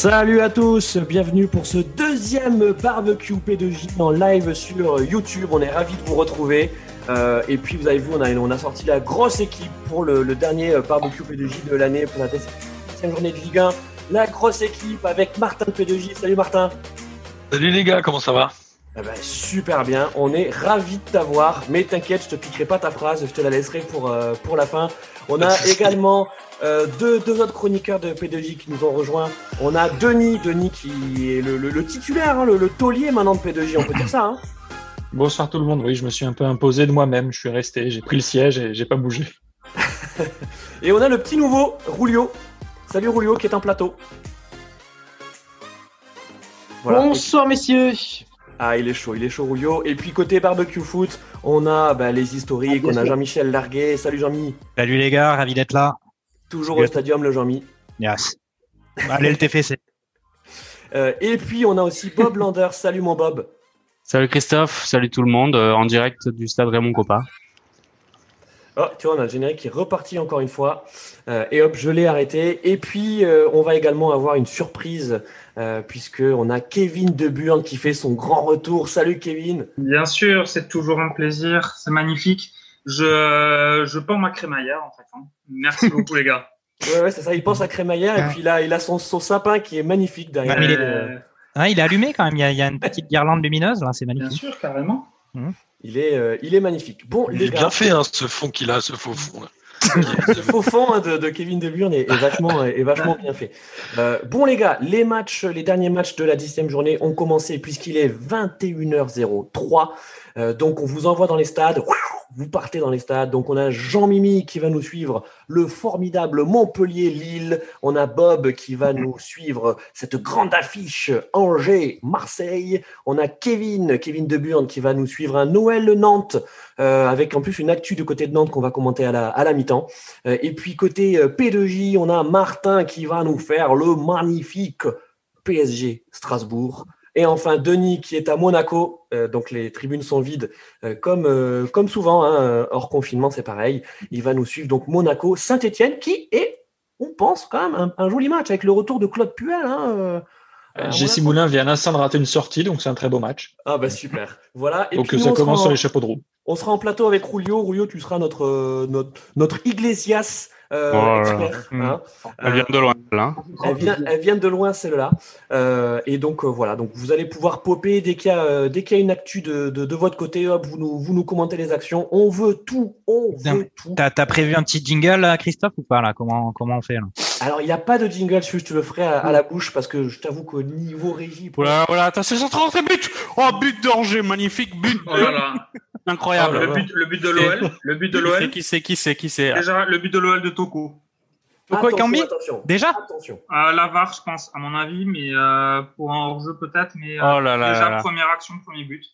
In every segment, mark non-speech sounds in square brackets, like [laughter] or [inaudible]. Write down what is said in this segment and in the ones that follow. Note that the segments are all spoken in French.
Salut à tous, bienvenue pour ce deuxième barbecue P2J en live sur YouTube. On est ravis de vous retrouver. Euh, et puis vous avez vu, on a, on a sorti la grosse équipe pour le, le dernier barbecue P2J de l'année pour la deuxième journée de Ligue 1. La grosse équipe avec Martin de P2J. Salut Martin. Salut les gars, comment ça va? Eh ben, super bien, on est ravis de t'avoir, mais t'inquiète, je te piquerai pas ta phrase, je te la laisserai pour, euh, pour la fin. On a [laughs] également euh, deux, deux autres chroniqueurs de P2J qui nous ont rejoints. On a Denis, Denis qui est le, le- le titulaire, hein, le, le taulier maintenant de P2J, on peut dire ça. Hein Bonsoir tout le monde. Oui, je me suis un peu imposé de moi-même. Je suis resté, j'ai pris le siège et j'ai pas bougé. [laughs] Et on a le petit nouveau, Rulio. Salut Rulio qui est en plateau. Voilà. Bonsoir messieurs. Ah, il est chaud, il est chaud, Rulio. Et puis côté barbecue foot, on a bah, les historiques, Ah, on a. Jean-Michel Larguet. Salut Jean-Mi. Salut les gars, ravi d'être là. Toujours au stadium, le Jean-Mi. Yes. Allez le TFC. [laughs] Euh, et puis on a aussi Bob Lander. Salut mon Bob. Salut Christophe, salut tout le monde, euh, en direct du stade Raymond Coppa. Oh, tu vois, on a le générique qui est reparti encore une fois. Euh, et hop, je l'ai arrêté. Et puis, euh, on va également avoir une surprise, euh, puisque on a Kevin De Burn qui fait son grand retour. Salut Kevin. Bien sûr, c'est toujours un plaisir, c'est magnifique. Je, je pends ma crémaillère en fait. hein. Merci [laughs] beaucoup les gars. Ouais, ouais, c'est ça. Il pense à crémaillère et puis là, il a son, son sapin qui est magnifique derrière. Il est- Euh, Ah, il est allumé quand même, il y a, il y a une petite guirlande lumineuse là, c'est bien magnifique. sûr, carrément. Il est, euh, il est magnifique. Bon, Il les est gars, bien fait, hein, ce fond qu'il a, ce faux fond. là. [laughs] ce faux fond hein, de, de Kevin De Burn est, est vachement, est vachement bien fait. Euh, bon les gars, les matchs, les derniers matchs de la dixième journée ont commencé puisqu'il est 21h03. Euh, donc on vous envoie dans les stades. Vous partez dans les stades. Donc on a Jean Mimi qui va nous suivre le formidable Montpellier-Lille. On a Bob qui va nous suivre cette grande affiche Angers-Marseille. On a Kevin, Kevin De Burn qui va nous suivre un Noël-Nantes euh, avec en plus une actu du côté de Nantes qu'on va commenter à la, à la mi-temps. Euh, et puis côté euh, P2J, on a Martin qui va nous faire le magnifique PSG Strasbourg. Et enfin Denis qui est à Monaco, Euh, donc les tribunes sont vides euh, comme, euh, comme souvent, hein, hors confinement c'est pareil. Il va nous suivre donc Monaco, Saint-Etienne qui est, on pense quand même, un, un joli match avec le retour de Claude Puel. Hein, Monaco. Moulin vient l'instant de rater une sortie, donc c'est un très beau match. Ah bah super. Voilà. Et donc puis ça commence en- sur les chapeaux de roue. on sera en plateau avec Rulio. Rulio, tu seras notre, notre, notre Iglesias euh, Oh. Hmm. hein. Elle vient de loin, là. Elle vient, elle vient de loin, celle-là. Euh, et donc, euh, voilà. Donc, vous allez pouvoir popper dès qu'il y a, euh, dès qu'il y a une actu de, de, de votre côté. Hop, vous nous, vous nous commentez les actions. On veut tout. On Non, veut tout. T'as as prévu un petit jingle là, Christophe ou pas là? Comment, comment on fait là? Alors, il n'y a pas de jingle. Je te le ferai à, à la bouche parce que je t'avoue qu'au niveau régie. Voilà, voilà, attends, c'est centre rentrée, but Oh, but d'Angers, magnifique, but Oh là là. [laughs] Incroyable. Oh le, but, le but de l'OL. Le but de l'OL. Qui c'est, qui c'est, qui c'est Déjà, le but de l'OL de Toko. Toko et attention. Déjà Attention. Euh, Lavar, je pense, à mon avis, mais euh, pour un hors-jeu peut-être. Mais euh, Oh là là déjà, là là. première action, premier but.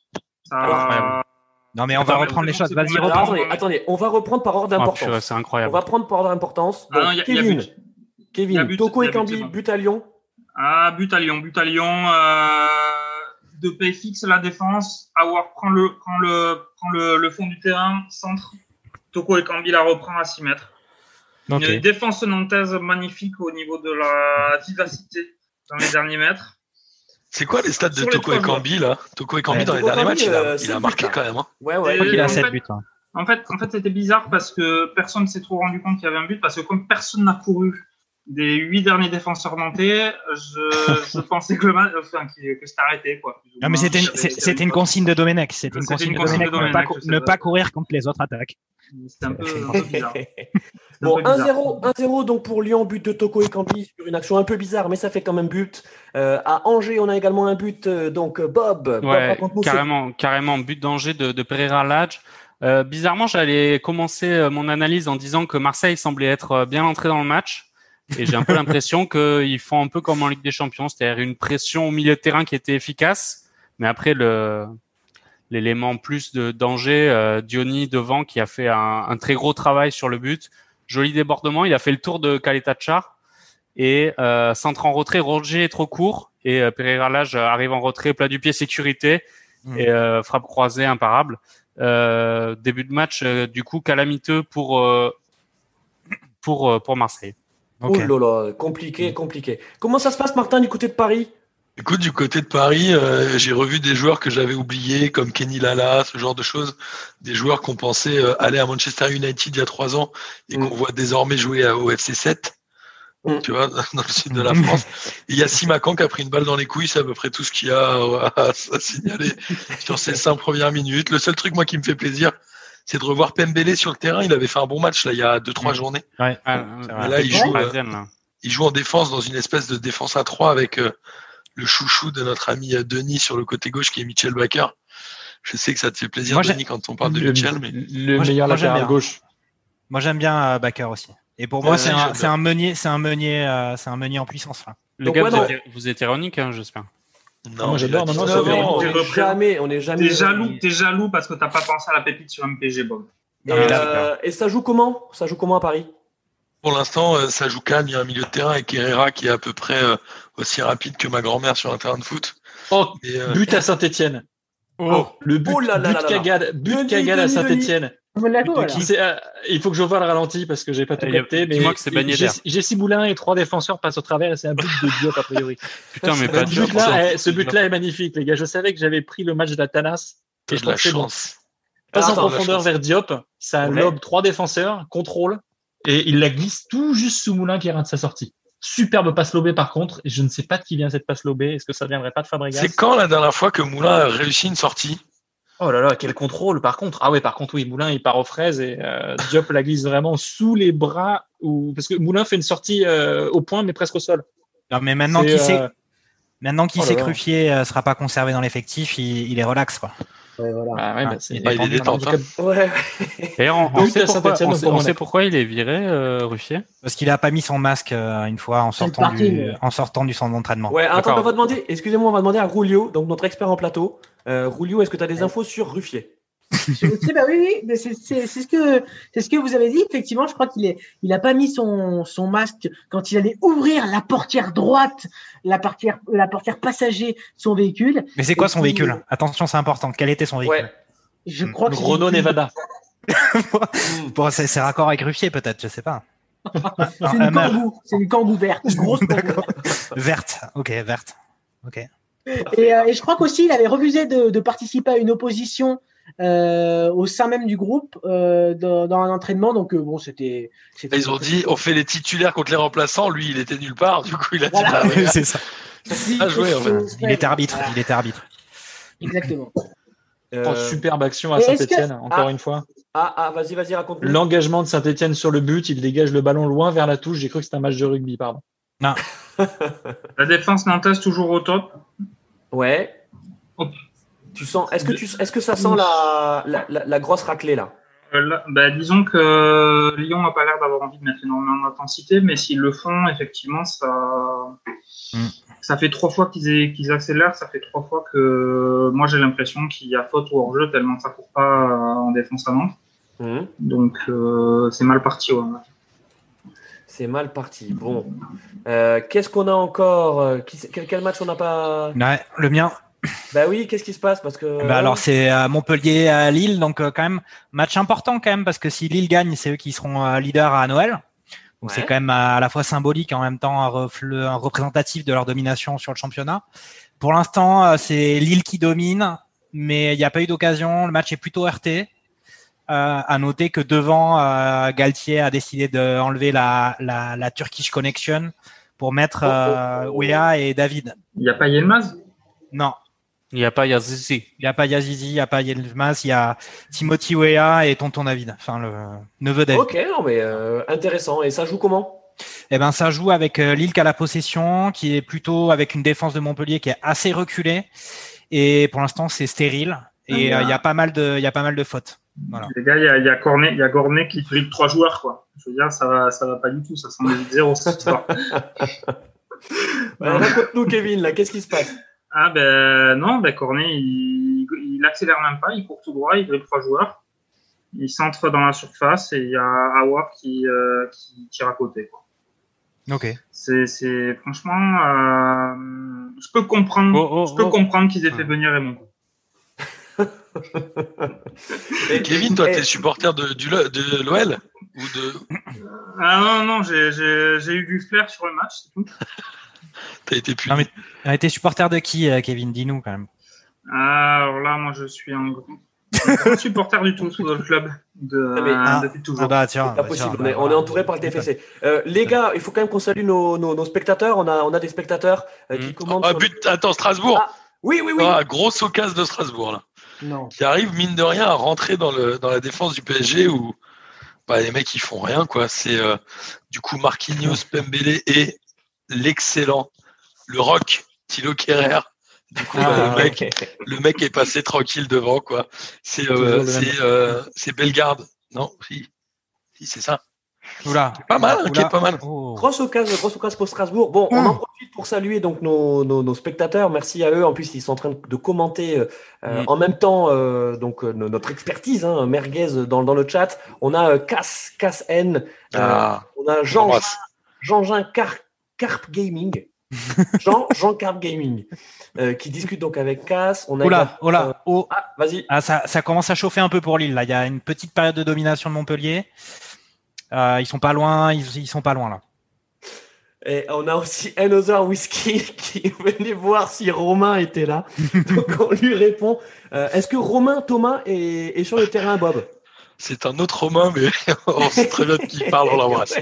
Ça. Non mais on va reprendre les choses, vas-y reprends. Attendez, attendez. On va reprendre par ordre Oh, d'importance. c'est on incroyable. va prendre par ordre d'importance. Ah Kevin. Kevin, Toko et a but, à Lyon. Ah, but à Lyon, but à Lyon. Euh, de paix fixe la défense. Awar prend le, prend le, prend le, le fond du terrain, centre. Toko et Kambi la reprend à 6 mètres. Ok. Une défense nantaise magnifique au niveau de la vivacité dans les derniers mètres. C'est quoi les stats de les Toko et Kambi là? Toko et Kambi Ouais, dans les derniers Kambi, matchs, il euh, a, il a le marqué quand même. hein. Ouais, ouais. Crois qu'il a en 7 fait- buts. hein. En fait, en fait c'était bizarre parce que personne ne s'est trop rendu compte qu'il y avait un but parce que comme personne n'a couru des huit derniers défenseurs nantais, je, je [laughs] pensais que le match, enfin, qu'il- que c'était arrêté quoi. Non mais c'était une, consigne de Domenech, c'était une consigne de Domenech, de ne pas, ne courir contre les autres attaques. C'était un peu, un peu bizarre. [laughs] un Bon, peu bizarre. 1-0, 1-0 donc pour Lyon, but de Toko et Campi sur une action un peu bizarre, mais ça fait quand même but. Euh, à Angers, on a également un but, euh, donc euh, Bob. Ouais, carrément, carrément, but d'Angers de, de Pereira Lage. Euh, bizarrement, j'allais commencer mon analyse en disant que Marseille semblait être bien entré dans le match. Et j'ai un peu [laughs] l'impression qu'ils font un peu comme en Ligue des Champions, c'est-à-dire une pression au milieu de terrain qui était efficace. Mais après, le l'élément plus de danger, euh, Diony devant qui a fait un, un très gros travail sur le but. Joli débordement, il a fait le tour de Kaletachar. Et euh, centre en retrait, Roger est trop court. Et euh, Pereira Lage arrive en retrait, plat du pied, sécurité. Mm. Et euh, frappe croisée, imparable. Euh, début de match, euh, du coup, calamiteux pour, euh, pour, pour Marseille. Oh là là, compliqué, compliqué. Comment ça se passe, Martin, du côté de Paris? Écoute, du côté de Paris, euh, j'ai revu des joueurs que j'avais oubliés, comme Kenny Lala, ce genre de choses. Des joueurs qu'on pensait euh, aller à Manchester United il y a trois ans et qu'on Mm. voit désormais jouer à- au FC 7. Mm. Tu vois, [laughs] dans le sud de la France. Et Il y a Simacan qui a pris une balle dans les couilles, c'est à peu près tout ce qu'il y a [laughs] à, à- à signaler sur ces cinq premières minutes. Le seul truc, moi, qui me fait plaisir, c'est de revoir Pembele sur le terrain. Il avait fait un bon match, là, il y a deux, trois Mm. journées. Ouais. Ah, c'est vrai. Là, il joue, euh, il en défense dans une espèce de défense à trois avec euh, le chouchou de notre ami euh, Denis sur le côté gauche qui est Mitchell Baker. Je sais que ça te fait plaisir, Moi, Denis, quand on parle de le, Mitchell, mais le Moi, meilleur moi, j'aime latéral bien. gauche. Moi, j'aime bien euh, Baker aussi. Et pour Moi c'est un, meunier, c'est un meunier, euh, c'est un meunier en puissance là. Les gars, ouais, vous, non. êtes, vous êtes ironique, hein, j'espère. Non, moi, j'adore, il a non, non, 19 c'est ans. vrai. on n'est jamais, on n'est jamais. T'es jaloux, t'es jaloux parce que t'as pas pensé à la pépite sur MPG, Bob. Et, euh, et ça joue comment? Ça joue comment à Paris? Pour l'instant, euh, ça joue calme. Il y a un milieu de terrain avec Herrera qui est à peu près euh, aussi rapide que ma grand-mère sur un terrain de foot. Oh, Et, euh, but à Saint-Etienne. Oh. Le but, Oh là là but là là. cagade, but Denis, cagade à Saint-Etienne. Monaco, voilà. euh, il faut que je vois le ralenti parce que j'ai pas tout Eh, capté. Mais que c'est. Jess- Jesse Boulin et trois défenseurs passent au travers et c'est un but de Diop a priori. [laughs] Putain, mais Ce pas ce Diop, but-là, ça. est, ce but-là est magnifique, les gars. Je savais que j'avais pris le match de la Tanas et je de la bon, chance. passe en profondeur vers Diop, ça Ouais. lobe trois défenseurs, contrôle et il la glisse tout juste sous Moulin qui rate sa sortie. Superbe passe lobée par contre, et je ne sais pas de qui vient cette passe lobée. Est-ce que ça viendrait pas de Fabregas? C'est quand la dernière fois que Moulin a réussi une sortie? Oh là là, quel contrôle par contre. Ah ouais, par contre, oui, Moulin il part aux fraises et euh, Diop la glisse vraiment sous les bras. Ou... Parce que Moulin fait une sortie euh, au point mais presque au sol. Non, mais maintenant qu'il sait, euh, maintenant qu'il oh euh, sera pas conservé dans l'effectif, il, il est relax quoi. Ouais, voilà. bah ouais, Ah, bah, il il est détendu. Ouais. D'ailleurs, on, sait pourquoi, Saint-Etienne on pour sait, on Monaco. sait pourquoi il est viré, euh, Ruffier? Parce qu'il a pas mis son masque euh, une fois en sortant, du, en sortant du centre d'entraînement. Ouais, attends, on va demander, excusez-moi, on va demander à Rulio, donc notre expert en plateau. Euh, Rulio, est-ce que tu as des infos sur Ruffier? Je bah oui, oui, mais c'est c'est- c'est ce que c'est ce que vous avez dit. Effectivement, je crois qu'il est, il a pas mis son son masque quand il allait ouvrir la portière droite, la portière la portière passager de son véhicule. Mais c'est quoi Et son puis- véhicule? Attention, c'est important. Quel était son véhicule? Ouais. Je crois que Renault une- Nevada. [laughs] Bon, c'est c'est raccord avec Ruffier peut-être, je sais pas. C'est Un une kangou, c'est une kangou verte, une [laughs] grosse kangou D'accord. verte. [laughs] Verte, ok, verte. Ok. Et, euh, et je crois qu'aussi il avait refusé de, de participer à une opposition euh, au sein même du groupe euh, dans, dans un entraînement. Donc euh, bon, c'était. Ils ont dit on fait les titulaires contre les remplaçants. Lui, il était nulle part. Du coup, il a dit Voilà. bah, [laughs] c'est ça. Ah, joué, en fait. Il était arbitre. Voilà, Il était arbitre. exactement. Euh, Oh, superbe action à Saint-Etienne, que- encore Ah. une fois. Ah, ah vas-y, vas-y, raconte-nous. L'engagement de Saint-Etienne sur le but, il dégage le ballon loin vers la touche. J'ai cru que c'était un match de rugby, pardon. [laughs] La défense nantaise toujours au top. Ouais. Hop. Tu sens, est-ce que, tu, est-ce que ça sent la, la, la, la grosse raclée là? Euh, là, bah, disons que Lyon n'a pas l'air d'avoir envie de mettre énormément d'intensité, mais s'ils le font, effectivement, ça, Mm. ça fait trois fois qu'ils qu'ils accélèrent, ça fait trois fois que moi j'ai l'impression qu'il y a faute ou hors-jeu tellement ça court pas euh, en défense à Nantes. Hum, Donc euh, c'est mal parti. Ouais. C'est mal parti. Bon. Euh, qu'est-ce qu'on a encore? Quel, quel match on n'a pas? Ouais, le mien. Bah oui, qu'est-ce qui se passe? Parce que. Bah alors c'est euh, Montpellier à Lille, donc euh, quand même match important quand même parce que si Lille gagne, c'est eux qui seront euh, leaders à Noël. Donc c'est quand même à, la fois symbolique et en même temps un, refle- un représentatif de leur domination sur le championnat. Pour l'instant, c'est Lille qui domine, mais il n'y a pas eu d'occasion. Le match est plutôt heurté. Euh, à noter que devant, euh, Galtier a décidé d'enlever la, la, la Turkish Connection pour mettre euh, Wea et David. Il n'y a pas Yelmaz Non, Il n'y a pas Yazizi. il n'y a pas Yazizi, il n'y a pas Yelmaz, il y a Timothy Weah et Tonton David, enfin le neveu David. Ok, non, mais euh, intéressant. Et ça joue comment? Eh ben, ça joue avec euh, Lille qui a la possession, qui est plutôt avec une défense de Montpellier qui est assez reculée. Et pour l'instant, c'est stérile. Et euh, il y a pas mal de, il y a pas mal de fautes. Voilà. Les gars, il y a, y a Cornet, il y a Gornet qui dribble trois joueurs. Quoi. Je veux dire, ça va, ça va pas du tout. Ça semble 0 cette histoire. Ouais, [laughs] Raconte-nous, Kevin, là, qu'est-ce qui se passe? Ah ben non, ben Cornet, il, il accélère même pas, il court tout droit, il dribble trois joueurs. Il centre dans la surface et il y a Awar qui, euh, qui tire à côté. quoi. Ok. C'est, franchement, euh, je peux comprendre, Oh, oh, je peux oh. comprendre qu'ils aient fait venir Raymond. [laughs] Et- Kevin, toi, t'es supporter de, l'OL ou de Ah non, non, j'ai eu du flair sur le match, c'est tout. [laughs] T'as été puni. Non, mais- T'es supporter de qui, euh, Kevin? Dis-nous quand même. Ah, Alors là, moi, je suis un grand, un grand supporter du tout dans le club de, Ah, mais- ah, depuis toujours. Ah bah tiens, C'est pas bah, possible, tiens, on est, bah, on est voilà. entouré par le TFC. Euh, les gars, il faut quand même qu'on salue nos, nos, nos spectateurs. On a, on a des spectateurs euh, qui Mm. commandent. Ah, sur- but, attends, Strasbourg. Ah, Oui, oui, oui. Ah, grosse occasion de Strasbourg, là. Non. Qui arrive, mine de rien, à rentrer dans, le, dans la défense du PSG où bah, les mecs, ils font rien, quoi. C'est euh, du coup Marquinhos, Pembele et l'excellent, le rock, Thilo Kerrer. Du coup, Ah, bah, le, ouais. mec, le mec est passé tranquille devant, quoi. C'est euh, euh, c'est Bellegarde. Non, si. Si, c'est ça. Oula. Pas mal, qui Oula. est pas mal. Oh. Grosse occasion, grosse occasion pour Strasbourg. Bon, on Mm. en profite pour saluer donc nos, nos, nos spectateurs. Merci à eux. En plus, ils sont en train de commenter euh, en même temps euh, donc euh, no- notre expertise, hein, merguez dans, dans le chat. On a euh, Cass, Cass N. Euh, Ah, on a Jean. Jean-Jean Car- Carp Gaming. [laughs] Jean, Jean Carp Gaming. euh, qui discute donc avec Cass. On a Oula, oula, euh, oh. ah, vas-y. Ah, ça, ça commence à chauffer un peu pour Lille. Là, il y a une petite période de domination de Montpellier. Euh, ils sont pas loin. Ils, ils sont pas loin là. Et on a aussi Another Whiskey [laughs] qui venait voir si Romain était là. [laughs] Donc on lui répond euh, Est-ce que Romain Thomas est, est sur le terrain, Bob? C'est un autre Romain, mais on sait très bien de qui il parle, on l'embrasse.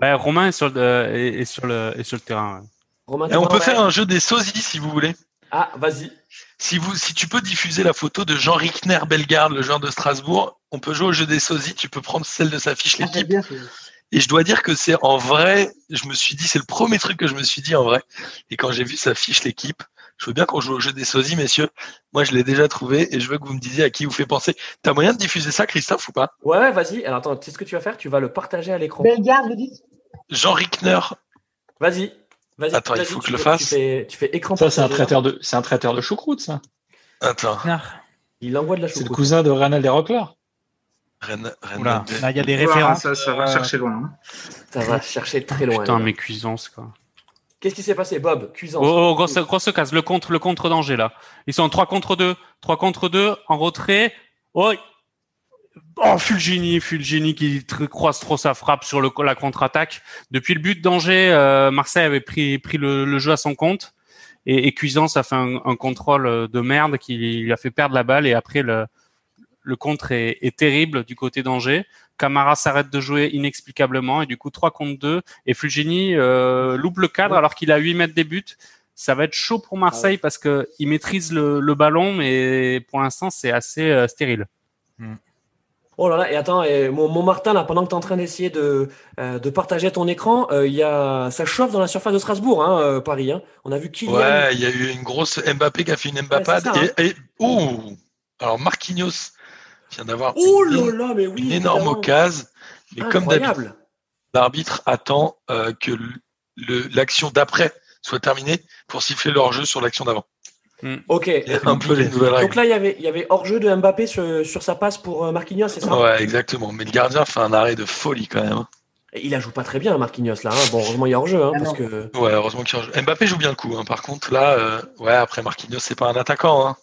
Ouais, Romain est sur le, est, est sur le, est sur le terrain. ouais. Romain Et on peut faire un jeu des sosies si vous voulez. Ah, vas-y. Si, vous, si tu peux diffuser la photo de Jean Rickner Bellegarde, le joueur de Strasbourg, on peut jouer au jeu des sosies. Tu peux prendre celle de sa fiche Ah, l'équipe. Et je dois dire que c'est en vrai, je me suis dit, c'est le premier truc que je me suis dit en vrai. Et quand j'ai vu sa fiche l'équipe, je veux bien qu'on joue au jeu des sosies, messieurs. Moi, je l'ai déjà trouvé et je veux que vous me disiez à qui vous fait penser. T'as moyen de diffuser ça, Christophe, ou pas? Ouais, ouais, vas-y. Alors attends, tu sais ce que tu vas faire? Tu vas le partager à l'écran. Bellegarde, vous dites Jean Rickner. Vas-y. Vas-y. Attends, il faut que tu je le fais- fasse. Tu fais, tu fais écran Ça, c'est un traiteur de, c'est un traiteur de choucroute, ça. Attends. Il envoie de la C'est le choucroute. cousin de Ranald et Rockler. Rennes, Rennes- Oula, là, il y a des Voilà, références. ça, ça va Euh, chercher loin. hein. Ça va chercher très loin. Putain, là. mes cuisances, quoi. Qu'est-ce qui s'est passé, Bob? Cuisance. Oh, oh, grosse, grosse case, le contre, le contre danger, là. Ils sont en 3 contre 2. 3 contre 2, en retrait. Oh, oh Fulgini, Fulgini qui croise trop sa frappe sur le, la contre-attaque. Depuis le but d'Angers, euh, Marseille avait pris, le, jeu à son compte. Et, et Cuisance a fait un, contrôle de merde qui lui a fait perdre la balle. Et après, le, le contre est, est terrible du côté d'Angers. Camara s'arrête de jouer inexplicablement. Et du coup, 3 contre 2. Et Fulgini euh, loupe le cadre alors qu'il a 8 mètres des buts. Ça va être chaud pour Marseille parce que il maîtrise le, le ballon, mais pour l'instant, c'est assez euh, stérile. Oh là là, et attends, et mon, mon Martin, là, pendant que tu es en train d'essayer de, euh, de partager ton écran, euh, il y a, ça chauffe dans la surface de Strasbourg, hein, euh, Paris. Hein. On a vu Kylian. Ouais, il y a eu une grosse Mbappé qui a fait une Mbappade. Ouais, c'est ça, et, et- ouh Alors Marquinhos vient d'avoir Oh une, là là, mais oui. une énorme occasion. Mais comme d'habitude, l'arbitre attend euh, que l'action d'après soit terminée pour siffler leur jeu sur l'action d'avant. Ok. C'est un peu les nouvelles Donc là, il y avait, il y avait hors-jeu de Mbappé sur, sur sa passe pour euh, Marquinhos, c'est ça? Ouais, exactement. Mais le gardien fait un arrêt de folie quand même. Et Il la joue pas très bien, Marquinhos, là. hein. Bon, heureusement, il y a hors-jeu, hein, Ah parce que. Ouais, heureusement qu'il rejoue. Mbappé joue bien le coup. hein. Par contre, là, euh, ouais, après Marquinhos, c'est pas un attaquant.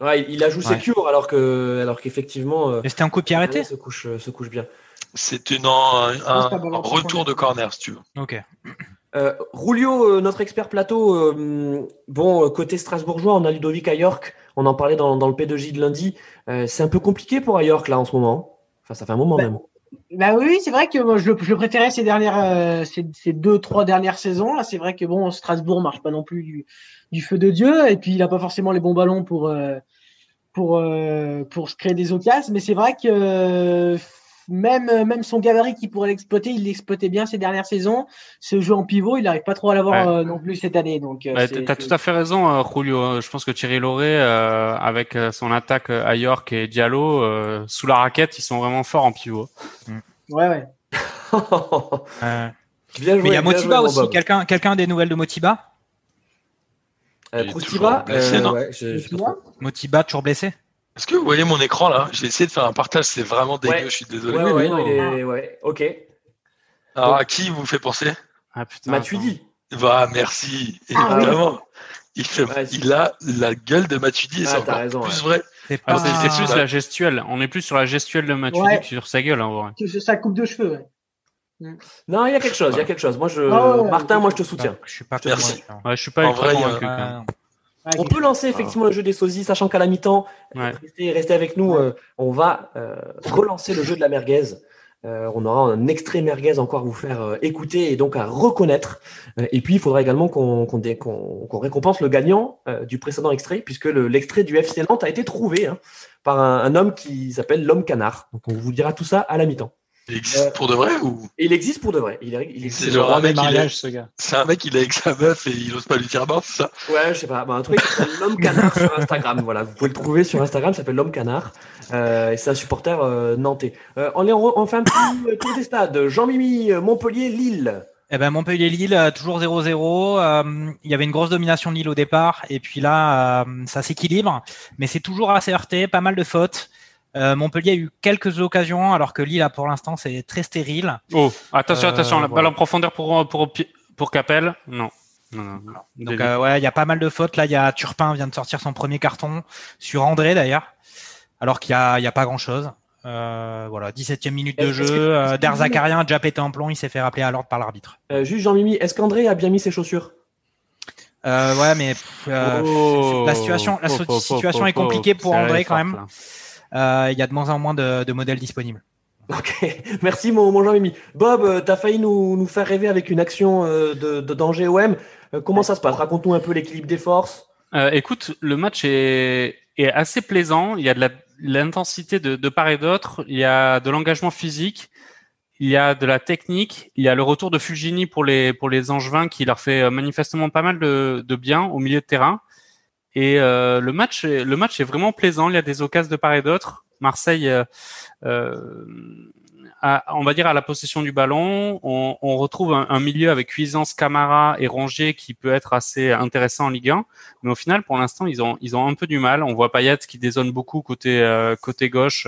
Hein. Ouais, il, il la joue Ouais. secure, alors que, alors qu'effectivement. euh, C'était un coup de pied arrêté se couche, euh, se couche bien. C'est une- un, un- un retour de corner, si tu veux. Ok. Euh, Rulio, euh, notre expert plateau, euh, bon, côté strasbourgeois, on a Ludovic à York, on en parlait dans, dans le P2J de lundi. Euh, c'est un peu compliqué pour à York, là, en ce moment. Enfin, ça fait un moment Bah, même. Bah oui, c'est vrai que moi, je, préférais ces dernières, euh, ces, ces deux, trois dernières saisons. Là, c'est vrai que bon, Strasbourg marche pas non plus du, du feu de Dieu, et puis il a pas forcément les bons ballons pour euh, pour euh, pour se créer des occasions. Mais c'est vrai que euh, même même son gabarit qui pourrait l'exploiter, il l'exploitait bien ces dernières saisons. Ce jeu en pivot, il n'arrive pas trop à l'avoir Ouais. euh, non plus cette année. Donc, euh, Ouais, c'est- T'as c'est- tout à fait raison, euh, Julio. Euh, Je pense que Thierry Lauré, euh, avec euh, son attaque euh, à York et Diallo, euh, sous la raquette, ils sont vraiment forts en pivot. Ouais, ouais. [laughs] Euh, bien joué. mais il y a Motiba aussi. Quelqu'un quelqu'un a des nouvelles de Motiba? Euh, blessé, euh, non ouais, je- je sais pas Motiba toujours blessé Est-ce que vous voyez mon écran là? J'ai essayé de faire un partage, c'est vraiment dégueu, Ouais. je suis désolé. Ouais, ouais, non, il est- ouais, ok. Alors à qui vous fait penser? Ah putain. Matuidi. Va, merci. Ah. Évidemment. Il, fait, Ouais, c'est- il a la gueule de Matuidi et Ah, c'est t'as encore raison, plus ouais. vrai C'est Ah, pas. plus la gestuelle. On est plus sur la gestuelle de Matuidi Ouais. que sur sa gueule, en vrai. Que Ça coupe de cheveux. ouais. Non, il y a quelque chose, il y a quelque chose. Moi, je... Ah Martin, moi, je te soutiens. Je suis pas Merci. convaincu. Ouais, je suis pas En ultra vrai, convaincu. Euh, On peut lancer effectivement le jeu des sosies, sachant qu'à la mi-temps, Ouais. restez, restez avec nous, euh, on va euh, relancer le jeu de la merguez. Euh, on aura un extrait merguez encore à vous faire euh, écouter et donc à reconnaître. Euh, et puis, il faudra également qu'on récompense le gagnant euh, du précédent extrait, puisque le- l'extrait du FC Nantes a été trouvé hein, par un, un homme qui s'appelle l'homme canard. Donc, on vous dira tout ça à la mi-temps. Il existe pour de vrai ou? Il existe pour de vrai. Il, est- il. C'est le genre roi un des mec, il est- mariages, ce gars. c'est un mec, il est avec sa meuf et il ose pas lui dire non, c'est ça? Ouais, je sais pas. Bah, un truc qui s'appelle l'homme canard sur Instagram. Voilà, vous pouvez le trouver sur Instagram. Ça s'appelle l'homme canard. Euh, et c'est un supporter euh, nantais. Euh, on, est, on fait un petit tour des stades. Jean-Mimi, Montpellier, Lille. Eh ben Montpellier-Lille, toujours 0-0. Euh, il y avait une grosse domination de Lille au départ, et puis là, euh, ça s'équilibre, mais c'est toujours assez heurté, pas mal de fautes. Euh, Montpellier a eu quelques occasions, alors que Lille, là, pour l'instant, c'est très stérile. Oh, attention, Euh, attention, la balle en profondeur pour, pour, pour Capel. Non. Non, non, non. Donc euh, ouais, il y a pas mal de fautes. Là, il y a Turpin vient de sortir son premier carton sur André d'ailleurs, alors qu'il y a, il y a pas grand-chose. Euh, voilà, 17e minute de Est-ce- jeu. que- Euh, Der Zakarian a déjà pété un plomb, il s'est fait rappeler à l'ordre par l'arbitre. Euh, juste Jean-Mimi, est-ce qu'André a bien mis ses chaussures? Euh, ouais, mais pff, euh, Oh, la situation- la oh, oh, situation oh, est compliquée pour André, quand fort, même. Euh, il y a de moins en moins de, de modèles disponibles. Ok, [laughs] merci mon, mon Jean-Mimi. Bob, euh, t'as failli nous, nous faire rêver avec une action euh, de, de danger OM. Euh, comment ça se passe? Raconte-nous un peu l'équilibre des forces. Euh, écoute, le match est, est assez plaisant. Il y a de l'intensité de, de part et d'autre. Il y a de l'engagement physique. Il y a de la technique. Il y a le retour de Fulgini pour les pour les Angevins qui leur fait manifestement pas mal de, de bien au milieu de terrain. Et euh, le match le match est vraiment plaisant. Il y a des occasions de part et d'autre. Marseille, euh, euh, on va dire à la possession du ballon. On, on retrouve un, un milieu avec Cuisance, Camara et Rongier qui peut être assez intéressant en Ligue 1. Mais au final, pour l'instant, ils ont, ils ont un peu du mal. On voit Payet qui dézone beaucoup côté, euh, côté gauche.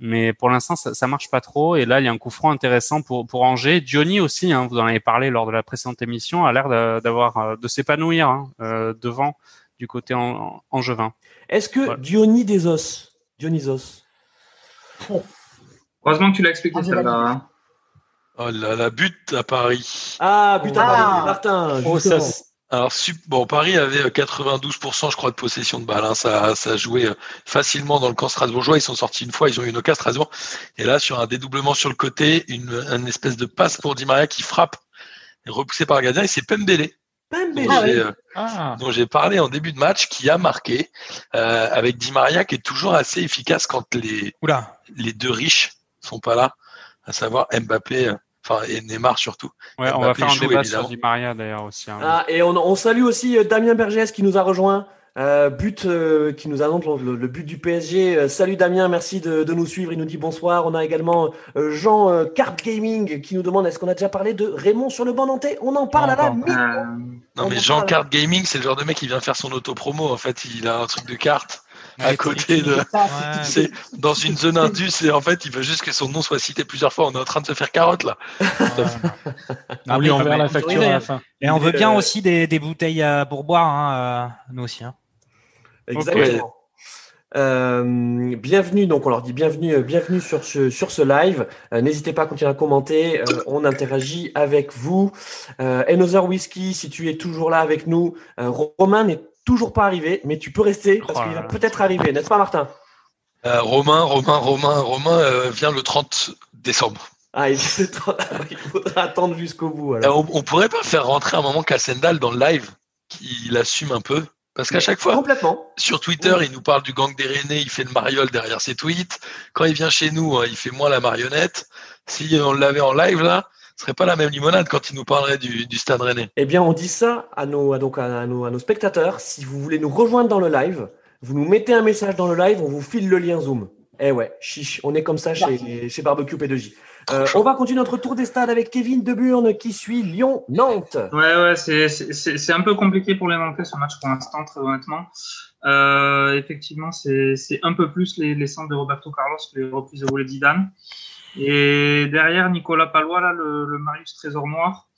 Mais pour l'instant, ça, ça marche pas trop. Et là, il y a un coup franc intéressant pour, pour Angers. Johnny aussi, hein, vous en avez parlé lors de la précédente émission, a l'air de- d'avoir, euh, de s'épanouir hein, euh, devant du côté en, en- angevin. Est-ce que Ouais. Dionysos, Dionysos, Heureusement que tu l'as expliqué Ah, celle-là. hein. Oh là, la butte à Paris. Ah, putain, Ah. Martin, Oh, ça, Alors, bon, Paris avait euh, 92%, je crois, de possession de balle. hein. Ça, ça jouait euh, facilement dans le camp strasbourgeois. Ils sont sortis une fois, ils ont eu une occasion Strasbourg. Et là, sur un dédoublement sur le côté, une, une espèce de passe pour Di Maria qui frappe, et repoussé par le gardien, et c'est Pembele. Pembele. dont Ah j'ai, euh, Ah, dont j'ai parlé en début de match, qui a marqué, euh, avec Di Maria qui est toujours assez efficace quand les, Oula, les deux riches sont pas là, à savoir Mbappé, euh, enfin et Neymar surtout. Ouais, on Mbappé va faire un joue, débat évidemment. sur Di Maria d'ailleurs aussi. hein. Ah, et on, on salue aussi euh, Damien Bergès qui nous a rejoint. Euh, but euh, qui nous annonce le, le but du PSG. Euh, salut Damien, merci de, de nous suivre. Il nous dit bonsoir. On a également euh, Jean euh, Card Gaming qui nous demande est-ce qu'on a déjà parlé de Raymond sur le banc nantais? On en parle à la mi- Euh, Non On mais Jean. Card Gaming, c'est le genre de mec qui vient faire son auto-promo. En fait, il a un truc de carte à Ouais, côté de. C'est dans une zone indus et en fait, il veut juste que son nom soit cité plusieurs fois. On est en train de se faire carotte là. on lui enverra mais- la facture à la fin. Et on veut bien aussi des, des bouteilles pour boire, hein, euh, nous aussi. hein. Exactement. Euh, bienvenue, donc on leur dit bienvenue, euh, bienvenue sur ce, sur ce live. Euh, N'hésitez pas à continuer à commenter, euh, on interagit avec vous. Euh, Another Whiskey, si tu es toujours là avec nous, euh, Romain n'est toujours pas arrivé, mais tu peux rester parce Oh qu'il là va peut-être arriver, n'est-ce pas Martin? Euh, Romain, Romain, Romain, Romain euh, vient le 30 décembre. Ah, il, [laughs] il faudra attendre jusqu'au bout. Euh, on pourrait pas faire rentrer un moment Cassendal dans le live, qu'il assume un peu, parce qu'à chaque fois, Complètement. Sur Twitter, il nous parle du gang des Rennais, il fait le mariole derrière ses tweets. Quand il vient chez nous, hein, il fait moins la marionnette. Si on l'avait en live là, ce serait pas la même limonade quand il nous parlerait du, du Stade Rennais. Eh bien, on dit ça à nos, à, donc à, nos, à nos spectateurs. Si vous voulez nous rejoindre dans le live, vous nous mettez un message dans le live, on vous file le lien Zoom. Eh ouais, chiche, on est comme ça chez, chez Barbecue P2J. Euh, on va continuer notre tour des stades avec Kevin Deburne qui suit Lyon-Nantes. Ouais, ouais, c'est- c'est c'est- c'est un peu compliqué pour les Nantais ce match pour l'instant, très honnêtement. Euh, effectivement, c'est c'est un peu plus les, les centres de Roberto Carlos que les reprises de volée. Et derrière, Nicolas Palois, là, le, le Marius Trésor Noir.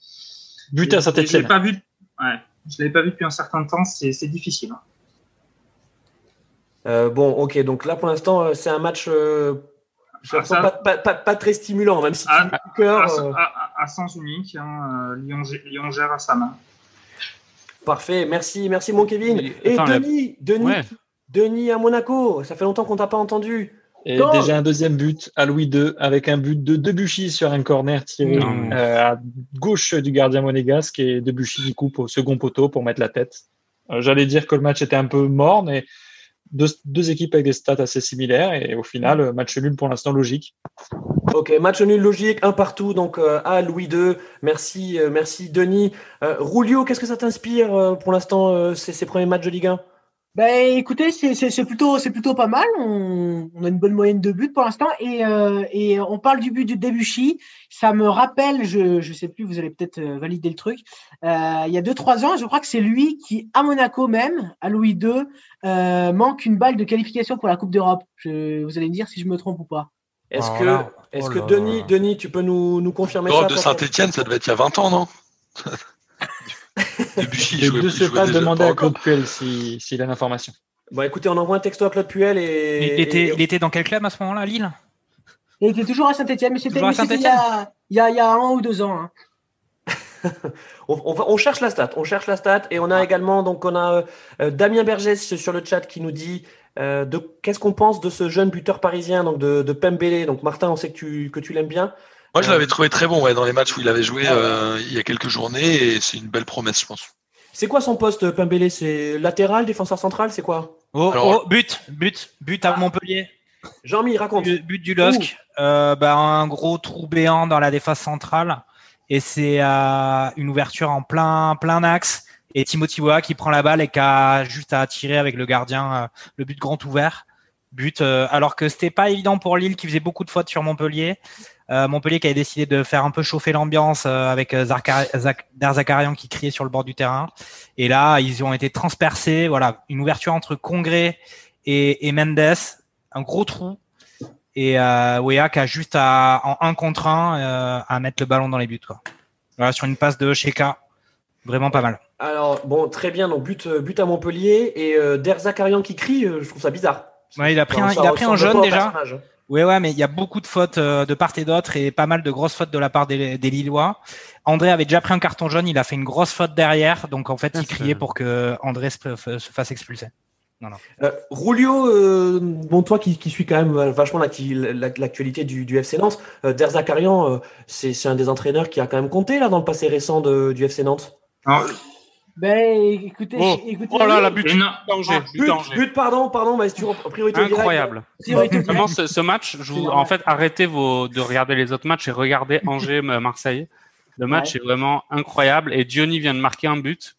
But à Saint-Etienne. Ouais, je l'avais pas vu depuis un certain temps. C'est c'est difficile. hein. Euh, bon, ok, donc là pour l'instant, euh, c'est un match euh, Ah, ça- pas, pas- pas- pas très stimulant, même si Ah, tu du cœur. À, euh, à- à sens unique, hein, euh, Lyon, Lyon gère à sa main. Parfait, merci, merci mon Kevin. Mais, Et attends, la- Denis, Denis, Ouais. Denis à Monaco, ça fait longtemps qu'on t'a pas entendu. Et Goal déjà un deuxième but à Louis II avec un but de Debuchy sur un corner tiré euh, à gauche du gardien monégasque et Debuchy qui coupe au second poteau pour mettre la tête. Euh, J'allais dire que le match était un peu mort, mais deux, deux équipes avec des stats assez similaires et au final, match nul pour l'instant logique. Ok, match nul logique, un partout, donc euh, à Louis II. Merci, euh, merci Denis. Euh, Rulio, qu'est-ce que ça t'inspire euh, pour l'instant, euh, ces, ces premiers matchs de Ligue 1 Ben, écoutez, c'est plutôt, c'est plutôt pas mal. On, on a une bonne moyenne de buts pour l'instant. Et, euh, et on parle du but du Debuchy. Ça me rappelle, je je sais plus, vous allez peut-être euh, valider le truc. Euh, il y a deux trois ans, je crois que c'est lui qui, à Monaco même, à Louis II, euh, manque une balle de qualification pour la Coupe d'Europe. Vous allez me dire si je me trompe ou pas. Est-ce Oh que, est-ce oh que Denis. Denis, tu peux nous, nous confirmer L'Europe ça de toi, Saint-Etienne, ça devait être il y a 20 ans, non? Debuchy, il ce jouait pas, demander à. Claude Puel si- s'il a l'information. Bon, écoutez, on envoie un texto à Claude Puel et. Il était, et- il était dans quel club à ce moment-là, Lille? Il était toujours à Saint-Etienne, mais c'était il, y a- il y a, il y a un ou deux ans. hein. [laughs] On, on va- on cherche la stat, on cherche la stat et on a également donc on a euh, Damien Bergès sur le chat qui nous dit euh, de qu'est-ce qu'on pense de ce jeune buteur parisien donc de, de Pembele? Donc Martin, on sait que tu que tu l'aimes bien. Moi, je Euh, l'avais trouvé très bon ouais, dans les matchs où il avait joué Ah ouais. euh, il y a quelques journées et c'est une belle promesse, je pense. C'est quoi son poste Pembele C'est latéral, défenseur central, c'est quoi? Oh, Alors- oh, but, but, but à Montpellier. Jean-Mi, raconte. But, but du LOSC. Euh, bah, un gros trou béant dans la défense centrale. Et c'est euh, une ouverture en plein, plein axe. Et Timothy Weah qui prend la balle et qui a juste à tirer avec le gardien euh, le but grand ouvert. But, euh, alors que c'était pas évident pour Lille qui faisait beaucoup de fautes sur Montpellier. Euh, Montpellier qui avait décidé de faire un peu chauffer l'ambiance euh, avec euh, Darzakarian qui criait sur le bord du terrain. Et là, ils ont été transpercés. Voilà, une ouverture entre Congrès et, et Mendes, un gros trou. Et euh, Wea qui a juste à, en un contre un euh, à mettre le ballon dans les buts. Quoi. Voilà, sur une passe de Sheka. Vraiment pas mal. Alors bon, très bien. Donc but but à Montpellier et euh, Der Zakarian qui crie. euh, je trouve ça bizarre. Ouais, il a pris un, il a pris un au déjà. personnage. Ouais, ouais, mais il y a beaucoup de fautes euh, de part et d'autre et pas mal de grosses fautes de la part des, des Lillois. André avait déjà pris un carton jaune, il a fait une grosse faute derrière, donc en fait, Ah, il criait pour que André se, se fasse expulser. Euh, Rulio, euh, bon toi qui, qui suis quand même euh, vachement l'actualité du, du FC Nantes, euh, Der Zakarian, euh, c'est c'est un des entraîneurs qui a quand même compté là dans le passé récent de- du FC Nantes? Alors, Ben, écoutez, Oh, écoutez oh là là, but non- d'Angers, but d'Angers. but, pardon, pardon, mais tu priorité. Incroyable. priorité Vraiment, ce, ce match, je vous, en fait, arrêtez vos, de regarder les autres matchs et regardez [laughs] Angers-Marseille. Le match est vraiment incroyable et Diony vient de marquer un but.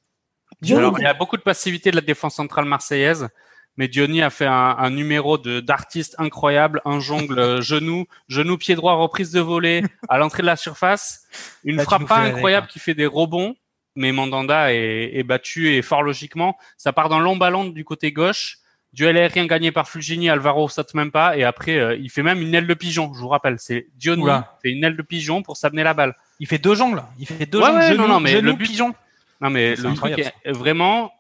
Diony. Alors, il y a beaucoup de passivité de la défense centrale marseillaise, mais Diony a fait un, un numéro de d'artiste incroyable, un jongle euh, genou, genou pied droit, reprise de volée à l'entrée de la surface, une Là, frappe pas incroyable quoi. qui fait des rebonds, mais Mandanda est, est battu et fort logiquement. Ça part d'un long ballon du côté gauche. Duel aérien gagné par Fulgini, Alvaro saute même pas et après euh, il fait même une aile de pigeon. Je vous rappelle, c'est Diony Oula. fait une aile de pigeon pour s'amener la balle. Il fait deux jongles, il fait deux Ouais, jongles, ouais, non, non, mais le but- pigeon. Non mais le truc est vraiment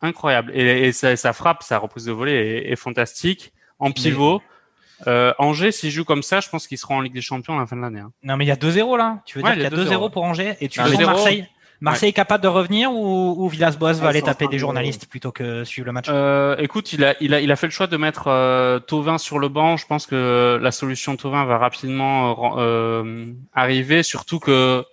incroyable et, sa frappe, sa reprise de volée est, est fantastique en pivot. Euh, Angers, s'ils jouent comme ça, je pense qu'ils seront en Ligue des Champions à la fin de l'année. hein. Non, mais il y a 2-0 là. Tu veux Ouais, dire qu'il y a il y a 2-0 2-0. pour Angers et tu sens 2-0. Marseille. Est capable de revenir ou, ou Villas-Boas va Ouais, aller taper des de- journalistes plutôt que suivre le match Euh, écoute, il a, il a, il a fait le choix de mettre euh, Tovin sur le banc. Je pense que la solution Tovin va rapidement euh, euh, arriver, surtout que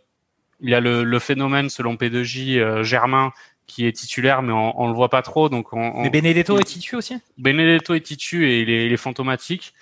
il y a le, le phénomène selon P2J euh, Germain qui est titulaire, mais on, on le voit pas trop. Donc, on, on- Mais Benedetto il- est titu aussi Benedetto est titu et il est, il est fantomatique.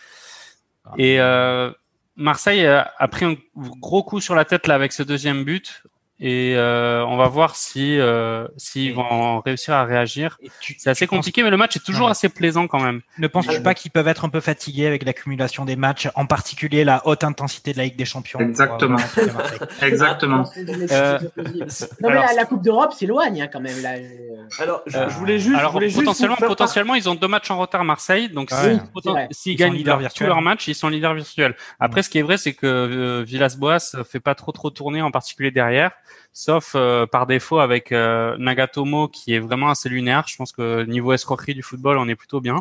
Ah. Et euh, Marseille a, a pris un gros coup sur la tête là avec ce deuxième but. Et euh, on va voir si euh, s'ils vont réussir à réagir. C'est assez penses- compliqué, mais le match est toujours Ouais. assez plaisant quand même. Ne penses-tu pas qu'ils peuvent être un peu fatigués avec l'accumulation des matchs, en particulier la haute intensité de la Ligue des Champions? Exactement. pour, euh, [laughs] Exactement. Euh, Non, mais alors, la, la Coupe d'Europe s'éloigne hein, quand même. Là. euh. Alors, je, je voulais juste, Alors je voulais juste potentiellement, potentiellement, ils ont deux matchs en retard Marseille, donc Ouais. s'ils Ils sont gagnent leaders leur- tous leurs matchs, ils sont leaders virtuels. Après, ce qui est vrai, c'est que euh, Villas-Boas fait pas trop trop tourner, en particulier derrière. Sauf euh, par défaut avec euh, Nagatomo qui est vraiment assez lunaire. Je pense que niveau escroquerie du football, on est plutôt bien.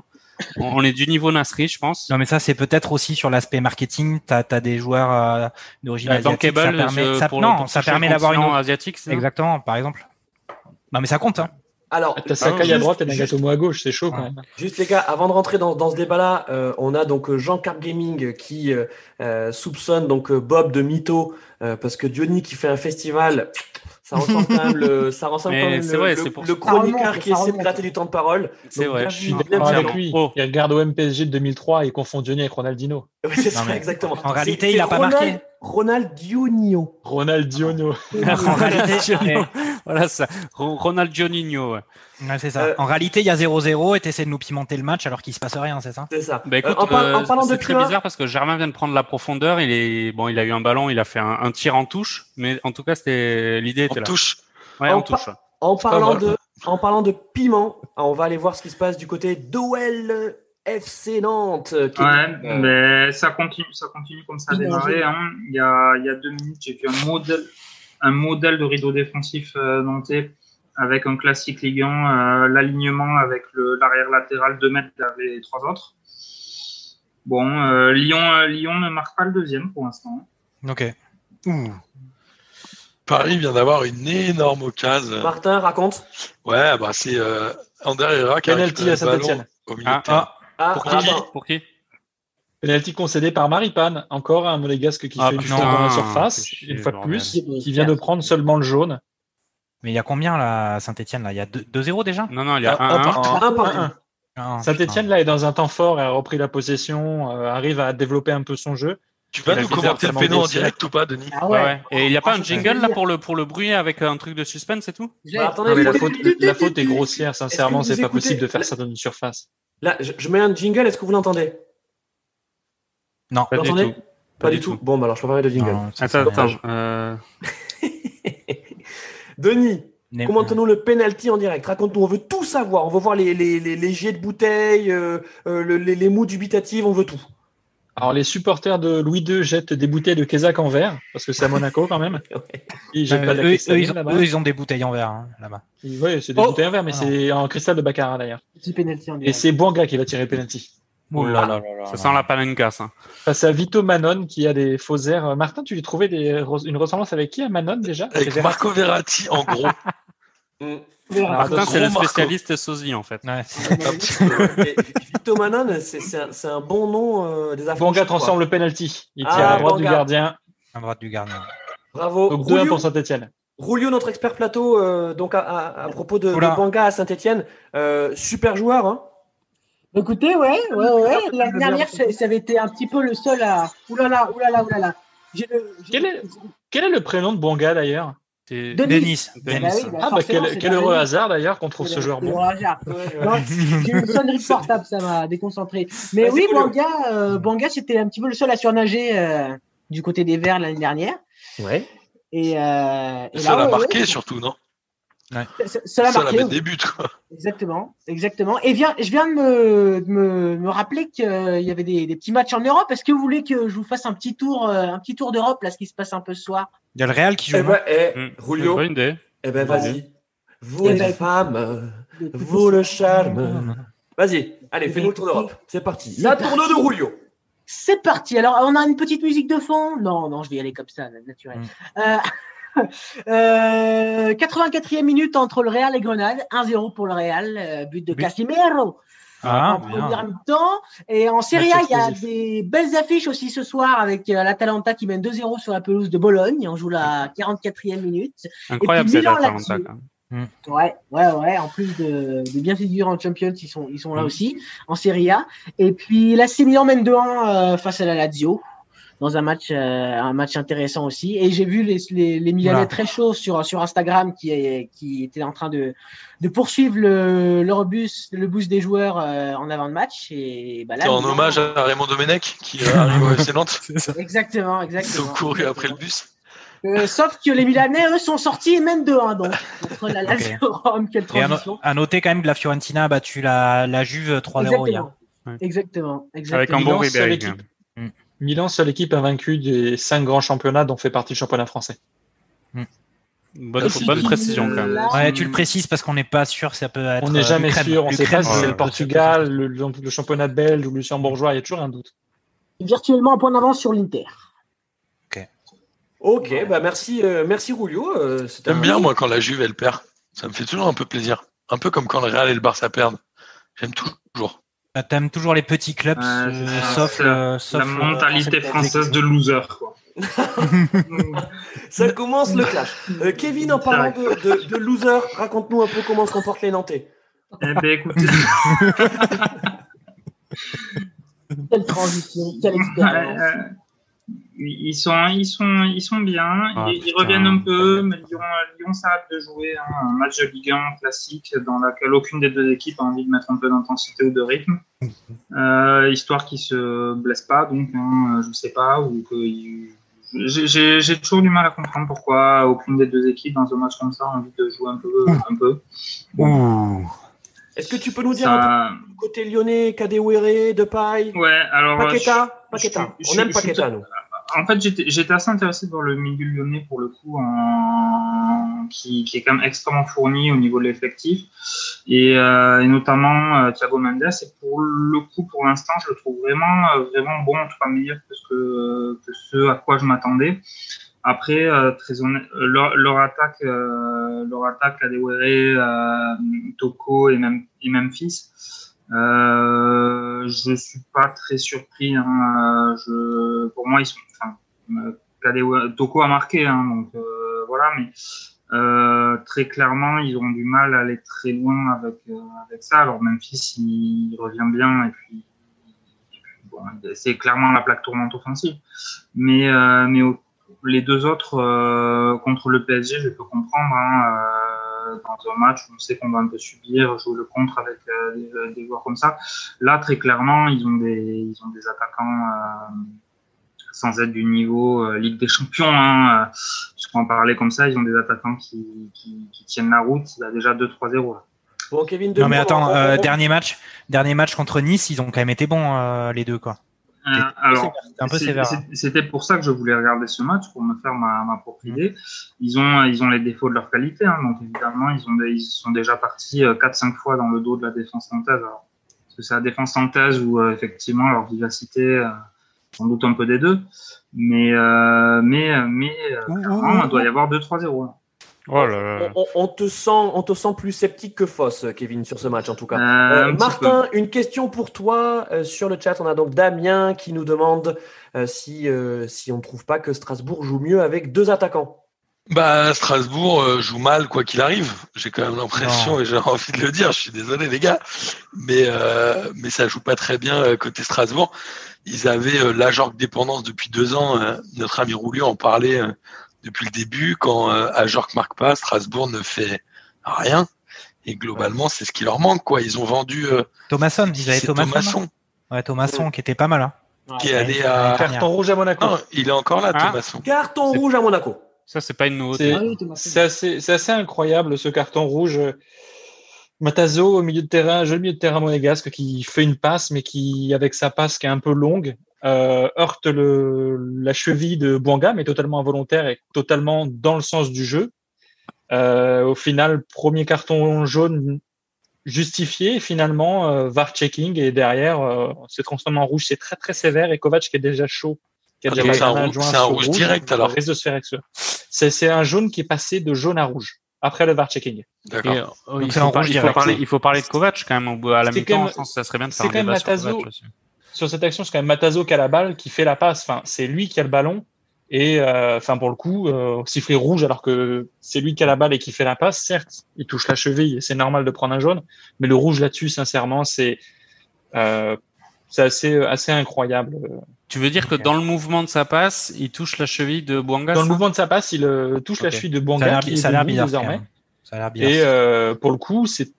On, on est du niveau Nasri, je pense. Non, mais ça, c'est peut-être aussi sur l'aspect marketing. T'as as des joueurs euh, d'origine asiatique. Ça permet, ça, non, le- ça permet d'avoir une. asiatique. Exactement, par exemple. Non, mais ça compte. Hein. Alors, T'as Sakai à juste- droite et juste- Nagatomo à gauche, c'est chaud quand même. Juste les gars, avant de rentrer dans, dans ce débat-là, euh, on a donc euh, Jean Carp Gaming qui euh, soupçonne donc Bob de mytho euh, parce que Diony qui fait un festival, ça ressemble quand même le, ça ressemble quand même c'est le, vrai, le- c'est pour le ça. chroniqueur remonte, qui essaie de gratter du temps de parole. C'est vrai. Je suis d'accord avec lui. Oh. Il regarde au MPSG de 2003 et confond Johnny avec Ronaldinho. [laughs] Ouais, c'est ça, mais exactement. en réalité, il a c'est pas Ronald- marqué. Ronaldinho. Ronaldinho. [laughs] en réalité, ouais. Voilà ça. Ro- Ronaldinho. Ouais. Ouais, c'est ça. Euh, En réalité, il y a 0-0 et t'essaies de nous pimenter le match alors qu'il se passe rien, c'est ça? C'est ça. Bah écoute, Euh, en, par- en euh, parlant de c'est très bizarre parce que Germain vient de prendre la profondeur. Il est bon, il a eu un ballon, il a fait un, un tir en touche, mais en tout cas, c'était l'idée était là. touche. Ouais, En en touche. en parlant de, en parlant de piment, on va aller voir ce qui se passe du côté d'OL FC Nantes. qui est- Ouais, euh, mais ça continue, ça continue comme ça a démarré. Hein. Il, y a, il y a deux minutes, j'ai vu un modèle, un modèle de rideau défensif euh, nantais avec un classique Ligue 1, euh, l'alignement avec l'arrière latéral 2 mètres vers les trois autres. Bon, euh, Lyon, euh, Lyon ne marque pas le deuxième pour l'instant. Ok. Ouh. Paris vient d'avoir une énorme occasion. Martin, raconte. Ouais, bah c'est euh, Ander Herrera qui a le ballon Saint-Etienne. au milieu Ah, de terrain. Ah, Ah, pour qui attends. Pour qui Penalty concédé par Maripane. Encore un monégasque qui Ah, fait fond dans la surface, chier, une fois de bordel. plus, qui vient de prendre seulement le jaune. Mais il y a combien là, à Saint-Etienne là? Il y a 2 2-0 déjà? Non, non, il y a Un- un, un un. partout. Un partout. Un, un. Ah, Saint-Etienne là est dans un temps fort, a repris la possession, euh, arrive à développer un peu son jeu. Tu vas nous commenter le péno en direct ou pas, Denis Ah Ouais, ouais. Et il n'y a pas un jingle là pour le pour le bruit avec un truc de suspense et tout? Bah, attendez, Non, mais la faute, la faute est grossière, sincèrement, c'est pas écoutez- possible de faire ça dans une surface. Là, je, je mets un jingle, est-ce que vous l'entendez? Non. Pas Vous du l'entendez? tout. Pas, du tout. Bon, bah alors je peux pas mettre de jingle. Non, Attends, attends. Euh... [laughs] Denis, commente-nous le penalty en direct. Raconte-nous, on veut tout savoir. On veut voir les, les, les, les jets de bouteilles, euh, euh, le- les, les mots dubitatives, on veut tout. Alors, les supporters de Louis II jettent des bouteilles de Kézak en verre, parce que c'est à Monaco quand même. [laughs] Ouais. Ils jettent Euh, pas de la eux, ils ont, là-bas. eux, ils ont des bouteilles en verre hein, là-bas. Oui, c'est des Oh bouteilles en verre, mais Ah c'est en cristal de Baccarat d'ailleurs. Petit penalty en Et c'est Bouanga qui va tirer penalty. Oh là là là là Ça là. sent la palanca, ça. Face à Vito Manon qui a des faux airs. Euh, Martin, tu lui trouvais des, une ressemblance avec qui à Manon déjà? Avec Marco Verratti en gros. [laughs] Mm. Ah, Martin, c'est le Marco. spécialiste sosie en fait. Ouais. Et Vito Manon, c'est un, bon nom euh, des affaires. Bouanga transforme le penalty. Il Ah, tire à droite du gardien. À droite du gardien. Bravo. Donc 2-1 Rulio, pour Saint-Etienne. Rulio, notre expert plateau, euh, donc à, à- à propos de, de. Banga à Saint-Etienne, super joueur. Hein Écoutez, ouais, ouais, ouais. L'année dernière, ça, ça avait été un petit peu le seul à. Oulala, oulala, oulala. Quel est, quel est le prénom de Bouanga d'ailleurs? C'est- Denis. Denis. Bah Denis. oui, bah Ah bah quel, heureux Denis. hasard d'ailleurs qu'on trouve ce joueur bon. hasard. [laughs] J'ai eu une sonnerie de portable, ça m'a déconcentré. Mais Vas-y, oui. Banga, euh, Banga, c'était un petit peu le seul à surnager euh, du côté des Verts l'année dernière. Ouais. Et, euh, et Ça l'a ouais, marqué ouais, surtout, non? Ça- ça- ça l'a Ça l'a marqué. buts, quoi. Exactement, exactement. Et viens, je viens de me, de me, me rappeler qu'il y avait des, des petits matchs en Europe. Est-ce que vous voulez que je vous fasse un petit tour, euh, un petit tour d'Europe, là, ce qui se passe un peu ce soir? Il y a le Real qui joue. Eh ben, eh, Hmm. Idée. eh ben Vas-y. Vous Eh les ben, femmes, euh, vous le charme. Vas-y, allez, fais-nous le tour d'Europe. C'est parti. C'est La parti. tournée de Rulio. C'est parti. Alors, on a une petite musique de fond Non, non, je vais y aller comme ça, naturel. Mm. Euh, [laughs] euh, 84e minute entre le Real et Grenade. 1-0 pour le Real. euh, but de But. Casimiro Ah, en bien. première mi-temps. Et en Serie A, il y a des belles affiches aussi ce soir avec euh, l'Atalanta qui mène 2-0 sur la pelouse de Bologne. On joue la 44e minute. Incroyable cette Atalanta. même. Ouais, ouais, ouais. En plus de, de bien figurer en Champions, ils sont, ils sont là Mm. aussi, en Serie A. Et puis l'AC Milan mène 2-1 euh, face à la Lazio dans un match, euh, un match intéressant aussi. Et j'ai vu les, les, les Milanais Voilà. très chauds sur, sur Instagram qui, est, qui étaient en train de, de poursuivre le, leur bus, le boost des joueurs euh, en avant de match. Et bah là, C'est en Milan- hommage à Raymond Domenech qui euh, arrive au FC Nantes. [laughs] Exactement, Ils exactement. ont couru après le bus. Euh, sauf que les Milanais, eux, sont sortis et mènent 2-1 donc. Contre la Lazio Rome, quelle Et à, no- transition. à noter quand même que la Fiorentina a battu la, la Juve 3-0 hier. Exactement. Exactement. Avec un bon Ribéry. Milan, seule équipe invaincu des cinq grands championnats dont fait partie le championnat français. Bonne, Merci. bonne précision quand même. Ouais, tu le précises parce qu'on n'est pas sûr, ça peut être. On n'est euh, jamais sûr, on ne sait pas si c'est euh, le Portugal, le, championnat belge ou le luxembourgeois, il y a toujours un doute. virtuellement un point d'avance sur l'Inter. Ok, bah merci, euh, merci Rulio. euh, J'aime bien, moi, quand la Juve, elle perd. Ça me fait toujours un peu plaisir. Un peu comme quand le Real et le Barça perdent. J'aime toujours. Bah, T'aimes toujours les petits clubs, euh, sauf, La sauf mentalité française de loser, quoi. [laughs] Ça commence le clash. Euh, Kevin, en parlant de, de, de loser, raconte-nous un peu comment se comportent les Nantais. Eh ben, écoutez, [laughs] Quelle transition, quelle expérience. Ils sont, ils sont, ils sont bien. Ah, ils, reviennent un peu, mais Lyon, Lyon s'arrête de jouer hein, un match de Ligue 1 classique dans lequel aucune des deux équipes a envie de mettre un peu d'intensité ou de rythme, [laughs] euh, histoire qu'ils se blessent pas. Donc, hein, je sais pas, ou que j'ai- toujours du mal à comprendre pourquoi aucune des deux équipes dans un match comme ça a envie de jouer un peu, un peu. Est-ce que tu peux nous dire un peu côté lyonnais, Kadewere, Depay, ouais, alors. Paqueta je- Paqueta. je- On aime je- Paqueta, nous. En fait, j'étais assez intéressé voir le milieu lyonnais pour le coup, en... qui, qui est quand même extrêmement fourni au niveau de l'effectif, et, euh, et notamment euh, Thiago Mendes. Et pour le coup, pour l'instant, je le trouve vraiment, euh, vraiment bon, en tout cas meilleur que ce, que, que ce à quoi je m'attendais. Après, euh, très honnête, leur, leur attaque, euh, leur attaque, la Dewere, euh, Toko et même et Memphis. Euh, je suis pas très surpris. Hein. Euh, Je, pour moi, ils sont. Enfin, euh, Toko a marqué, hein, donc euh, voilà. Mais euh, très clairement, ils ont du mal à aller très loin avec euh, avec ça. Alors Memphis, il, revient bien et puis, bon, c'est clairement la plaque tournante offensive. Mais euh, mais les deux autres euh, contre le PSG, je peux comprendre. Hein, euh, dans un match où on sait qu'on va un peu subir, jouer le contre avec euh, des, des joueurs comme ça. Là, très clairement, ils ont des, ils ont des attaquants euh, sans être du niveau euh, Ligue des Champions. Hein, euh, puisqu'on en parlait comme ça, ils ont des attaquants qui, qui, qui tiennent la route. Il y a déjà 2-3-0. là. Bon, Kevin, Non mais attends, euh, dernier match, dernier match contre Nice, ils ont quand même été bons euh, les deux quoi. Euh, alors, C'était hein. C'était pour ça que je voulais regarder ce match, pour me faire ma, ma propre Mhm. idée. Ils ont, ils ont les défauts de leur qualité, hein, donc évidemment, ils, ont des- ils sont déjà partis euh, 4-5 fois dans le dos de la défense nantaise. Alors, parce que c'est la défense nantaise où, euh, effectivement, leur vivacité, euh, sans doute un peu des deux. Mais, euh, mais, mais euh, clairement, il doit y avoir 2-3-0. Oh là là. on, on- on te sent, on te sent plus sceptique que fausse, Kevin, sur ce match en tout cas. Euh, un Martin, une question pour toi euh, sur le chat. On a donc Damien qui nous demande euh, si, euh, si on ne trouve pas que Strasbourg joue mieux avec deux attaquants. Bah, Strasbourg euh, joue mal quoi qu'il arrive. J'ai quand même l'impression et j'ai envie de le dire. Je suis désolé les gars, mais euh, mais ça joue pas très bien euh, côté Strasbourg. Ils avaient euh, l'Ajorc dépendance depuis deux ans. euh, notre ami Roulio en parlait euh, depuis le début. Quand euh, Ajorc marque pas, Strasbourg ne fait rien. Et globalement, c'est ce qui leur manque quoi. Ils ont vendu euh, Thomasson, ils avaient Thomasson. Ouais, Thomasson qui était pas mal. Hein. qui est allé à. Carton rouge à Monaco. Non, il est encore là, Ah. Thomasson. Carton rouge à Monaco. Ça, c'est pas une nouveauté. C'est- Ah assez, incroyable ce carton rouge. Matazo au milieu de terrain, joli milieu de terrain monégasque qui fait une passe, mais qui, avec sa passe qui est un peu longue, euh, heurte le, la cheville de Bouanga, mais totalement involontaire et totalement dans le sens du jeu. Euh, au final, premier carton jaune justifié, finalement, euh, VAR checking, et derrière, euh, c'est transformé en rouge. C'est très très sévère, et Kovac qui est déjà chaud, qui a Ah, c'est un un rouge- un sur rouge direct, alors. risque de se faire. C'est c'est un jaune qui est passé de jaune à rouge après le VAR checking. D'accord. Et, euh, il, rouge il faut parler, ouais. il faut parler de Kovac quand même à la mi-temps. quand même- Je pense que ça serait bien de faire un débat sur. Kovac. Sur cette action, c'est quand même Matazo qui a la balle, qui fait la passe. Enfin, c'est lui qui a le ballon. Et euh, enfin, pour le coup, euh, sifflet rouge alors que c'est lui qui a la balle et qui fait la passe. Certes, il touche la cheville et c'est normal de prendre un jaune. Mais le rouge là-dessus, sincèrement, c'est euh, c'est assez assez incroyable. Tu veux dire que dans le mouvement de sa passe, il touche la cheville de Bouanga Dans le mouvement de sa passe, il euh, touche la cheville de Bouanga l'air qui est ça a l'air bizarre. désormais. Ça a l'air bizarre. Et euh, pour le coup, c'est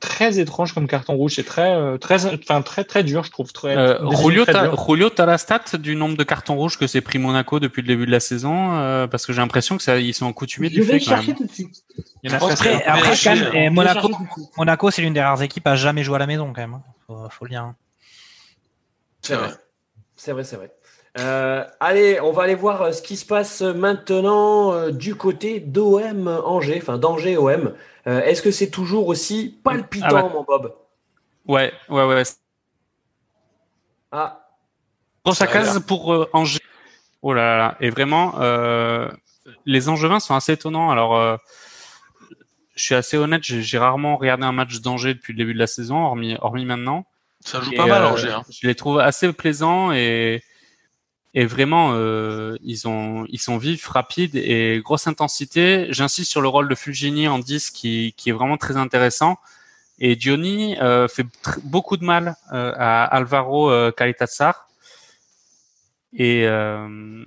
très étrange comme carton rouge. C'est très euh, très enfin très très dur, je trouve. Très, Euh, Julio, t'as dur. Julio, t'as la stat du nombre de cartons rouges que s'est pris Monaco depuis le début de la saison euh, Parce que j'ai l'impression que ça, ils sont accoutumés Je du vais fait quand chercher même. tout de suite. Il y en a Après, après quand même, et Monaco. Monaco, c'est l'une des rares équipes à jamais jouer à la maison quand même. hein. Faut, faut le dire. hein. C'est vrai. C'est vrai, c'est vrai. Euh, allez, on va aller voir euh, ce qui se passe maintenant euh, du côté d'OM Angers, enfin d'Angers OM. Euh, Est-ce que c'est toujours aussi palpitant, Ah ouais. mon Bob? Ouais, ouais, ouais. Ah, Grosse case pour euh, Angers. Oh là là là. Et vraiment, euh, les Angevins sont assez étonnants. Alors, euh, je suis assez honnête, j'ai j'ai rarement regardé un match d'Angers depuis le début de la saison, hormis, hormis maintenant. Ça joue Et, pas mal, euh, Angers. Hein. Je les trouve assez plaisants et, et vraiment, euh, ils, ont, ils sont vifs, rapides et grosse intensité. J'insiste sur le rôle de Fulgini en 10 qui, qui est vraiment très intéressant. Et Diony euh, fait beaucoup de mal euh, à Alvaro euh, Kalitatsar. Et, euh,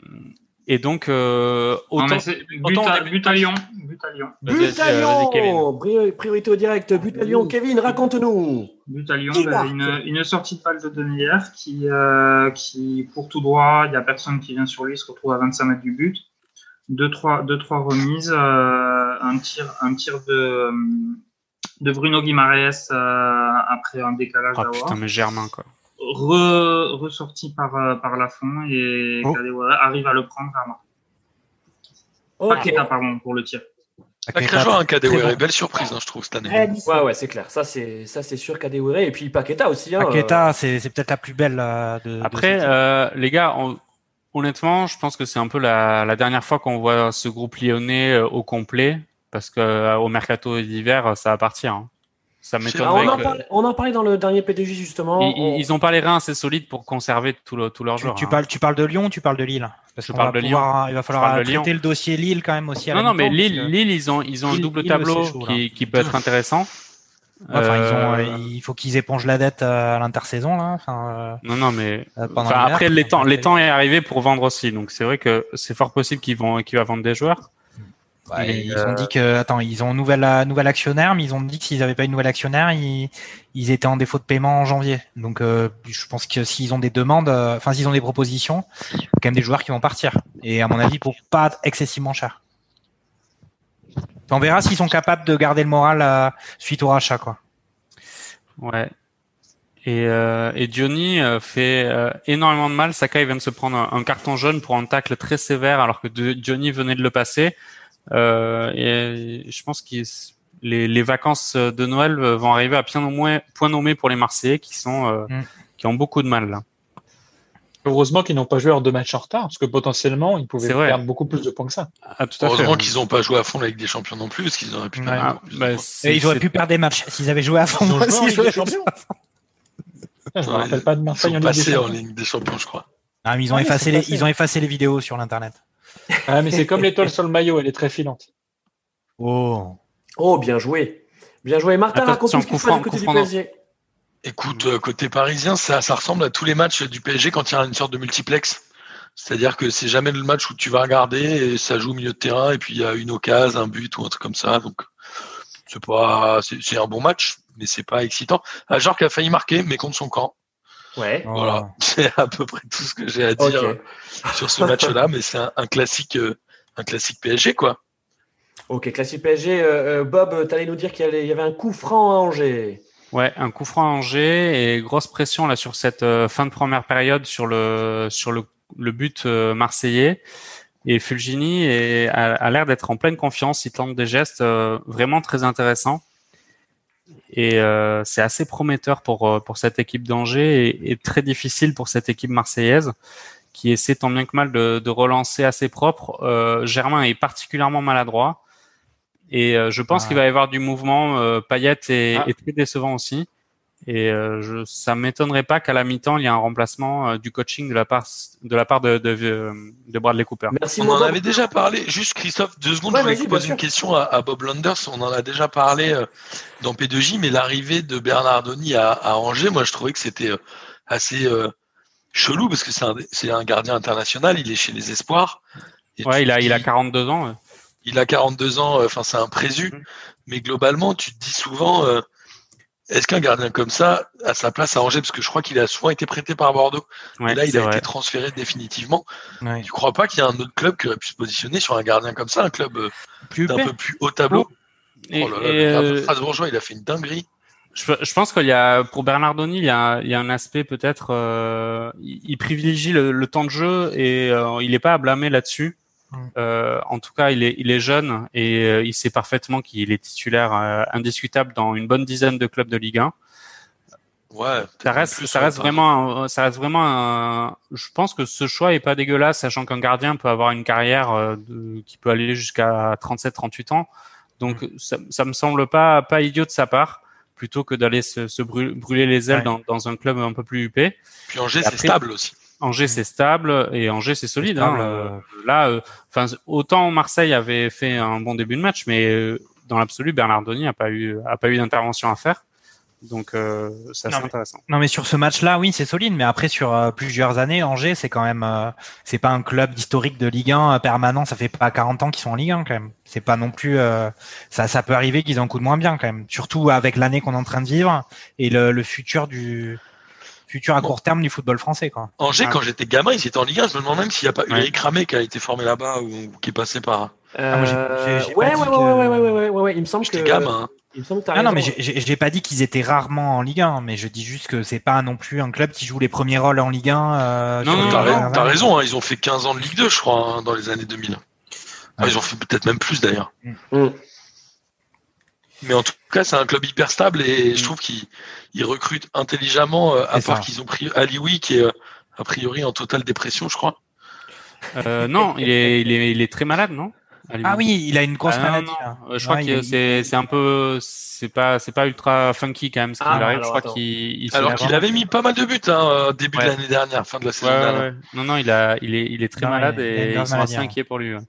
et donc, euh, Non, autant. mais c'est but, autant à, on est- but à Lyon. But à Lyon. Vas-y, vas-y, but à vas-y, Kevin. Lyon Pri- Priorité au direct, but à Lyon. Kevin, raconte-nous But à Lyon, Qui bah, une, une sortie de balle de Deneyer qui, euh, qui court tout droit, il n'y a personne qui vient sur lui, il se retrouve à 25 mètres du but. Deux, trois, deux, trois remises, euh, un tir, un tir de, de Bruno Guimaraes euh, après un décalage Ah putain, mais Germain, quoi. Re, ressorti par, euh, par Lafont et Oh. Arrive à le prendre à. Ok. Paqueta, pardon, pour le tir. Sacré joueur, un Très Kadewere. bon. Belle surprise, hein, je trouve, cette année. Ouais, ouais, c'est clair. Ça, c'est ça, c'est sûr Kadewere. Et puis Paqueta aussi. Hein, Paqueta, c'est c'est peut-être la plus belle euh, de. Après, euh, les gars, on- honnêtement, je pense que c'est un peu la, la dernière fois qu'on voit ce groupe lyonnais euh, au complet, parce que euh, au mercato d'hiver, ça va partir. Hein. Ça euh, m'étonnerait on, en que- parlait, on en parlait dans le dernier PDG justement. Ils, On- ils ont pas les reins assez solides pour conserver tous le- tous leurs tu, joueurs. tu hein. parles, tu parles de Lyon, ou tu parles de Lille. Parce Je qu'on parle va de pouvoir- Il va falloir traiter Lyon. le dossier Lille quand même aussi. À Non, non, mais Lille, que- Lille, ils ont, ils ont un Lille- double Lille, tableau chaud, qui, qui peut être intéressant. Ouais, ils ont, Euh, euh, il faut qu'ils épongent la dette euh, à l'intersaison là. Enfin, Non, non, mais euh, après, donc, l'étang, euh, l'étang est arrivé pour vendre aussi, donc c'est vrai que c'est fort possible qu'ils vont, qu'ils vont vendre des joueurs. Ils euh, ont dit que, attends, ils ont un nouvel, euh, nouvel actionnaire, mais ils ont dit que s'ils n'avaient pas une nouvelle actionnaire, ils, ils étaient en défaut de paiement en janvier. Donc, euh, je pense que s'ils ont des demandes, euh, enfin, s'ils ont des propositions, il y a quand même des joueurs qui vont partir. Et à mon avis, pour pas excessivement cher. On verra s'ils sont capables de garder le moral euh, suite au rachat, quoi. Ouais. Et, euh, et Diony euh, fait euh, énormément de mal. Sakai vient de se prendre un, un carton jaune pour un tacle très sévère alors que De- Diony venait de le passer. Euh, et je pense que les, les vacances de Noël vont arriver à point nommé, point nommé pour les Marseillais qui sont euh, Mm. qui ont beaucoup de mal là. Heureusement qu'ils n'ont pas joué leurs deux matchs en retard, parce que potentiellement, ils pouvaient perdre beaucoup plus de points que ça. Ah, tout à fait. Heureusement qu'ils n'ont pas joué à fond la Ligue des Champions non plus, parce qu'ils auraient pu Ouais. perdre Ah, bah, Et ils auraient pu perdre des matchs s'ils avaient joué à fond. Ils ont joué en [laughs] Ligue des Champions. Je me Ouais, rappelle pas de Ils Marseille sont en Ligue des en Champions. Ligue des Champions, je crois. Ah, mais ils ont Ouais, effacé les, ils ont effacé les vidéos sur l'internet. Ah, mais c'est comme l'étoile sur le maillot, elle est très filante. Oh. Oh, bien joué. Bien joué. Martin, raconte-nous ce qui coup se passe du côté du. PSG. Écoute, euh, côté parisien, ça, ça ressemble à tous les matchs du PSG quand il y a une sorte de multiplex. C'est-à-dire que c'est jamais le match où tu vas regarder et ça joue au milieu de terrain et puis il y a une occasion, un but ou un truc comme ça. Donc c'est pas, c'est c'est un bon match, mais c'est pas excitant. Ah, Jorg a failli marquer, mais contre son camp. Ouais. Oh. Voilà, [laughs] c'est à peu près tout ce que j'ai à dire Ok. sur ce match-là, mais c'est un, un classique, euh, un classique PSG quoi. Ok, classique PSG. Euh, euh, Bob, tu allais nous dire qu'il y avait- il y avait un coup franc à Angers. Ouais, un coup franc à Angers et grosse pression là sur cette euh, fin de première période sur le sur le, le but euh, marseillais. Et Fulgini est, a, a l'air d'être en pleine confiance. Il tente des gestes euh, vraiment très intéressants. Et euh, c'est assez prometteur pour euh, pour cette équipe d'Angers et, et très difficile pour cette équipe marseillaise qui essaie tant bien que mal de, de relancer assez propre. Euh, Germain est particulièrement maladroit. Et euh, je pense Ah. qu'il va y avoir du mouvement. Euh, Payet est, Ah. est très décevant aussi. Et euh, je, ça m'étonnerait pas qu'à la mi-temps, il y ait un remplacement euh, du coaching de la part de la part de, de, euh, de Bradley Cooper. Merci, On en Bob. avait déjà parlé. Juste Christophe, deux secondes, Ouais, je voulais poser une question à, à Bob Landers. On en a déjà parlé euh, dans P2J, mais l'arrivée de Bernardoni à, à Angers, moi je trouvais que c'était euh, assez euh, chelou parce que c'est un, c'est un gardien international. Il est chez les Espoirs. Et Ouais, il a il a dis- 42 ans. ouais. il a 42 ans, euh, enfin c'est un présu, Mhm. mais globalement tu te dis souvent, euh, est-ce qu'un gardien comme ça a sa place à Angers? Parce que je crois qu'il a souvent été prêté par Bordeaux, Ouais, et là il a vrai. été transféré définitivement. Ouais. Tu crois pas qu'il y a un autre club qui aurait pu se positionner sur un gardien comme ça, un club euh, d'un peu plus haut tableau? Et, Oh là là, et, le gardien euh, Strasbourgeois, il a fait une dinguerie. Je, je pense qu'il y a pour Bernardoni, il y a, il y a un aspect peut-être, euh, il, il privilégie le, le temps de jeu et euh, il n'est pas à blâmer là-dessus. Mm. Euh, en tout cas, il est, il est jeune et euh, il sait parfaitement qu'il est titulaire euh, indiscutable dans une bonne dizaine de clubs de Ligue 1. Ouais. Ça reste, plus ça reste vraiment, un- ça reste vraiment. Un, je pense que ce choix est pas dégueulasse, sachant qu'un gardien peut avoir une carrière de, qui peut aller jusqu'à 37-38 ans. Donc, ça, ça me semble pas pas idiot de sa part, plutôt que d'aller se, se brû- brûler les ailes Ouais. dans, dans un club un peu plus huppé. Puis Angers, c'est stable aussi. Angers c'est stable et Angers c'est solide. stable, hein. euh. Là, euh, enfin autant Marseille avait fait un bon début de match, mais euh, dans l'absolu, Bernardoni a pas eu a pas eu d'intervention à faire. Donc, euh, c'est intéressant. Non, mais sur ce match-là, oui, c'est solide. Mais après, sur plusieurs années, Angers, c'est quand même, euh, c'est pas un club d'historique de Ligue 1 euh, permanent. Ça fait pas 40 ans qu'ils sont en Ligue 1 quand même. C'est pas non plus, euh, ça, ça peut arriver qu'ils en coup de moins bien quand même. Surtout avec l'année qu'on est en train de vivre et le, le futur du futur à court terme du football français, quoi. Angers, Ah. quand j'étais gamin, ils étaient en Ligue 1. Je me demande même s'il n'y a pas Ouais. Eric Ramé qui a été formé là-bas ou qui est passé par. Euh, ouais, pas ouais, ouais, que- ouais, ouais, ouais, il me semble que. Gamin. hein. Il me semble que t'as Ah non, raison. mais j'ai- pas dit qu'ils étaient rarement en Ligue 1, mais je dis juste que c'est pas non plus un club qui joue les premiers rôles en Ligue 1. euh, Non, non, T'as non, ra- raison, hein, ils ont fait 15 ans de Ligue 2, je crois, hein, dans les années 2000. Enfin, Ils ont fait peut-être même plus d'ailleurs. Mm. Mais en tout cas, c'est un club hyper stable et Mm. je trouve qu'ils ils recrutent intelligemment, euh, à part qu'ils ont pris Alioui qui est euh, a priori en totale dépression, je crois. Euh, non, il est, il est, il est très malade, non Ah oui, il a une grosse Ah, maladie. non. là. Je crois Ouais, que il- c'est, un peu, c'est pas, c'est pas ultra funky quand même ce Ah, arrive. alors, je crois qu'il, il Alors qu'il avait mis pas mal de buts hein, début Ouais. de l'année dernière, fin de la saison Ouais. Non, non, il a, il est, il est très Non, malade et ils sont assez ouais. inquiets pour lui. Mm.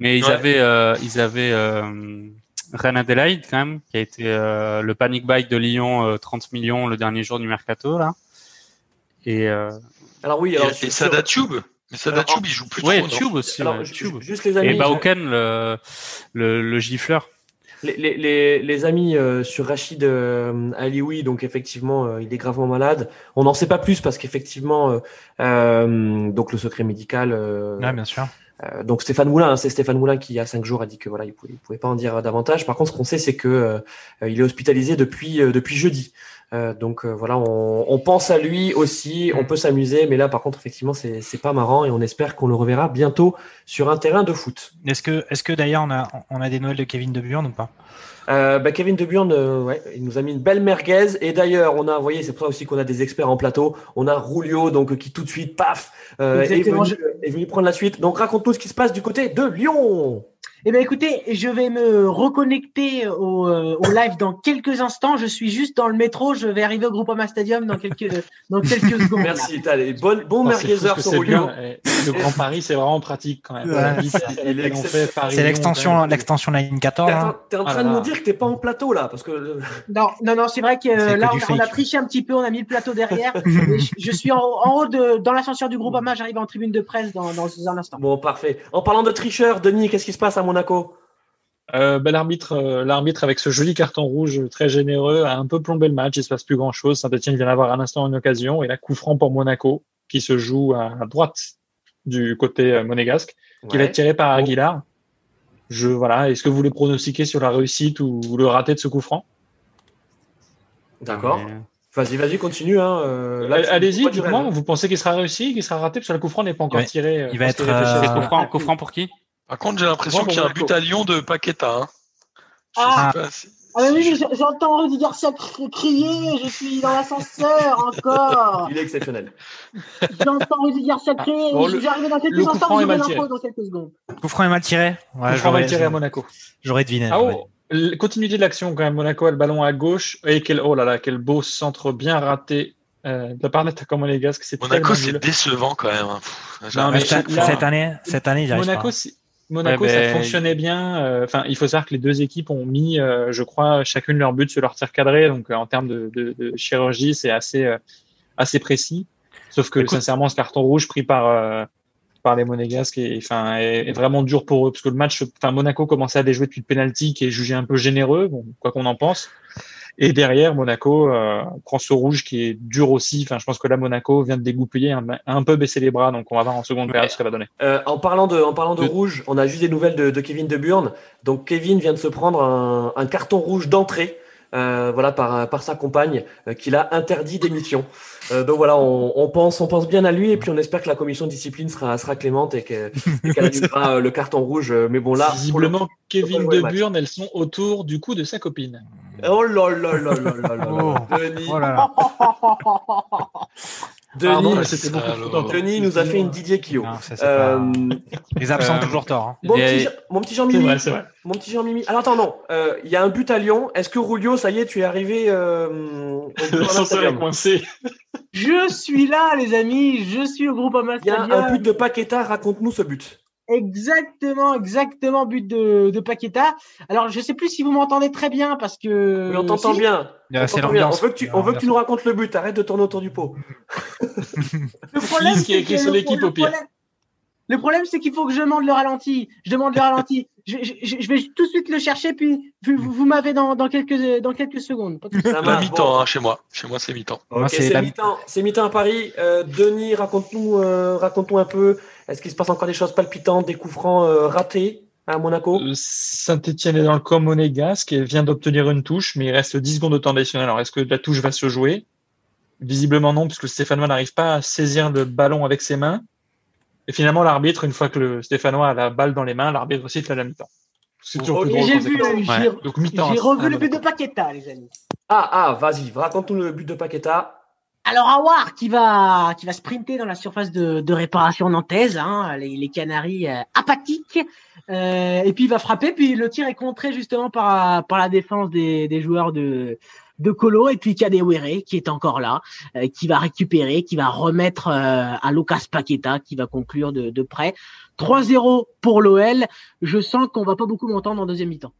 Mais ils avaient, euh, ils avaient euh, Ren Adelaide quand même, qui a été euh, le panic buy de Lyon, euh, 30 millions le dernier jour du mercato là. Et euh, Alors oui, Et, alors. et sur- Sada Tube, mais Sada Alors, Tube, il joue plus ouais, trop. non Tube aussi. alors, ouais, Tube. juste les amis. Et je- Bauken, le, le, le gifleur. Les, les, les, les amis euh, sur Rachid euh, Alioui, donc effectivement, euh, il est gravement malade. On n'en sait pas plus parce qu'effectivement, euh, euh, donc le secret médical. euh, Ouais, bien sûr. Euh, donc Stéphane Moulin, hein, c'est Stéphane Moulin qui il y a cinq jours a dit que voilà, il pouvait, pas en dire davantage. Par contre, ce qu'on sait, c'est que euh, il est hospitalisé depuis euh, depuis jeudi. Euh, donc euh, voilà, on, on pense à lui aussi. On peut s'amuser, mais là, par contre, effectivement, c'est c'est pas marrant et on espère qu'on le reverra bientôt sur un terrain de foot. Est-ce que, est-ce que d'ailleurs on a, on a des nouvelles de Kevin De Bruyne ou pas? Euh, bah, Kevin De Bruyne, euh, ouais, il nous a mis une belle merguez. Et d'ailleurs, on a envoyé, c'est pour ça aussi qu'on a des experts en plateau. On a Rulio, donc qui tout de suite, paf, euh, est, venu, est venu prendre la suite. Donc raconte-nous ce qui se passe du côté de Lyon. Eh bien, écoutez, je vais me reconnecter au, euh, au live dans quelques instants. Je suis juste dans le métro. Je vais arriver au Groupama Stadium dans quelques, dans quelques [laughs] secondes. Merci, t'as les bonnes, bons Oh, c'est fou merguezers sur. Et Le Grand Paris, c'est vraiment pratique quand même. Ouais. C'est l'extension, l'extension de la ligne 14. T'es en, hein. en train là de nous dire que t'es pas en plateau là, parce que Non, non, non, c'est vrai que euh, là, on a, on a fake. triché un petit peu. On a mis le plateau derrière. [laughs] Je, je suis en, en haut de, dans l'ascenseur du Groupama. J'arrive en tribune de presse dans, dans un instant. bon, parfait. En parlant de tricheur, Denis, qu'est-ce qui se passe à Monaco Euh, ben, l'arbitre, euh, l'arbitre avec ce joli carton rouge très généreux a un peu plombé le match. Il se passe plus grand chose. Saint-Etienne vient d'avoir un instant une occasion et là coup franc pour Monaco qui se joue à droite du côté euh, monégasque, qui va être tiré par Aguilar. Je voilà. Est-ce que vous voulez pronostiquer sur la réussite ou le raté de ce coup franc? D'accord. Mais- Vas-y, vas-y, continue. Hein. euh, Euh, Allez-y, dites-moi. Vous pensez qu'il sera réussi, qu'il sera raté parce que le coup franc n'est pas encore tiré. il va être, euh, franc, coup franc pour qui? Par contre, j'ai l'impression Bon, qu'il y a un but à Lyon de Paqueta. Hein. Je Ah. sais pas si- Ah oui, je- j'entends Rudy Garcia cri- crier. Je suis dans l'ascenseur encore. Il est exceptionnel. J'entends Rudy Garcia crier. bon, je arriver dans quelques instants. aurez mal l'info dans quelques secondes. Coup franc est mal tiré. Ouais, Coup franc mal tiré à Monaco. J'aurais deviné. Ah oh, continuité de l'action quand même. Monaco a le ballon à gauche et quel oh là là quel beau centre bien raté euh, de la part d'attaquant monégasque. Monaco, c'est décevant quand même. hein. Pff, Non, j'arrive mais cette, là- fois. cette année, cette année, Monaco, pas. Monaco, Ouais, ça fonctionnait bien. euh, Enfin, il faut savoir que les deux équipes ont mis, euh, je crois, chacune leur but sur leur tir cadré. Donc, euh, en termes de, de- de chirurgie, c'est assez, assez précis. Sauf que, Écoute- sincèrement, ce carton rouge pris par, par les Monégasques est, enfin, est, est vraiment dur pour eux. Parce que le match, enfin, Monaco commençait à les jouer depuis le penalty qui est jugé un peu généreux, bon, quoi qu'on en pense. Et derrière, Monaco euh, prend ce rouge qui est dur aussi. Enfin, je pense que là, Monaco vient de dégoupiller, un, un peu baisser les bras. Donc, on va voir en seconde période ce que ça va donner. Euh, en parlant de, en parlant de De- rouge, on a juste des nouvelles de, de Kevin De Bruyne. Donc Kevin vient de se prendre un, un carton rouge d'entrée. Euh, voilà, par, par sa compagne, euh, qu'il a interdit d'émission. Euh, donc voilà, on, on pense, on pense bien à lui et puis on espère que la commission de discipline sera, sera clémente et que- et [laughs] qu'elle annulera euh, le carton rouge. Mais bon là, pour le- Visiblement, Kevin De. Burne, elles sont autour du cou de sa copine. Oh là là là là là là Oh. là. Denis, Oh là là. [laughs] Denis, Pardon, c'était beaucoup. Denis nous a fait une Didier Kio. Non, ça, c'est Euh, pas- Les absents ont euh, toujours tort. hein. mon, petit, mon petit C'est Jean-Mimi, vrai, c'est vrai. mon petit Jean-Mimi. Alors attends, non, euh, il y a un but à Lyon. Est-ce que Rulio, ça y est, tu es arrivé euh, au [laughs] coincé. Je suis là, les amis. Je suis au groupe Il y a un but de Paqueta, raconte-nous ce but. Exactement, exactement, but de, de Paqueta. Alors, je sais plus si vous m'entendez très bien parce que. Oui, on t'entend si. bien. On C'est bien. Veut que tu, on veut que tu nous racontes le but. Arrête de tourner autour du pot. Le problème, c'est écrit que sur le- l'équipe, au pire. problème- Le problème, c'est qu'il faut que je demande le ralenti. Je demande le ralenti. Je, je- je- je vais tout de suite le chercher, puis vous, vous- vous m'avez dans, dans, quelques, dans quelques secondes. Ça La mi-temps, Bon. hein, chez moi. Chez moi, c'est mi-temps. C'est c'est la- mi-temps. C'est mi-temps à Paris. Euh, Denis, raconte-nous, euh, raconte-nous un peu. Est-ce qu'il se passe encore des choses palpitantes, des coups francs euh, ratés à Monaco? Euh, Saint-Etienne est dans le camp monégasque et vient d'obtenir une touche, mais il reste 10 secondes de temps additionnel. Alors, est-ce que la touche va se jouer? Visiblement non, puisque le Stéphanois n'arrive pas à saisir le ballon avec ses mains. Et finalement, l'arbitre, une fois que le Stéphanois a la balle dans les mains, l'arbitre siffle à la mi-temps. C'est toujours Ok. plus j'ai vu, ça. j'ai Donc, mi-temps. j'ai revu à le but de. Paqueta, les amis. Ah, ah, vas-y, raconte-nous le but de Paqueta. Alors Awar qui va qui va sprinter dans la surface de, réparation nantaise, hein, les, les Canaries euh, apathiques, euh, et puis il va frapper, puis le tir est contré justement par par la défense des, des joueurs de de Colo et puis Kadewere qui est encore là, euh, qui va récupérer, qui va remettre euh, à Lucas Paqueta, qui va conclure de, de près. 3-0 pour l'OL. Je sens qu'on va pas beaucoup m'entendre en deuxième mi-temps.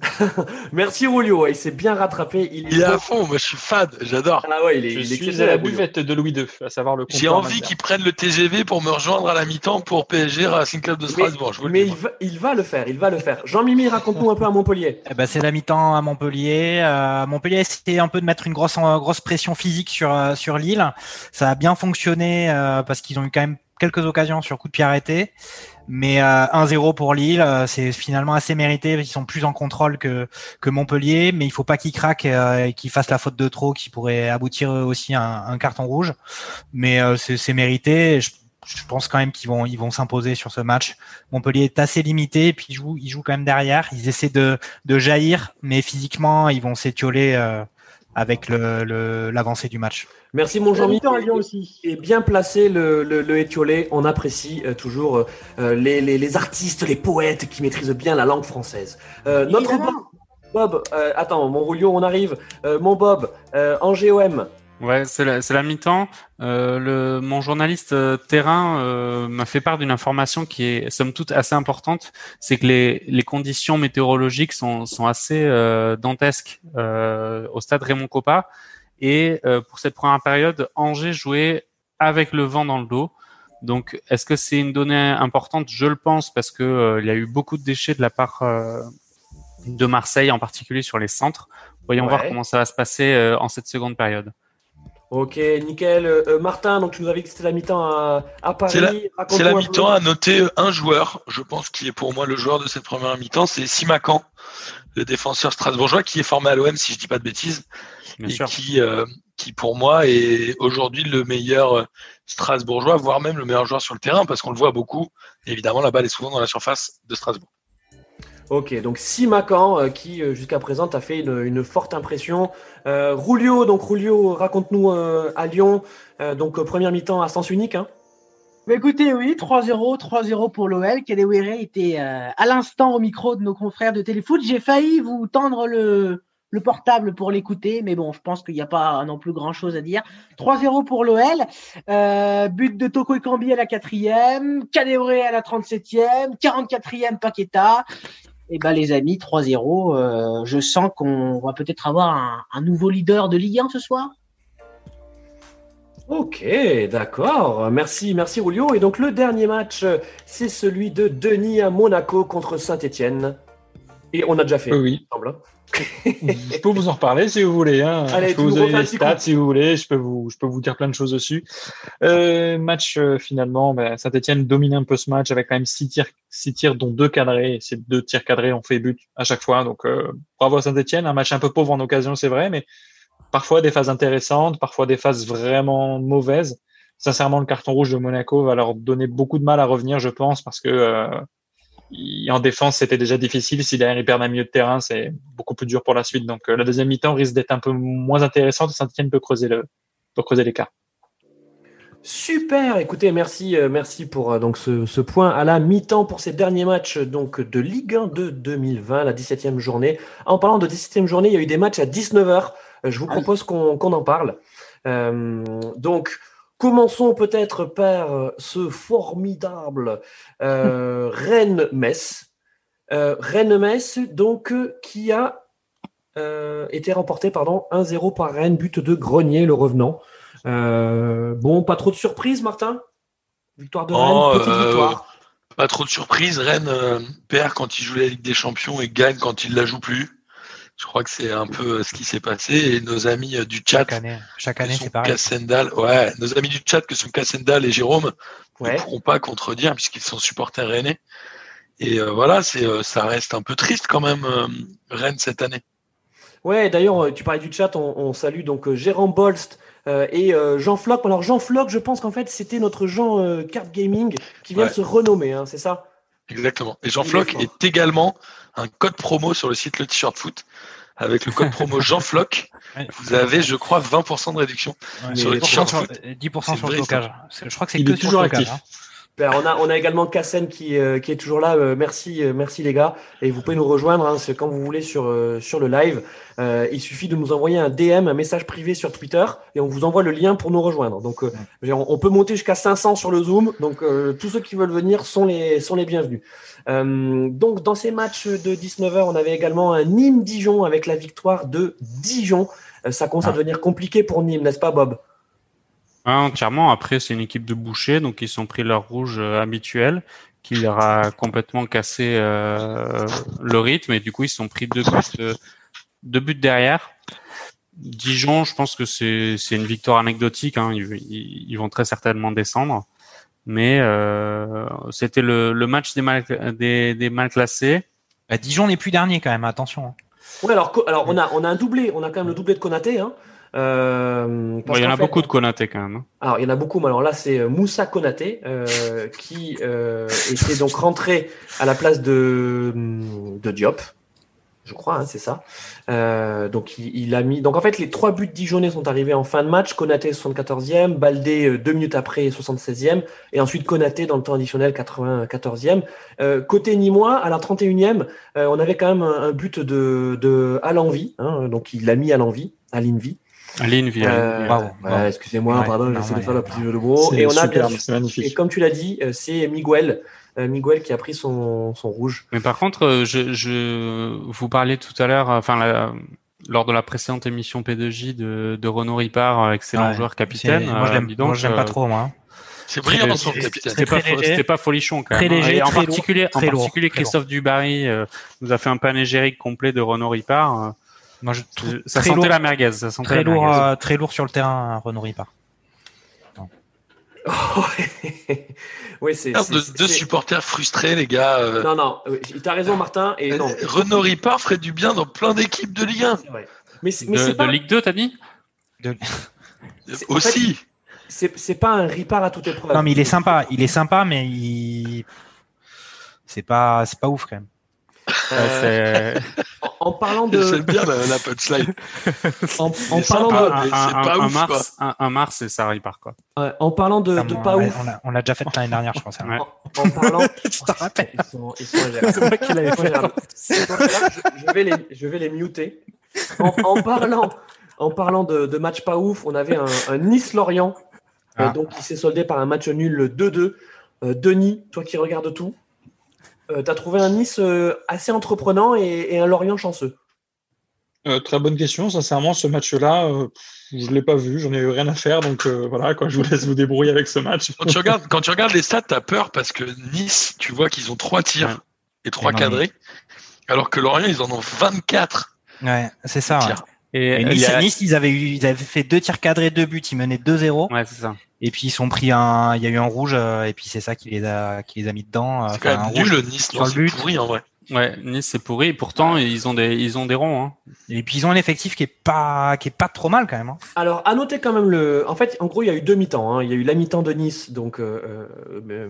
[laughs] Merci Rulio, il s'est bien rattrapé. Il, Il est à fond. Moi, je suis fan. J'adore. Ah ouais, il est, Je il est suis à la buvette de Louis II, à savoir le J'ai envie Mazda. qu'ils prennent le TGV pour me rejoindre à la mi-temps pour PSG Racing Club de Strasbourg. je vous le Mais dis, il va, il va le faire, il va le faire. Jean-Mimi, raconte-nous un peu à Montpellier. Eh ben, c'est la mi-temps à Montpellier. Euh, Montpellier, c'était un peu de mettre une grosse, euh, grosse pression physique sur, euh, sur Lille. Ça a bien fonctionné euh, parce qu'ils ont eu quand même quelques occasions sur coup de pied arrêté. Mais euh, 1-0 pour Lille, euh, c'est finalement assez mérité. Ils sont plus en contrôle que, Montpellier, mais il faut pas qu'ils craquent euh, et qu'ils fassent la faute de trop qui pourrait aboutir aussi à un, carton rouge. Mais euh, c'est mérité. Je, pense quand même qu'ils vont, ils vont s'imposer sur ce match. Montpellier est assez limité, puis ils jouent, ils jouent quand même derrière. Ils essaient de, de jaillir, mais physiquement, ils vont s'étioler avec le- le- l'avancée du match. Merci mon aussi. Et bien placé le, le, le étiolé. On apprécie euh, toujours euh, les, les, les artistes, les poètes qui maîtrisent bien la langue française. Euh, notre Bob, euh, attends, mon Rulio, on arrive. Euh, mon Bob, euh, en GOM. Ouais, c'est la, la mi-temps. Euh, le, mon journaliste euh, terrain euh, m'a fait part d'une information qui est somme toute assez importante. C'est que les, les conditions météorologiques sont, sont assez euh, dantesques euh, au stade Raymond Coppa. Et euh, pour cette première période, Angers jouait avec le vent dans le dos. Donc, est-ce que c'est une donnée importante? Je le pense parce que euh, il y a eu beaucoup de déchets de la part euh, de Marseille, en particulier sur les centres. Voyons Ouais. voir comment ça va se passer euh, en cette seconde période. Ok, nickel. Euh, euh, Martin, donc tu nous avais dit que c'était la mi-temps à, à Paris. C'est la- mi-temps à noter un joueur, je pense, qui est pour moi le joueur de cette première mi-temps, c'est Simacan, le défenseur strasbourgeois qui est formé à l'OM, si je dis pas de bêtises, Bien et sûr. qui, euh, qui pour moi est aujourd'hui le meilleur euh, strasbourgeois, voire même le meilleur joueur sur le terrain, parce qu'on le voit beaucoup. Évidemment, la balle est souvent dans la surface de Strasbourg. Ok, donc Simacan euh, qui euh, jusqu'à présent a fait une, forte impression. Euh, Rulio, donc Rulio, raconte-nous euh, à Lyon, euh, donc première mi-temps à sens unique. Hein. Écoutez, oui, 3-0, 3-0 pour l'OL. Kadewere était à l'instant au micro de nos confrères de Téléfoot. J'ai failli vous tendre le, le portable pour l'écouter, mais bon, je pense qu'il n'y a pas non plus grand-chose à dire. 3-0 pour l'OL. But de Toko Ekambi à la quatrième, Kadewere à la 37e, 44e Paqueta. Et ben les amis, 3-0. euh, je sens qu'on va peut-être avoir un, un nouveau leader de Ligue 1 ce soir. Ok, d'accord. Merci, merci Rulio. Et donc le dernier match, euh, c'est celui de Denis à Monaco contre Saint-Étienne. Et on a déjà fait. Oui, semble, hein. Je peux vous en reparler si vous voulez. Hein. Allez, je peux vous donner les stats si vous voulez. Je peux vous, je peux vous dire plein de choses dessus. Euh, match euh, finalement, ben, Saint-Etienne domine un peu ce match avec quand même six tirs, six tirs dont deux cadrés. Et Ces deux tirs cadrés ont fait but à chaque fois. Donc euh, bravo à Saint-Etienne. Un match un peu pauvre en occasion, c'est vrai, mais parfois des phases intéressantes, parfois des phases vraiment mauvaises. Sincèrement, le carton rouge de Monaco va leur donner beaucoup de mal à revenir, je pense, parce que euh, il- en défense, c'était déjà difficile. Si derrière ils perdent un milieu de terrain, c'est beaucoup plus dur pour la suite. Donc euh, la deuxième mi-temps risque d'être un peu moins intéressante. Saint-Etienne peut creuser le, peut creuser l'écart. Super, écoutez, merci, euh, merci pour euh, donc ce, ce point à la mi-temps pour ces derniers matchs donc de Ligue 1 de 2020, la 17e journée. En parlant de 17e journée, il y a eu des matchs à 19h. Euh, Je vous propose qu'on qu'on en parle. Euh, donc, commençons peut-être par euh, ce formidable euh, Rennes-Metz. Euh, Rennes-Metz, donc, euh, qui a été remporté pardon, 1-0 par Rennes, but de Grenier, le revenant. Bon, pas trop de surprise, Martin? Victoire de Oh, Rennes, petite euh, victoire. Pas trop de surprise. Rennes perd quand il joue la Ligue des Champions et gagne quand il la joue plus. Je crois que c'est un peu euh, ce qui s'est passé. Et nos amis euh, du chat, Chaque année, chaque que année sont c'est pareil. Cassendal, ouais, nos amis du chat que sont Cassendal et Jérôme Ouais. ne pourront pas contredire puisqu'ils sont supporters rennais. Et euh, voilà, c'est euh, ça reste un peu triste quand même euh, Rennes cette année. Ouais, d'ailleurs, tu parlais du chat, on, on salue donc euh, Jérôme Bolst euh, et euh, Jean Floch. Alors, Jean Floch, je pense qu'en fait, c'était notre Jean euh, Card Gaming qui vient Ouais. de se renommer, hein, c'est ça? Exactement. Et Jean fort. est également un code promo sur le site Le T-shirt Foot. Avec le code promo [laughs] Jean Ouais. vous avez, je crois, 20% de réduction. Ouais, sur les 10% t-shirts sur, foot. 10% C'est sur le blocage. Je crois que c'est que sur toujours le blocage, actif. hein. Ben, on, a, on a également Kassen qui, euh, qui est toujours là. Euh, merci, euh, merci les gars. Et vous pouvez nous rejoindre hein, c'est quand vous voulez sur, euh, sur le live. Euh, il suffit de nous envoyer un DM, un message privé sur Twitter, et on vous envoie le lien pour nous rejoindre. Donc, euh, on, on peut monter jusqu'à 500 sur le Zoom. Donc, euh, tous ceux qui veulent venir sont les, sont les bienvenus. Euh, donc, dans ces matchs de 19h, on avait également un Nîmes-Dijon avec la victoire de Dijon. Euh, ça commence à Ah. devenir compliqué pour Nîmes, n'est-ce pas, Bob? Ah, entièrement. Après, c'est une équipe de bouchers, donc ils ont pris leur rouge euh, habituel, qui leur a complètement cassé euh, le rythme, et du coup, ils se sont pris deux buts, euh, deux buts derrière. Dijon, je pense que c'est une victoire anecdotique. Hein. Ils, ils- ils vont très certainement descendre, mais euh, c'était le, le match des mal des, des mal classés. Bah, Dijon n'est plus dernier quand même, attention. hein. Ouais, alors, co- alors on, a, on a un doublé, on a quand même le doublé de Konaté. Hein. Euh, parce Bon, il y en a fait- beaucoup de Konaté quand même. hein. Alors, il y en a beaucoup, mais alors là, c'est euh, Moussa Konaté euh, qui euh, était donc rentré à la place de, hum, de Diop, je crois, hein, c'est ça. Euh, donc, il, il a mis. Donc, en fait, les trois buts dijonnais sont arrivés en fin de match. Konaté 74e, Baldé euh, deux minutes après 76e, et ensuite Konaté dans le temps additionnel 94e. Euh, côté Nîmois, à la 31e, euh, on avait quand même un, un but de, de à l'envie, hein, donc il l'a mis à l'envie, à l'envie. Vie. Euh, ouais, bravo. excusez-moi, Ouais, pardon, j'essaie de faire le ouais. petit jeu de mots. C'est Et on a bien superbe, sûr- c'est et magnifique. comme tu l'as dit, euh, c'est Miguel, euh, Miguel qui a pris son, son rouge. Mais par contre, euh, je, je vous parliez tout à l'heure, euh, enfin la- lors de la précédente émission P2J de, de Renaud Ripard, euh, excellent Ouais, joueur capitaine. Moi, je euh, l'aime euh, pas trop, moi. C'est brillant son c'était- capitaine. C'était pas, Très léger. pas folichon quand Très même. hein. léger, Et en très lourd, particulier, en très lourd, particulier très Christophe Dubarry euh, nous a fait un panégyrique complet de Renaud Ripard. Euh, Moi, je trouve ça très sentait lourd, la merguez. Ça sentait très la lourd, merguez. euh, très lourd sur le terrain, Renaud Ripard. oui, c'est. De- c'est- Deux supporters frustrés, les gars. euh. Non, non, euh, t'as raison, Martin. Et non, Renaud Ripard ferait du bien dans plein d'équipes de Ligue 1. c'est vrai. Mais, c'est- mais De, Ligue 2, t'as dit? En Aussi. c'est pas un ripard à toute épreuve. Non, mais il est sympa, il est sympa, mais il. C'est pas, c'est pas ouf quand même. Euh, en, en parlant de. [laughs] J'aime bien la, la punchline. [laughs] En, en parlant sympa, de. un, un- pas un ouf, Mars, un, un Mars et ça quoi. euh, en parlant de, de pas ouais, ouf. On l'a déjà fait l'année dernière, je pense. hein. Ouais. En, en parlant. [laughs] Je te rappelle. Ils sont, ils sont ingérables. C'est moi qui l'avais fait. Ingérables. je, je vais les, je vais les muter. En, en parlant, en parlant de, de match pas ouf, on avait un, un Nice-Lorient, euh, Ah. donc qui s'est soldé par un match nul 2-2. Euh, Denis, toi qui regardes tout, tu as trouvé un Nice euh, assez entreprenant et, et un Lorient chanceux. Euh, très bonne question. Sincèrement, ce match-là, euh, je l'ai pas vu. J'en ai eu rien à faire. Donc euh, voilà, quoi, je vous laisse vous débrouiller avec ce match. Quand tu regardes, quand tu regardes les stats, t'as peur parce que Nice, tu vois qu'ils ont trois tirs Ouais. et trois cadrés. Alors que Lorient, ils en ont 24. Ouais, c'est ça. Et, Nice, y a- Nice, ils avaient eu, ils avaient fait deux tirs cadrés, deux buts, ils menaient 2-0. Ouais, c'est ça. Et puis ils sont pris un, il y a eu un rouge, euh, et puis c'est ça qui les a, qui les a mis dedans. euh, C'est enfin, quand un même rouge. nul, Nice. le c'est but. pourri en vrai. Ouais, Nice c'est pourri. Et pourtant, ils ont des, ils ont des ronds. Hein. Et puis ils ont un effectif qui est pas, qui est pas trop mal quand même. hein. Alors, à noter quand même le. En fait, en gros, il y a eu deux mi-temps. hein. Il y a eu la mi-temps de Nice, donc euh, euh,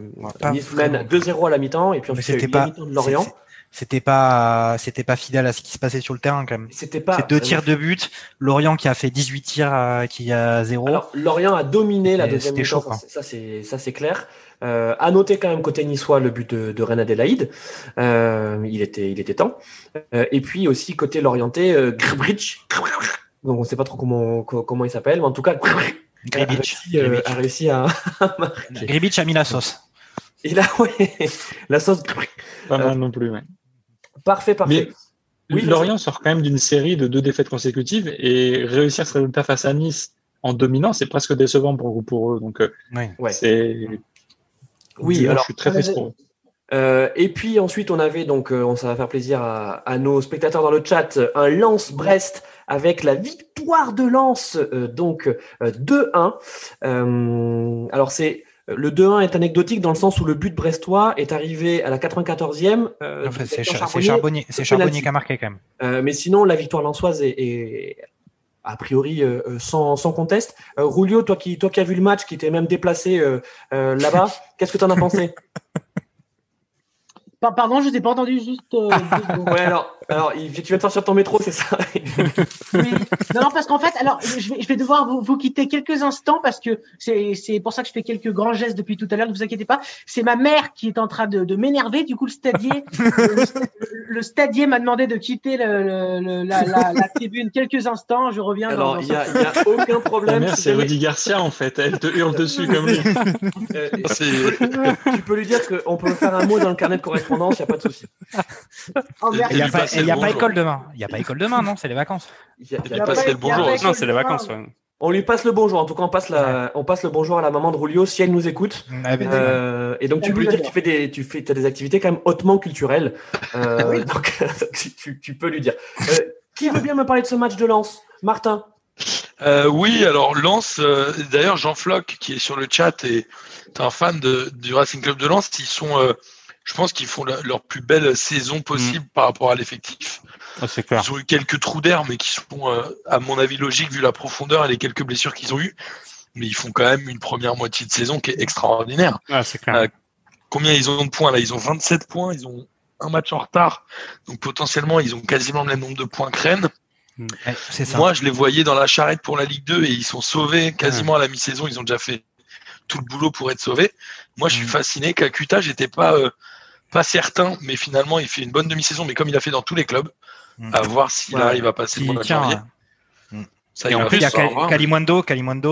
Nice mène vraiment. 2-0 à la mi-temps, et puis ensuite il y a c'était eu la pas, mi-temps de Lorient. C'était pas, c'était pas fidèle à ce qui se passait sur le terrain quand même. C'était pas. C'est deux tirs de but. Lorient qui a fait 18 tirs, euh, qui a zéro. Alors, Lorient a dominé la deuxième c'était mi-temps, chaud, quoi. ça, c'est ça c'est clair. Euh, à noter quand même côté niçois le but de, de Reine Adélaïde, euh, il était il était temps. Euh, et puis aussi côté lorientais, euh, Grbic, donc on sait pas trop comment co- comment il s'appelle, mais en tout cas a Gribic. réussi, euh, a réussi à, [laughs] à marquer. Gribic a mis la sauce. Et là ouais, la sauce Pas Euh, mal non plus. ouais. Parfait parfait. Oui, Lorient sort quand même d'une série de deux défaites consécutives et réussir ce résultat face à Nice en dominant, c'est presque décevant pour, pour eux. Donc, euh, c'est. Oui, moins, alors, je suis très triste pour eux. Euh, et puis ensuite, on avait donc, euh, on ça va faire plaisir à, à nos spectateurs dans le chat, un Lens-Brest avec la victoire de euh, donc euh, 2-1. Euh, alors c'est le 2-1 est anecdotique dans le sens où le but brestois est arrivé à la 94e. euh, En fait, de c'est Charbonnier. Charbonnier, c'est penalty. Charbonnier qui a marqué quand même. Euh, mais sinon, la victoire lensoise est, est a priori euh, sans, sans conteste. Rulio, toi qui, toi qui as vu le match, qui t'es même déplacé là-bas, [laughs] qu'est-ce que tu en as pensé? Pardon, je t'ai pas entendu juste. euh, [laughs] deux secondes. Ouais, alors, alors il- tu viens de sortir ton métro, c'est ça? Oui. Non, non, parce qu'en fait, alors, je vais, je vais devoir vous, vous quitter quelques instants parce que c'est, c'est pour ça que je fais quelques grands gestes depuis tout à l'heure. Ne vous inquiétez pas. C'est ma mère qui est en train de, de m'énerver. Du coup, le stadier, [laughs] le, sta- le stadier m'a demandé de quitter le, le- le- la, la, la [laughs] tribune quelques instants. Je reviens. dans- Alors, il n'y a, aucun problème. mère, c'est Rudy Garcia, en fait. Elle te hurle dessus comme lui. euh, tu peux lui dire qu'on peut faire un mot dans le carnet de correspondance, il n'y a pas de souci. Il n'y a, lui pas, passer il y a le pas bonjour. école demain. Il n'y a pas école demain, non C'est les vacances. Il y a- a le bonjour. a pas- Non, c'est les vacances. ouais. On lui passe le bonjour. En tout cas, on passe, la, on passe le bonjour à la maman de Rulio si elle nous écoute. Euh, et donc, tu peux lui dire que tu fais des, tu fais, as des activités quand même hautement culturelles. Euh, [laughs] Oui. Donc, [laughs] tu, peux lui dire. Euh, qui veut bien me parler de ce match de Lens? Martin Euh, oui, alors Lens, euh, d'ailleurs Jean Floch qui est sur le chat et est un fan de, du Racing Club de Lens, ils sont, euh, je pense qu'ils font la- leur plus belle saison possible par rapport à l'effectif. Ah. Ils ont eu quelques trous d'air, mais qui sont, euh, à mon avis, logiques vu la profondeur et les quelques blessures qu'ils ont eues. Mais ils font quand même une première moitié de saison qui est extraordinaire. Ah, c'est clair. Euh, Combien ils ont de points là? Ils ont 27 points, ils ont un match en retard, donc potentiellement ils ont quasiment le même nombre de points que Rennes. Ouais, c'est ça. Moi, je les voyais dans la charrette pour la Ligue 2 et ils sont sauvés quasiment à la mi-saison. Ils ont déjà fait tout le boulot pour être sauvés. Moi, je suis Mm. fasciné. Kakuta, j'étais pas euh, pas certain, mais finalement, il fait une bonne demi-saison. Mais comme il a fait dans tous les clubs, Mm. à voir s'il Ouais. arrive à passer le Qui mois de tient, janvier. euh, Ça, Et il en puis, il y a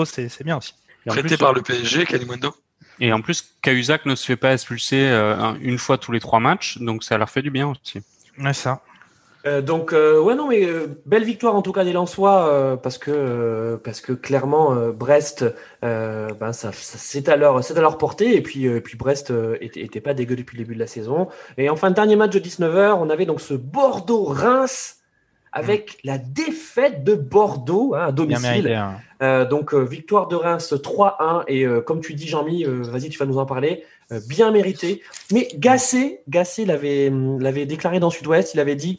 c'est c'est bien aussi. Prêté plus, par le PSG, Kalimundo. Et en plus, Cahuzac ne se fait pas expulser euh, un- une fois tous les trois matchs, donc ça leur fait du bien aussi. Ouais, ça. Euh, donc euh, ouais non mais euh, belle victoire en tout cas des Lensois euh, parce que parce que clairement Brest ben ça, c'est à leur c'est à leur portée. Et puis puis Brest était, était pas dégueu depuis le début de la saison. Et enfin dernier match de 19h on avait donc ce Bordeaux Reims avec la défaite de Bordeaux hein, à domicile mérité. hein. Euh, donc euh, victoire de Reims 3-1 et euh, comme tu dis Jean-Mi, vas-y tu vas nous en parler, bien mérité. Mais Gassé, Gassé l'avait hum, l'avait déclaré dans Sud-Ouest, il avait dit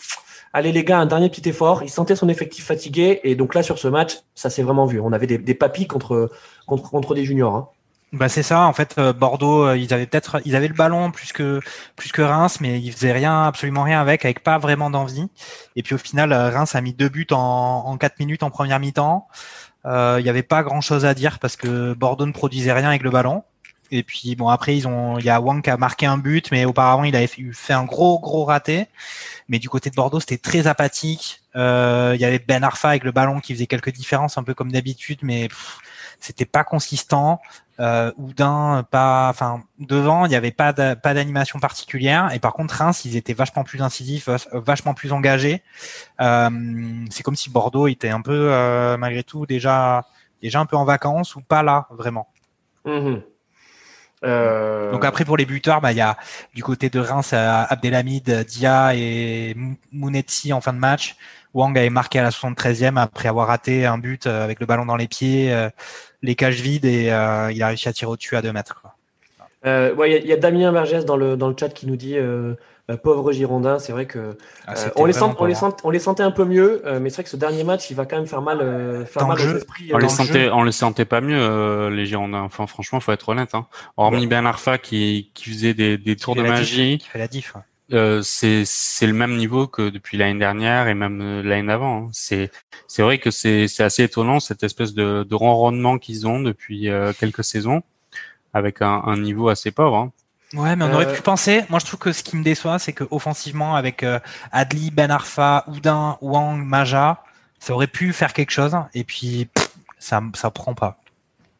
allez les gars un dernier petit effort. Il sentait son effectif fatigué et donc là sur ce match ça s'est vraiment vu. On avait des, des papis contre contre contre des juniors. hein. Bah c'est ça en fait euh, Bordeaux euh, ils avaient peut-être ils avaient le ballon plus que plus que Reims mais ils faisaient rien absolument rien avec avec pas vraiment d'envie. Et puis au final euh, Reims a mis deux buts en en quatre minutes en première mi-temps. Il y avait pas grand chose à dire parce que Bordeaux ne produisait rien avec le ballon. Et puis bon après ils ont il y a Wang qui a marqué un but mais auparavant il avait fait, un gros gros raté. Mais du côté de Bordeaux c'était très apathique. Il y avait Ben Arfa avec le ballon qui faisait quelques différences un peu comme d'habitude mais c'était pas consistant euh, Houdin, pas, enfin devant, il n'y avait pas d'a- pas d'animation particulière. Et par contre, Reims, ils étaient vachement plus incisifs, vach- vachement plus engagés. Euh, c'est comme si Bordeaux était un peu, euh, malgré tout, déjà déjà un peu en vacances ou pas là vraiment. Mhm. Euh, Euh, Donc après pour les buteurs, bah il y a du côté de Reims euh, Abdelhamid, Dia et Mou- Mounetsi en fin de match. Wang avait marqué à la 73e après avoir raté un but euh, avec le ballon dans les pieds, euh, les cages vides et euh, il a réussi à tirer au-dessus à 2 mètres. Quoi. euh, ouais, il y a- il y, a Damien Vergès dans le, dans le chat qui nous dit euh, pauvre Girondin, c'est vrai que Ah, euh, on, les vraiment sent, on, les pauvre. sent- on les sentait un peu mieux, euh, mais c'est vrai que ce dernier match, il va quand même faire mal, euh, faire Dans mal le aux jeu, esprits. On les sentait, jeu. on les sentait pas mieux euh, les Girondins. Enfin, franchement, faut être honnête. Hein. Hormis Ben Arfa qui, qui faisait des, des tours de diff, magie, Qui fait la diff. ouais. Euh, c'est le même niveau que depuis l'année dernière et même euh, l'année d'avant. hein. C'est c'est vrai que c'est assez étonnant cette espèce de, de ronronnement qu'ils ont depuis euh, quelques saisons avec un, un niveau assez pauvre. Hein. Ouais, mais on aurait pu penser. Moi, je trouve que ce qui me déçoit, c'est que offensivement, avec euh, Adli, Ben Arfa, Oudin, Wang, Maja, ça aurait pu faire quelque chose. Et puis, pff, ça, ça prend pas.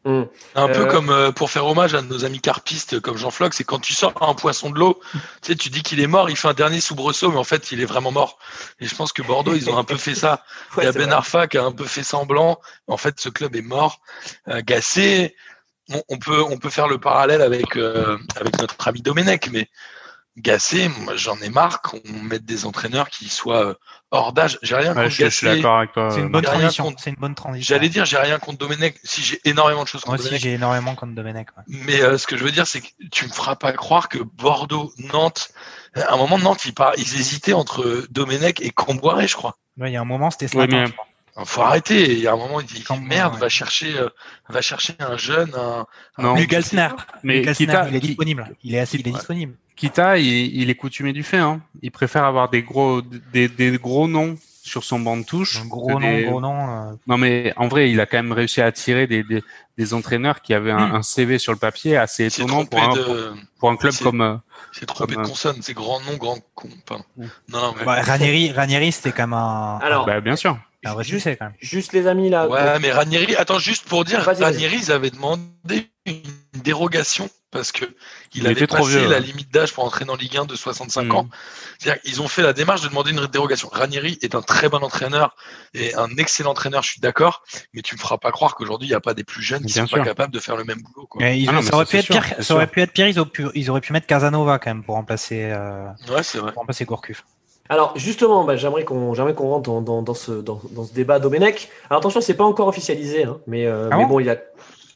Hum. Un peu Euh, comme euh, pour faire hommage à nos amis carpistes comme Jean Floc, c'est quand tu sors un poisson de l'eau, [laughs] tu sais, tu dis qu'il est mort, il fait un dernier soubresaut, mais en fait, il est vraiment mort. Et je pense que Bordeaux, ils ont un peu fait ça. [laughs] Ouais, il y a Ben. Arfa qui a un peu fait semblant. En fait, ce club est mort. Euh, Gassé, on, on peut, on peut faire le parallèle avec, euh, avec notre ami Domenech, mais Gassé, moi, j'en ai marre qu'on mette des entraîneurs qui soient euh, hors d'âge. J'ai rien Ouais, contre je, je suis Gassé. d'accord avec toi. C'est euh, une bonne transition. contre- C'est une bonne transition. J'allais dire, j'ai rien contre Domenech. Si j'ai énormément de choses Moi contre aussi, Domenech. j'ai énormément contre Domenech. ouais. Mais euh, ce que je veux dire, c'est que tu me feras pas croire que Bordeaux, Nantes, à un moment, Nantes, ils, par- ils hésitaient entre Domenech et Comboiré, je crois. Ouais, il y a un moment, c'était ce Ouais, matin. mais- je crois. Faut arrêter. Il y a un moment, il dit merde, ouais. va chercher, euh, va chercher un jeune, un, un Non. Gelsner. Mais Kita, il est disponible. Il est, assis, il est disponible. Kita, il, il est coutumier du fait. Hein. Il préfère avoir des gros, des, des gros noms sur son banc de touche. Un gros nom, des- gros nom. euh, Non, mais en vrai, il a quand même réussi à attirer des, des, des entraîneurs qui avaient un, un CV sur le papier assez étonnant pour un, pour, de, pour un club c'est- comme. euh, il s'est trompé Comme, de euh, consonne. C'est grand nom, grand con. Pardon. Mm. Non, non, mais. Ouais, Ranieri, Ranieri, c'était quand même un, Alors, bah, bien sûr. Un vrai juste, succès quand même. juste les amis là. Ouais, mais Ranieri, attends, juste pour dire. Ranieri, ils avaient demandé une dérogation parce que il, Il avait passé vieux, la ouais. limite d'âge pour entraîner en Ligue 1 de 65 Mm. ans. C'est-à-dire qu'ils ont fait la démarche de demander une dérogation. Ranieri est un très bon entraîneur et un excellent entraîneur, je suis d'accord, mais tu me feras pas croire qu'aujourd'hui il n'y a pas des plus jeunes qui Bien sont sûr. pas capables de faire le même boulot. Quoi. Mais ils- Ah non, mais ça, aurait ça, pu être pire, c'est ça aurait sûr. pu être pire. Ils auraient pu, ils auraient pu mettre Casanova quand même pour remplacer, euh, Ouais, c'est vrai. pour remplacer Gourcuff. Alors justement, bah, j'aimerais qu'on rentre dans, dans, dans ce, dans, dans ce débat Domenech. Alors attention, c'est pas encore officialisé, hein, mais, euh, Ah mais bon il a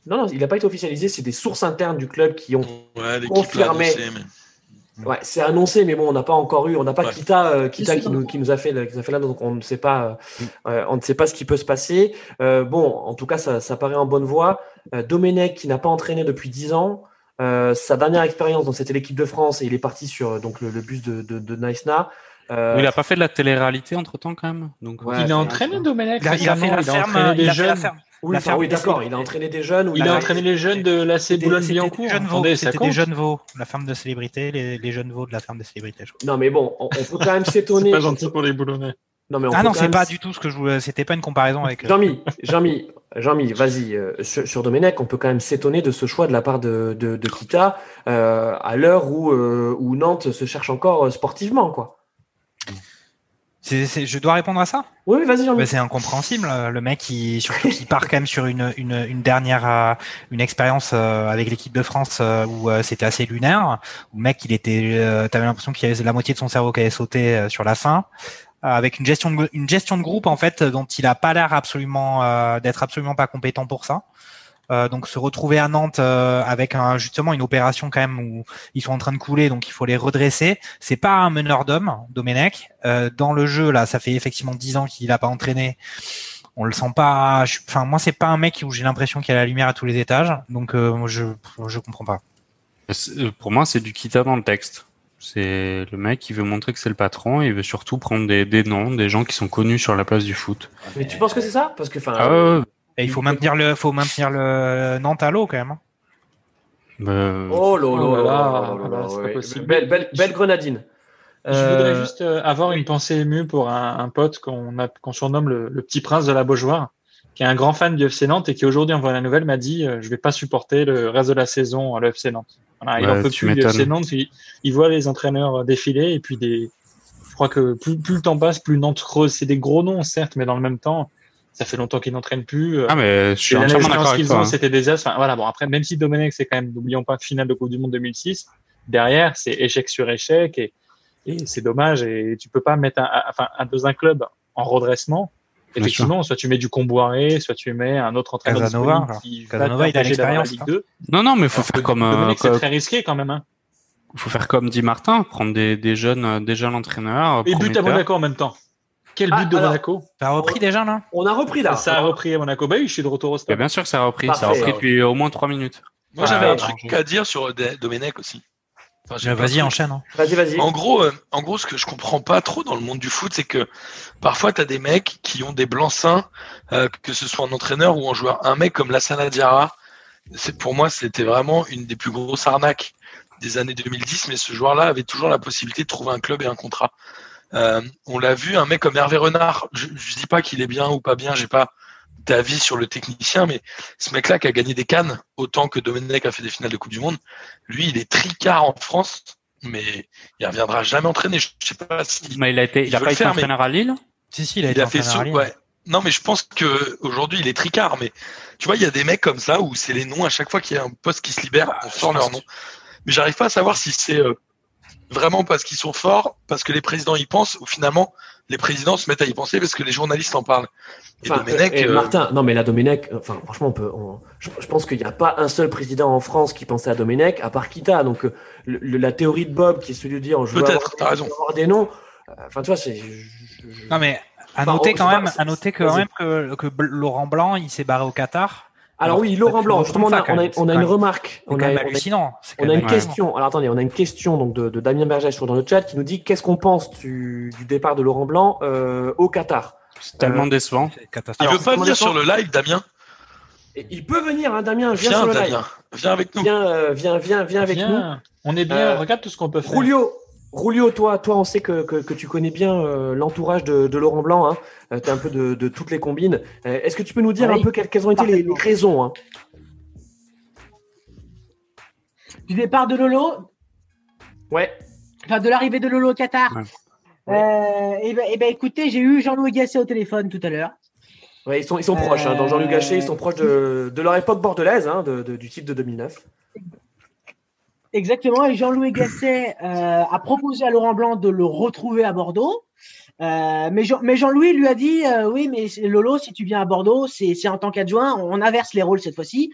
non, non, il n'a pas été officialisé. C'est des sources internes du club qui ont. Ouais, Confirmé. mais- Ouais, c'est annoncé, mais bon, on n'a pas encore eu, on n'a pas Ouais. Kita, euh, Kita qui nous, pas. qui nous a fait, qui nous a fait là, donc on ne sait pas, euh, on ne sait pas ce qui peut se passer. Euh, bon, en tout cas, ça, ça paraît en bonne voie. Euh, Domenech qui n'a pas entraîné depuis 10 ans. Euh, sa dernière expérience, c'était l'équipe de France et il est parti sur donc le, le bus de, de, de Naïsna. Euh, Il a pas fait de la télé-réalité entre temps quand même? Donc, Ouais, il a entraîné. Domenech Il a, il a fait la ferme, entraîné des il a fait la jeunes. ferme. oui, enfin, des- d'accord, il a entraîné des jeunes. ou Il a entraîné les jeunes de l'AC Boulogne-Billancourt. c'était des jeunes veaux, des la ferme de célébrités, les, les jeunes veaux de la ferme de célébrités. je crois. Non, mais bon, on, on peut quand même s'étonner. [laughs] C'est pas gentil pour les Boulonnais. Non, mais on Ah peut non, c'est même pas du tout ce que je voulais. C'était pas une comparaison avec. euh, Jean-Mi, [laughs] Jean-Mi, Jean-Mi, vas-y. euh, sur, sur Domenech, on peut quand même s'étonner de ce choix de la part de, de, de Kita euh, à l'heure où, euh, où Nantes se cherche encore euh, sportivement, quoi. Je dois répondre à ça? Oui, vas-y. Bah, C'est incompréhensible. euh, Le mec, il, surtout qu'il part quand même sur une, une, une dernière euh, une expérience euh, avec l'équipe de France où c'était assez lunaire. Où le mec, il était, t'avais l'impression qu'il y avait la moitié de son cerveau qui avait sauté sur la fin. avec une gestion de, une gestion de groupe en fait dont il a pas l'air absolument euh, d'être absolument pas compétent pour ça. Euh, donc se retrouver à Nantes euh, avec un, justement une opération quand même où ils sont en train de couler, donc il faut les redresser. C'est pas un meneur d'hommes, Domenech. Euh, dans le jeu là, ça fait effectivement dix ans qu'il a pas entraîné. On le sent pas. je- Enfin moi c'est pas un mec où j'ai l'impression qu'il y a la lumière à tous les étages. Donc euh, moi, je je comprends pas. Pour moi, c'est du Kita dans le texte. C'est le mec qui veut montrer que c'est le patron et il veut surtout prendre des, des noms, des gens qui sont connus sur la place du foot. Mais tu penses que c'est ça? Parce que, enfin, Ah. Et il faut maintenir le faut maintenir le Nantes à l'eau quand même. Bah, Oh là c'est pas possible. Belle, belle, belle grenadine. Je Euh, voudrais juste euh, avoir une pensée émue pour un, un pote qu'on a- qu'on surnomme le, le petit prince de la Beaujoire, qui est un grand fan du FC Nantes et qui aujourd'hui, en voyant la nouvelle, m'a dit euh, je vais pas supporter le reste de la saison à le FC Nantes. Voilà, il en peut plus du. FC Nantes. Il, il voit les entraîneurs défiler et puis des. Je crois que plus, plus le temps passe, plus Nantes creuse. C'est des gros noms, certes, mais dans le même temps, Ça fait longtemps qu'il n'entraîne plus. euh, Ah, mais je suis entièrement d'accord avec toi. hein. c'était désastre. Enfin, voilà, bon, après, même si Domenech, c'est quand même, n'oublions pas, finale de Coupe du Monde 2006, derrière, c'est échec sur échec et, et c'est dommage. Et tu peux pas mettre un, enfin, un, dans un club en redressement. Effectivement, soit tu mets du Comboiré, soit tu mets un autre entraîneur Casanova, qui Casanova, va il a l'expérience, Ligue 2. Non, non, mais faut Alors faire comme, euh, Domenech, c'est très risqué quand même. Hein. faut faire comme dit Martin, prendre des, des jeunes, euh, déjà l'entraîneur. Et but à. Monaco en même temps. Quel but Ah, de alors- Monaco T'as repris déjà là On a repris là. Ça a repris à Monaco. Bah oui, je suis de retour au Bah, stade. bien sûr que ça a repris. Ça a repris depuis au moins trois minutes. Moi, Ah, j'avais un truc à dire sur Domenech aussi. Enfin, de Vas-y, enchaîne. hein. Vas-y, vas-y. En gros, euh, en gros, ce que je comprends pas trop dans le monde du foot, c'est que parfois tu as des mecs qui ont des blancs-seings, euh, que ce soit en entraîneur ou en joueur. Un mec comme Lassana Diarra, c'est pour moi, c'était vraiment une des plus grosses arnaques des années 2010, mais ce joueur-là avait toujours la possibilité de trouver un club et un contrat. Euh, on l'a vu, un mec comme Hervé Renard, je, je dis pas qu'il est bien ou pas bien, j'ai pas d'avis sur le technicien, mais ce mec-là qui a gagné des cannes, autant que Domenech a fait des finales de Coupe du Monde, lui, il est tricard en France, mais il reviendra jamais entraîner. Je sais pas si Mais il a été, il Je a pas été mais- entraîneur à Lille. Si, si, il a il été a fait entraîneur ça. à Lille. Ouais. Non, mais je pense que aujourd'hui il est tricard. Mais tu vois, il y a des mecs comme ça où c'est les noms à chaque fois qu'il y a un poste qui se libère, on je sort leur nom. Mais j'arrive pas à savoir si c'est euh, vraiment parce qu'ils sont forts, parce que les présidents y pensent, ou finalement les présidents se mettent à y penser parce que les journalistes en parlent. Et Enfin, Domenech, euh, et euh, Martin, non mais la Domenech, enfin franchement, on peut, on- je, je pense qu'il n'y a pas un seul président en France qui pensait à Domenech, à part Kita. Donc euh, le- le- la théorie de Bob, qui est celui de dire, je veux avoir, t'as raison. je veux avoir des noms. euh, Enfin, tu vois, c'est. je- je- Non, mais à Enfin, noter on- quand même, pas, à noter quand même que, que Laurent Blanc, il s'est barré au Qatar. Alors oui, Laurent Blanc, justement, on a, quand on a- même. on a C'est une remarque. C'est On quand a, même hallucinant. C'est quand on a une question. Alors attendez, on a une question donc de, de Damien Bergès sur dans le chat qui nous dit qu'est-ce qu'on pense du, du départ de Laurent Blanc euh, au Qatar? C'est tellement décevant. C'est il veut pas venir sur le live, Damien. Et il peut venir, hein, Damien, viens, Viens, sur le live. Viens avec nous. Viens, euh, viens, viens, viens avec nous. On est bien. Euh, regarde tout ce qu'on peut faire. Rulio, Rulio, toi, toi, on sait que, que, que tu connais bien euh, l'entourage de, de Laurent Blanc. Hein. tu es un peu de, de toutes les combines. Euh, Est-ce que tu peux nous dire Oui. un peu quelles, quelles ont été les, les raisons hein? Du départ de Lolo, Ouais. enfin de l'arrivée de Lolo au Qatar? Ouais. Euh, et, ben, et ben, écoutez, j'ai eu Jean-Louis Gasset au téléphone tout à l'heure. Ouais, ils sont, ils sont proches. Hein. Dans Jean-Luc Gachet, ils sont proches de, de leur époque bordelaise, hein, de, de- du titre de 2009. Exactement, et Jean-Louis Gasset euh, a proposé à Laurent Blanc de le retrouver à Bordeaux. Euh, mais Jean- mais Jean-Louis lui a dit euh, oui, mais Lolo, si tu viens à Bordeaux, c'est c'est en tant qu'adjoint, on inverse les rôles cette fois-ci.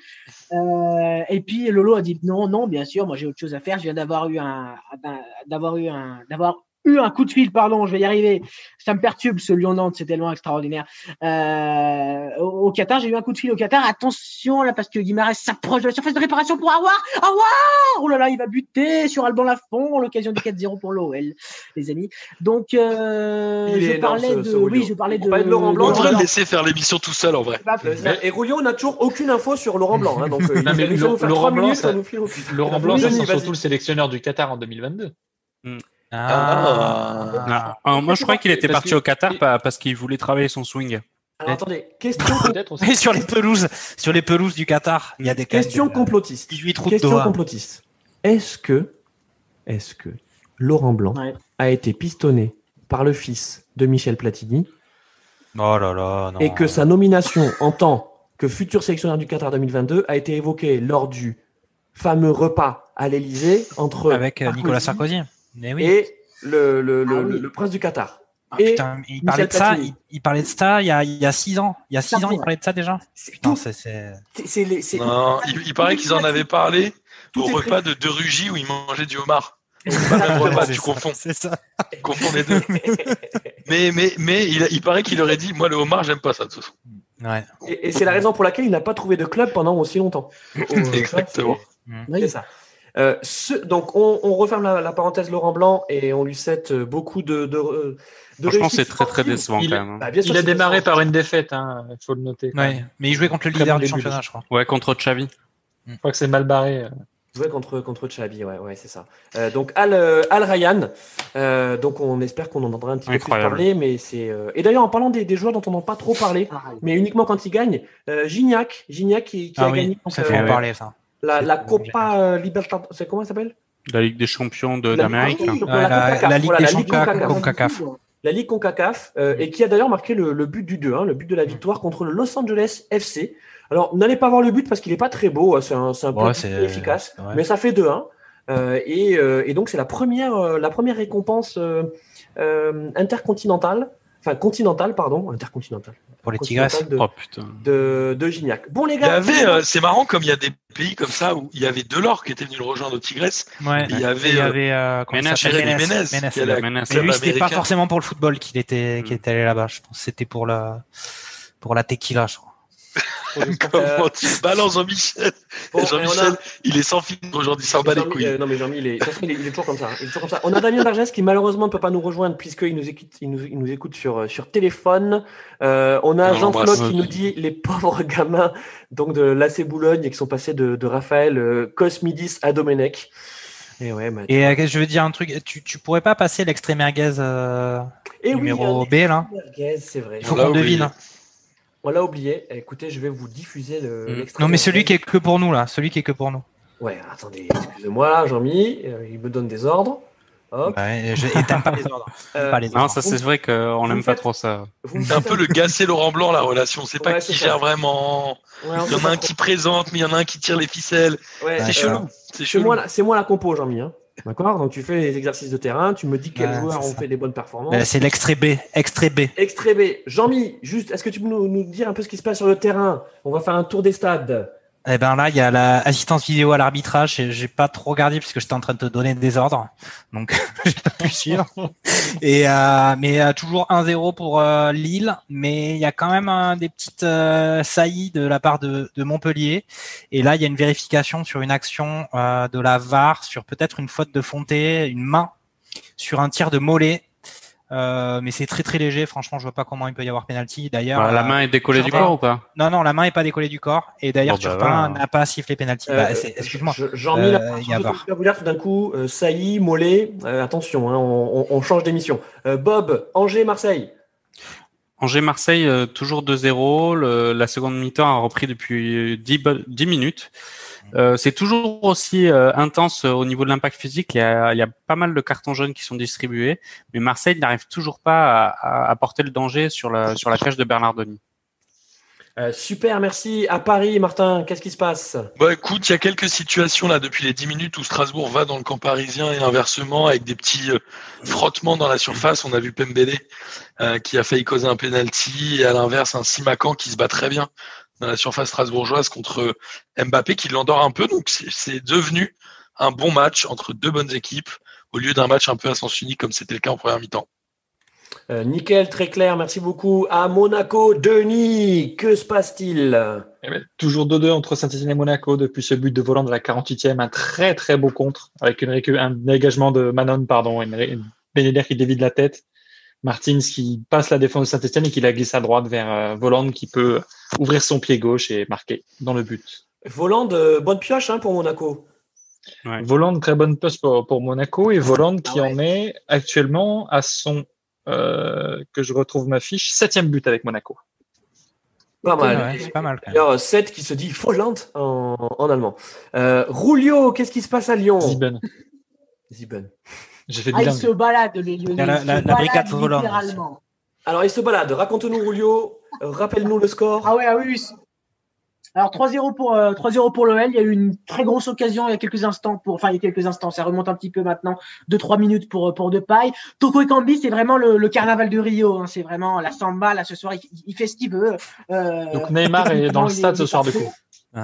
Euh, et puis Lolo a dit non, non, bien sûr, moi j'ai autre chose à faire. Je viens d'avoir eu un, un- d'avoir eu un, d'avoir eu un coup de fil, pardon, je vais y arriver. Ça me perturbe ce Lyon-Nantes, c'est tellement extraordinaire. Euh, au, au Qatar, j'ai eu un coup de fil au Qatar. Attention là, parce que Guimarães s'approche de la surface de réparation pour avoir, avoir. Oh là là, il va buter sur Alban Lafont, l'occasion du 4-0 pour l'OL, les amis. Donc, euh, je énorme, parlais ce- de, ce oui, je parlais On de. Laurent Blanc, On de- devrait le laisser faire l'émission tout seul en vrai. Et Rulio n'a toujours aucune info sur Laurent Blanc. Hein, donc, euh, [laughs] Non, mais Laurent Blanc, trois minutes, ça- ça nous file aucune. Laurent Blanc, Oui, ça vas-y, sent vas-y. surtout le sélectionneur du Qatar en 2022. Ah. Ah, alors, moi, je crois qu'il était Parce parti que- au Qatar pa- parce qu'il voulait travailler son swing. Alors attendez, question, [laughs] Peut-être aussi. [laughs] Sur les pelouses, sur les pelouses du Qatar, il y a des question de- complotiste. 18 routes Question complotiste. Est-ce que, est-ce que Laurent Blanc Ouais. a été pistonné par le fils de Michel Platini Oh là là, non. et que sa nomination en tant que futur sélectionneur du Qatar 2022 a été évoquée lors du fameux repas à l'Elysée entre avec euh, Nicolas Sarkozy. Mais oui. et le, le, le, Ah oui. le- le prince du Qatar. Ah, et putain, il parlait de ça, il, il parlait de ça il y a, il y a six ans. Il y a six ans, il parlait de ça déjà. Putain, c'est, Non, il, il paraît qu'ils en avaient parlé Tout au repas de, de Rugy où ils mangeaient du homard. Pas le même repas, [laughs] c'est tu ça, confonds. C'est ça. Tu confonds les deux. Mais, mais, mais il, il paraît qu'il aurait dit Moi, le homard, j'aime pas ça. De toute façon. Ouais. Et, et c'est la raison pour laquelle il n'a pas trouvé de club pendant aussi longtemps. [laughs] Exactement. C'est ça. Euh, ce- donc, on, on referme la, la parenthèse Laurent Blanc et on lui souhaite euh, beaucoup de. de, euh, de Franchement, c'est très très décevant Il- quand même. hein. Bah, bien sûr, Il a démarré décevant. par une défaite, il faut le noter. Ouais. Mais il jouait contre le Très leader bon du début, championnat, je crois. Ouais, contre Xavi. Je crois que c'est mal barré. Ouais, contre, contre Chabi, ouais, ouais c'est ça. Euh, donc Al, Al Ryan, euh, donc on espère qu'on en entendra un petit peu plus parler, mais c'est. euh, Et d'ailleurs, en parlant des, des joueurs dont on n'a pas trop parlé, Ah, mais uniquement quand ils gagnent, euh, Gignac, Gignac qui, qui Ah a oui, gagné ça euh, fait en parler, ça. La, la Copa euh, Libertadores, c'est comment ça s'appelle? La Ligue des champions de- La- d'Amérique. Ouais, la, Ligue des la Ligue champions CONCACAF. La Ligue CONCACAF, euh, et qui a d'ailleurs marqué le, le but du 2, le but de la victoire contre le Los Angeles FC. Alors, n'allez pas voir le but parce qu'il n'est pas très beau, hein, c'est un, un Ouais, peu efficace, ouais. mais ça fait 2-1. Euh, et, euh, et donc, c'est la première, euh, la première récompense euh, euh, intercontinentale, enfin continentale, pardon, intercontinentale. Pour les Tigresses. continentale Oh putain. De, de, de Gignac. Bon, les Il y gars, avait, euh, c'est marrant comme il y a des pays comme ça où il y avait Delors qui était venu le rejoindre au Tigresse. Ouais. Il y avait, Il y euh, avait euh, lui, c'était pas forcément pour le football qu'il était, Mm. qu'il était allé là-bas. Je pense que c'était pour la, pour la tequila, je crois. [laughs] Comment tu balances Jean-Michel bon, Jean-Michel, a- il est sans filtre aujourd'hui, s'en bat les couilles. euh, non, mais Jean-Mi, il est, il est, il est toujours comme ça. hein. Il est toujours comme ça. On a Damien Dargès qui malheureusement ne peut pas nous rejoindre puisqu'il nous écoute, il nous, il nous écoute sur, euh, sur téléphone. Euh, on a Jean-Claude qui nous dit les pauvres gamins donc de l'AC Boulogne et qui sont passés de, de Raphaël euh, Cosmidis à Domenech. Et ouais, bah, Et euh, je veux dire un truc, tu, tu pourrais pas passer l'extrait merguez euh, et numéro B là. Il faut qu'on devine. On l'a oublié. Écoutez, je vais vous diffuser le, Mm. Non mais celui qui est que pour nous là, celui qui est que pour nous. Ouais, attendez, excusez-moi là, Jean-Mi, euh, il me donne des ordres. Hop. Ouais, je, et t'aimes pas les ordres. Euh, pas les Non, ordres. ça c'est vrai qu'on n'aime me pas trop ça. C'est un peu le gassé Laurent Blanc, la relation. C'est pas Ouais, qui gère ça. vraiment. Ouais, Il y en a un trop. qui présente, mais il y en a un qui tire les ficelles. Ouais, C'est chelou. moi, c'est moi la compo, Jean-Mi. Hein. D'accord? Donc tu fais les exercices de terrain, tu me dis quels Ouais, joueurs ont ça. fait des bonnes performances. Euh, C'est l'extrait B, extrait B. Extrait B. Jean-Mi, juste, est-ce que tu peux nous, nous dire un peu ce qui se passe sur le terrain? On va faire un tour des stades. Eh ben là, il y a l'assistance vidéo à l'arbitrage. et J'ai pas trop regardé puisque j'étais en train de te donner des ordres, donc [laughs] j'ai pas pu suivre. [laughs] Et euh, mais euh, toujours 1-0 pour euh, Lille, mais il y a quand même euh, des petites euh, saillies de la part de, de Montpellier. Et là, il y a une vérification sur une action euh, de la VAR sur peut-être une faute de Fonté, une main sur un tir de Mollet. Euh, mais c'est très très léger. Franchement, je vois pas comment il peut y avoir penalty. D'ailleurs, Bah, la euh, main est décollée du corps ou pas non, non, la main est pas décollée du corps. Et d'ailleurs, Bon, bah, n'a pas sifflé penalty. Euh, Bah, Excuse-moi. Je- Jean-Mi, Euh, d'un coup, euh, Sailly, Mollet, euh, attention, hein, on, on- on change d'émission. Euh, Bob, Angers, Marseille. Angers-Marseille, toujours 2-0. Le- La seconde mi-temps a repris depuis 10, bo- 10 minutes. Euh, c'est toujours aussi euh, intense euh, au niveau de l'impact physique. Il y, a, il y a pas mal de cartons jaunes qui sont distribués, mais Marseille n'arrive toujours pas à, à, à porter le danger sur la, sur la cage de Bernardoni. Euh, super, merci. À Paris, Martin, qu'est-ce qui se passe? Bah écoute, il y a quelques situations là depuis les 10 minutes où Strasbourg va dans le camp parisien et inversement avec des petits euh, frottements dans la surface. On a vu Pembele euh, qui a failli causer un penalty et à l'inverse un Simacan qui se bat très bien dans la surface strasbourgeoise contre Mbappé qui l'endort un peu. Donc c'est- devenu un bon match entre deux bonnes équipes au lieu d'un match un peu à sens unique comme c'était le cas en première mi-temps. Euh, Nickel, très clair, merci beaucoup. À Monaco, Denis, que se passe-t-il? Eh ben, toujours 2-2 entre Saint-Etienne et Monaco depuis ce but de volant de la 48e. Un très très beau contre avec une un dégagement de Manon, pardon, une, une qui dévie de la tête. Martins qui passe la défense de Saint-Etienne et qui la glisse à droite vers euh, Voland qui peut ouvrir son pied gauche et marquer dans le but. Voland, euh, bonne pioche hein, pour Monaco. Ouais. Voland, très bonne poste pour, pour Monaco et Voland qui Ah ouais. en est actuellement à son, euh, que je retrouve ma fiche, septième but avec Monaco. Pas mal. Ouais, c'est pas mal. Quand même. D'ailleurs, 7 qui se dit Volland en, en allemand. Euh, Rulio, qu'est-ce qui se passe à Lyon? Ziben. Ziben. J'ai fait Ah, bilingue. se baladent, les Lyonnais. Il y a la- ils se la- la baladent brigade volante. littéralement. Alors, il se balade. Raconte-nous, Rulio. Euh, Rappelle-nous le score. Ah ouais, ah oui, oui. Alors 3-0 pour euh, 3-0 pour l'OL. Il y a eu une très grosse occasion il y a quelques instants pour, enfin il y a quelques instants, ça remonte un petit peu maintenant, 2-3 minutes pour pour Depay. Toko Ekambi, c'est vraiment le, le carnaval de Rio. hein. C'est vraiment la samba là ce soir. Il, il fait ce qu'il veut. Euh, Donc Neymar est dans le il stade il ce soir de parfait. coup.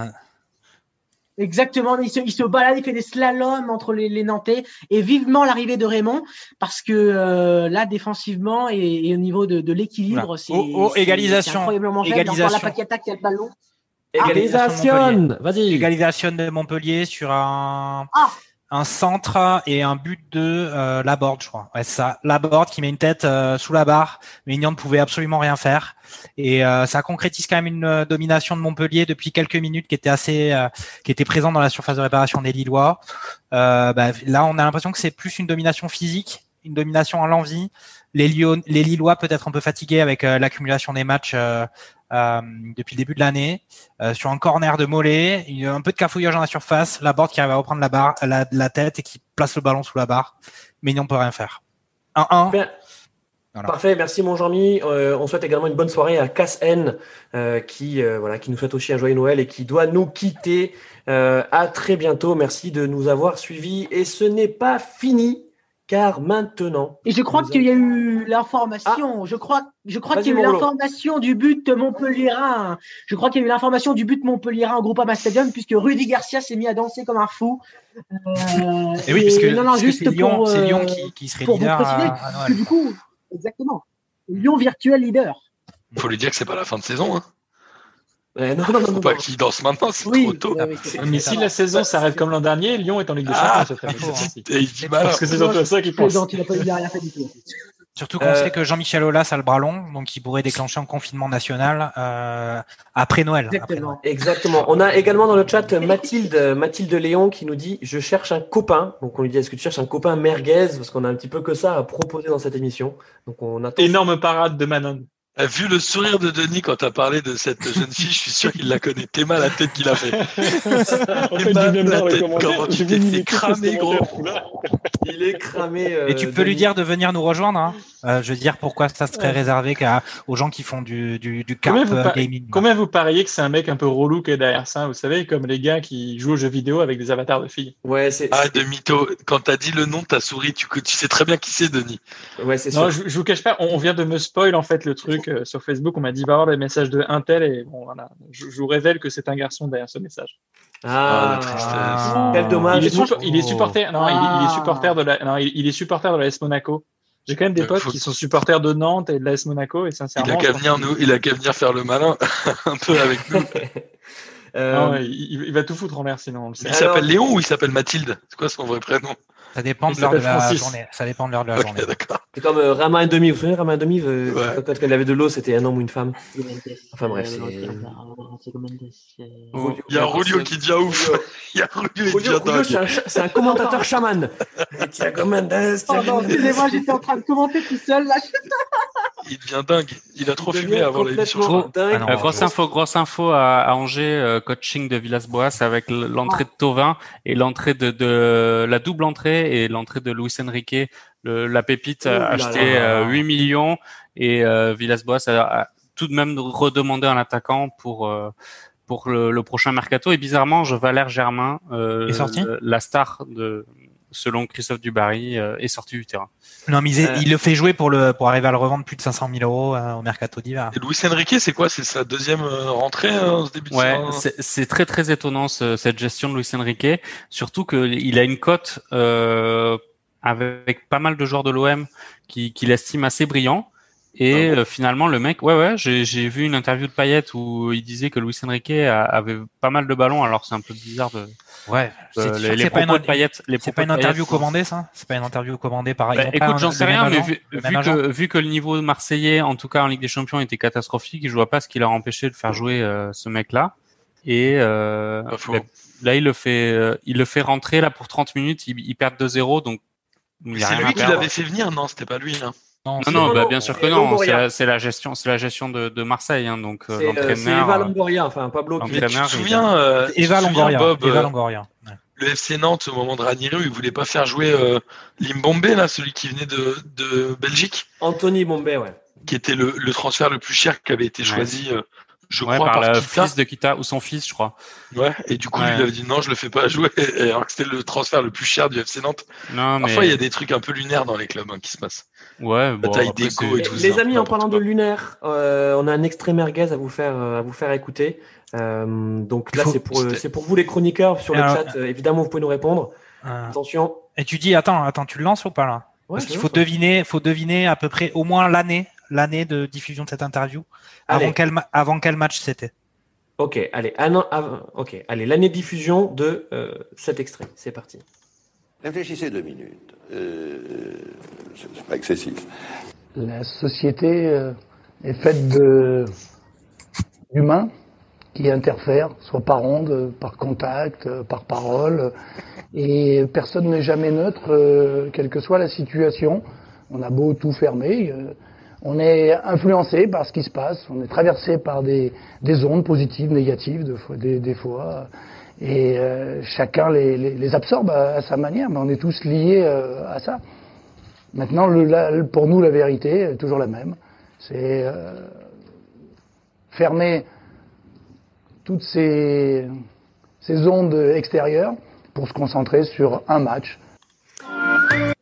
Exactement, il se, il se balade, il fait des slaloms entre les, les Nantais et vivement l'arrivée de Raymond parce que euh, là défensivement et, et au niveau de, de l'équilibre, Voilà. c'est Oh, oh, c'est- égalisation. c'est incroyablement faible. Égalisation. Encore la Paqueta qui a le ballon. Égalisation. Vas-y. Égalisation de Montpellier sur un, Ah. Un centre et un but de euh, Laborde, je crois. Ouais, c'est ça. Laborde qui met une tête euh, sous la barre, mais Ignan ne pouvait absolument rien faire. Et euh, ça concrétise quand même une euh, domination de Montpellier depuis quelques minutes qui était assez, euh, qui était présente dans la surface de réparation des Lillois. Euh, bah, là, on a l'impression que c'est plus une domination physique, une domination à l'envie. Les, Lyon, les Lillois peut-être un peu fatigués avec euh, l'accumulation des matchs euh, euh, depuis le début de l'année. Sur un corner de Mollet, il y a un peu de cafouillage dans la surface, la board qui arrive à reprendre la barre, la, la tête et qui place le ballon sous la barre, mais on peut rien faire. 1-1, Ben, Parfait, merci mon Jean-Mi. Euh, on souhaite également une bonne soirée à Cass N euh, qui, euh, voilà, qui nous souhaite aussi un joyeux Noël et qui doit nous quitter. à très bientôt. Merci de nous avoir suivis. Et ce n'est pas fini car maintenant. Et je crois qu'il y a eu l'information. Ah. je crois, je crois qu'il y a eu l'information du but Montpellierin. Je crois qu'il y a eu l'information du but Montpellierin au Groupama Stadium puisque Rudy Garcia s'est mis à danser comme un fou. et oui, puisque, non, non, juste c'est Lyon, Lyon qui, qui serait leader. À, du coup, Exactement. Lyon virtuel leader. Il faut lui dire que c'est pas la fin de saison. Hein. Non, [laughs] non, non, faut pas qu'il danse maintenant, c'est trop tôt. mais si la saison s'arrête comme l'an dernier, Lyon est en Ligue des ah, Champions dit mal. Parce que c'est surtout ça qu'il pense. Il a rien fait du tout. Surtout qu'on sait que Jean-Michel Aulas a le bras long, donc il pourrait déclencher un confinement national euh, après, Noël, Exactement. On a également dans le chat Mathilde, Mathilde Léon qui nous dit Je cherche un copain. Donc on lui dit Est-ce que tu cherches un copain merguez? Parce qu'on a un petit peu que ça à proposer dans cette émission. Donc on attend. Énorme parade de Manon. Vu le sourire de Denis quand tu as parlé de cette jeune fille, je suis sûr qu'il la connaît. T'es mal la tête qu'il a fait. fait la tête, comment tu t'es fait cramer, gros. Il est cramé. Euh, Et tu peux lui dire de venir nous rejoindre. Hein. Euh, je veux dire, pourquoi ça serait réservé aux gens qui font du, du, du cart euh, gaming Combien vous pariez que c'est un mec un peu relou qui est derrière ça Vous savez, comme les gars qui jouent aux jeux vidéo avec des avatars de filles? Ouais, c'est. Ah, de mytho. Quand t'as dit le nom de ta souris, tu, tu sais très bien qui c'est, Denis. Ouais, c'est ça. Je, je vous cache pas, on vient de me spoil en fait le truc. Euh, sur Facebook, on m'a dit va voir les messages de Intel et bon, voilà, je, vous révèle que c'est un garçon derrière ce message. Ah, ah quel dommage. Il est, il est supporter, non, il, est supporter de la, non, il, est supporter de la S Monaco. J'ai quand même des potes qui sont supporters de Nantes et de l'AS Monaco et sincèrement. Il a qu'à venir nous, il a qu'à venir faire le malin [laughs] un peu avec nous. [laughs] euh... il, il, va tout foutre en l'air sinon. Il s'appelle Léon ou il s'appelle Mathilde? C'est quoi son vrai prénom? Ça dépend de l'heure de la journée. Ça dépend de l'heure de la journée. C'est comme euh, Rama et demi. Vous vous souvenez Rama et demi euh, ouais. Quand elle avait de l'eau, c'était un homme ou une femme. Enfin bref, c'est. Il y a Rolio qui dit ouf. [laughs] Il y a Rolio qui dit C'est un commentateur chaman. [laughs] Mendes. Excusez-moi, j'étais en train de commenter tout seul là. [laughs] Il devient dingue. Il a trop fumé avant l'émission. Ah grosse info, grosse info à, Angers, euh, coaching de Villas-Boas avec l'entrée de Tovin et l'entrée de la double entrée et l'entrée de Luis Enrique, le, la pépite a acheté 8 euh, millions et euh, Villas-Boas a, tout de même redemandé un attaquant pour euh, pour le, prochain mercato. Et bizarrement, je Valère Germain, euh, la star de selon Christophe Dubarry, est sorti du terrain. Non, mais il, le fait jouer pour le pour arriver à le revendre plus de 500 000 euros au mercato d'hiver. Et Luis Enrique, c'est quoi? C'est sa deuxième rentrée en ce début de Ouais, c'est très très étonnant cette gestion de Luis Enrique, surtout qu'il a une cote euh, avec pas mal de joueurs de l'OM qui, qui l'estiment assez brillant. Et ah euh, finalement, le mec, ouais, ouais, j'ai vu une interview de Payet où il disait que Luis Enrique avait pas mal de ballons. Alors c'est un peu bizarre de. Ouais. Euh, les, les propos de Payet. C'est pas une interview commandée, ça? C'est pas une interview commandée par. Bah, écoute, j'en sais rien, mais vu, que, vu que le niveau marseillais, en tout cas en Ligue des Champions, était catastrophique, je vois pas ce qui leur a empêché de faire jouer euh, ce mec-là. Et euh, là, il le fait, il le fait rentrer là pour 30 minutes. Il, il perd 2-0, donc c'est lui qui l'avait fait venir, non? C'était pas lui. Hein? Non, non, bah, bien sûr que non. C'est la, gestion, c'est la gestion de, de Marseille, hein, donc euh, l'entraîneur. C'est Eva euh, Longoria, enfin Pablo. tu te souviens, euh, Eva Longoria, Bob, Eva Longoria. Le FC Nantes au moment de Ranieri, il voulait pas faire jouer euh, Limbombe là, celui qui venait de, de Belgique. Anthony Bombe, ouais. Qui était le, le transfert le plus cher qui avait été choisi je crois par, le fils de Kita ou son fils, je crois. Ouais, et du coup, il avait dit non, je le fais pas jouer, [laughs] et alors que c'était le transfert le plus cher du FC Nantes. Non, Parfois, il y a des trucs un peu lunaires dans les clubs hein, qui se passent. Ouais, bon, taille d'écho et tout Les amis, en parlant de lunaire, euh, on a un extrait merguez à vous faire, euh, à vous faire écouter. Euh, donc là, c'est pour, c'est pour vous les chroniqueurs sur le chat. évidemment, vous pouvez nous répondre. Attention. Et tu dis, attends, attends, tu le lances ou pas là? Parce qu'il faut deviner, faut deviner à peu près au moins l'année, l'année de diffusion de cette interview. Avant quel, avant quel match c'était? Ok, allez, ok, allez, l'année de diffusion de euh, cet extrait, c'est parti. Réfléchissez deux minutes. Euh, c'est pas excessif. La société euh, est faite de d'humains qui interfèrent, soit par onde, par contact, par parole, et personne n'est jamais neutre, quelle que soit la situation. On a beau tout fermer on est influencé par ce qui se passe, on est traversé par des, des ondes positives, négatives, des fois, et euh, chacun les, absorbe à, sa manière, mais on est tous liés euh, à ça. Maintenant, pour nous, la vérité est toujours la même. C'est euh, fermer toutes ces ondes extérieures pour se concentrer sur un match.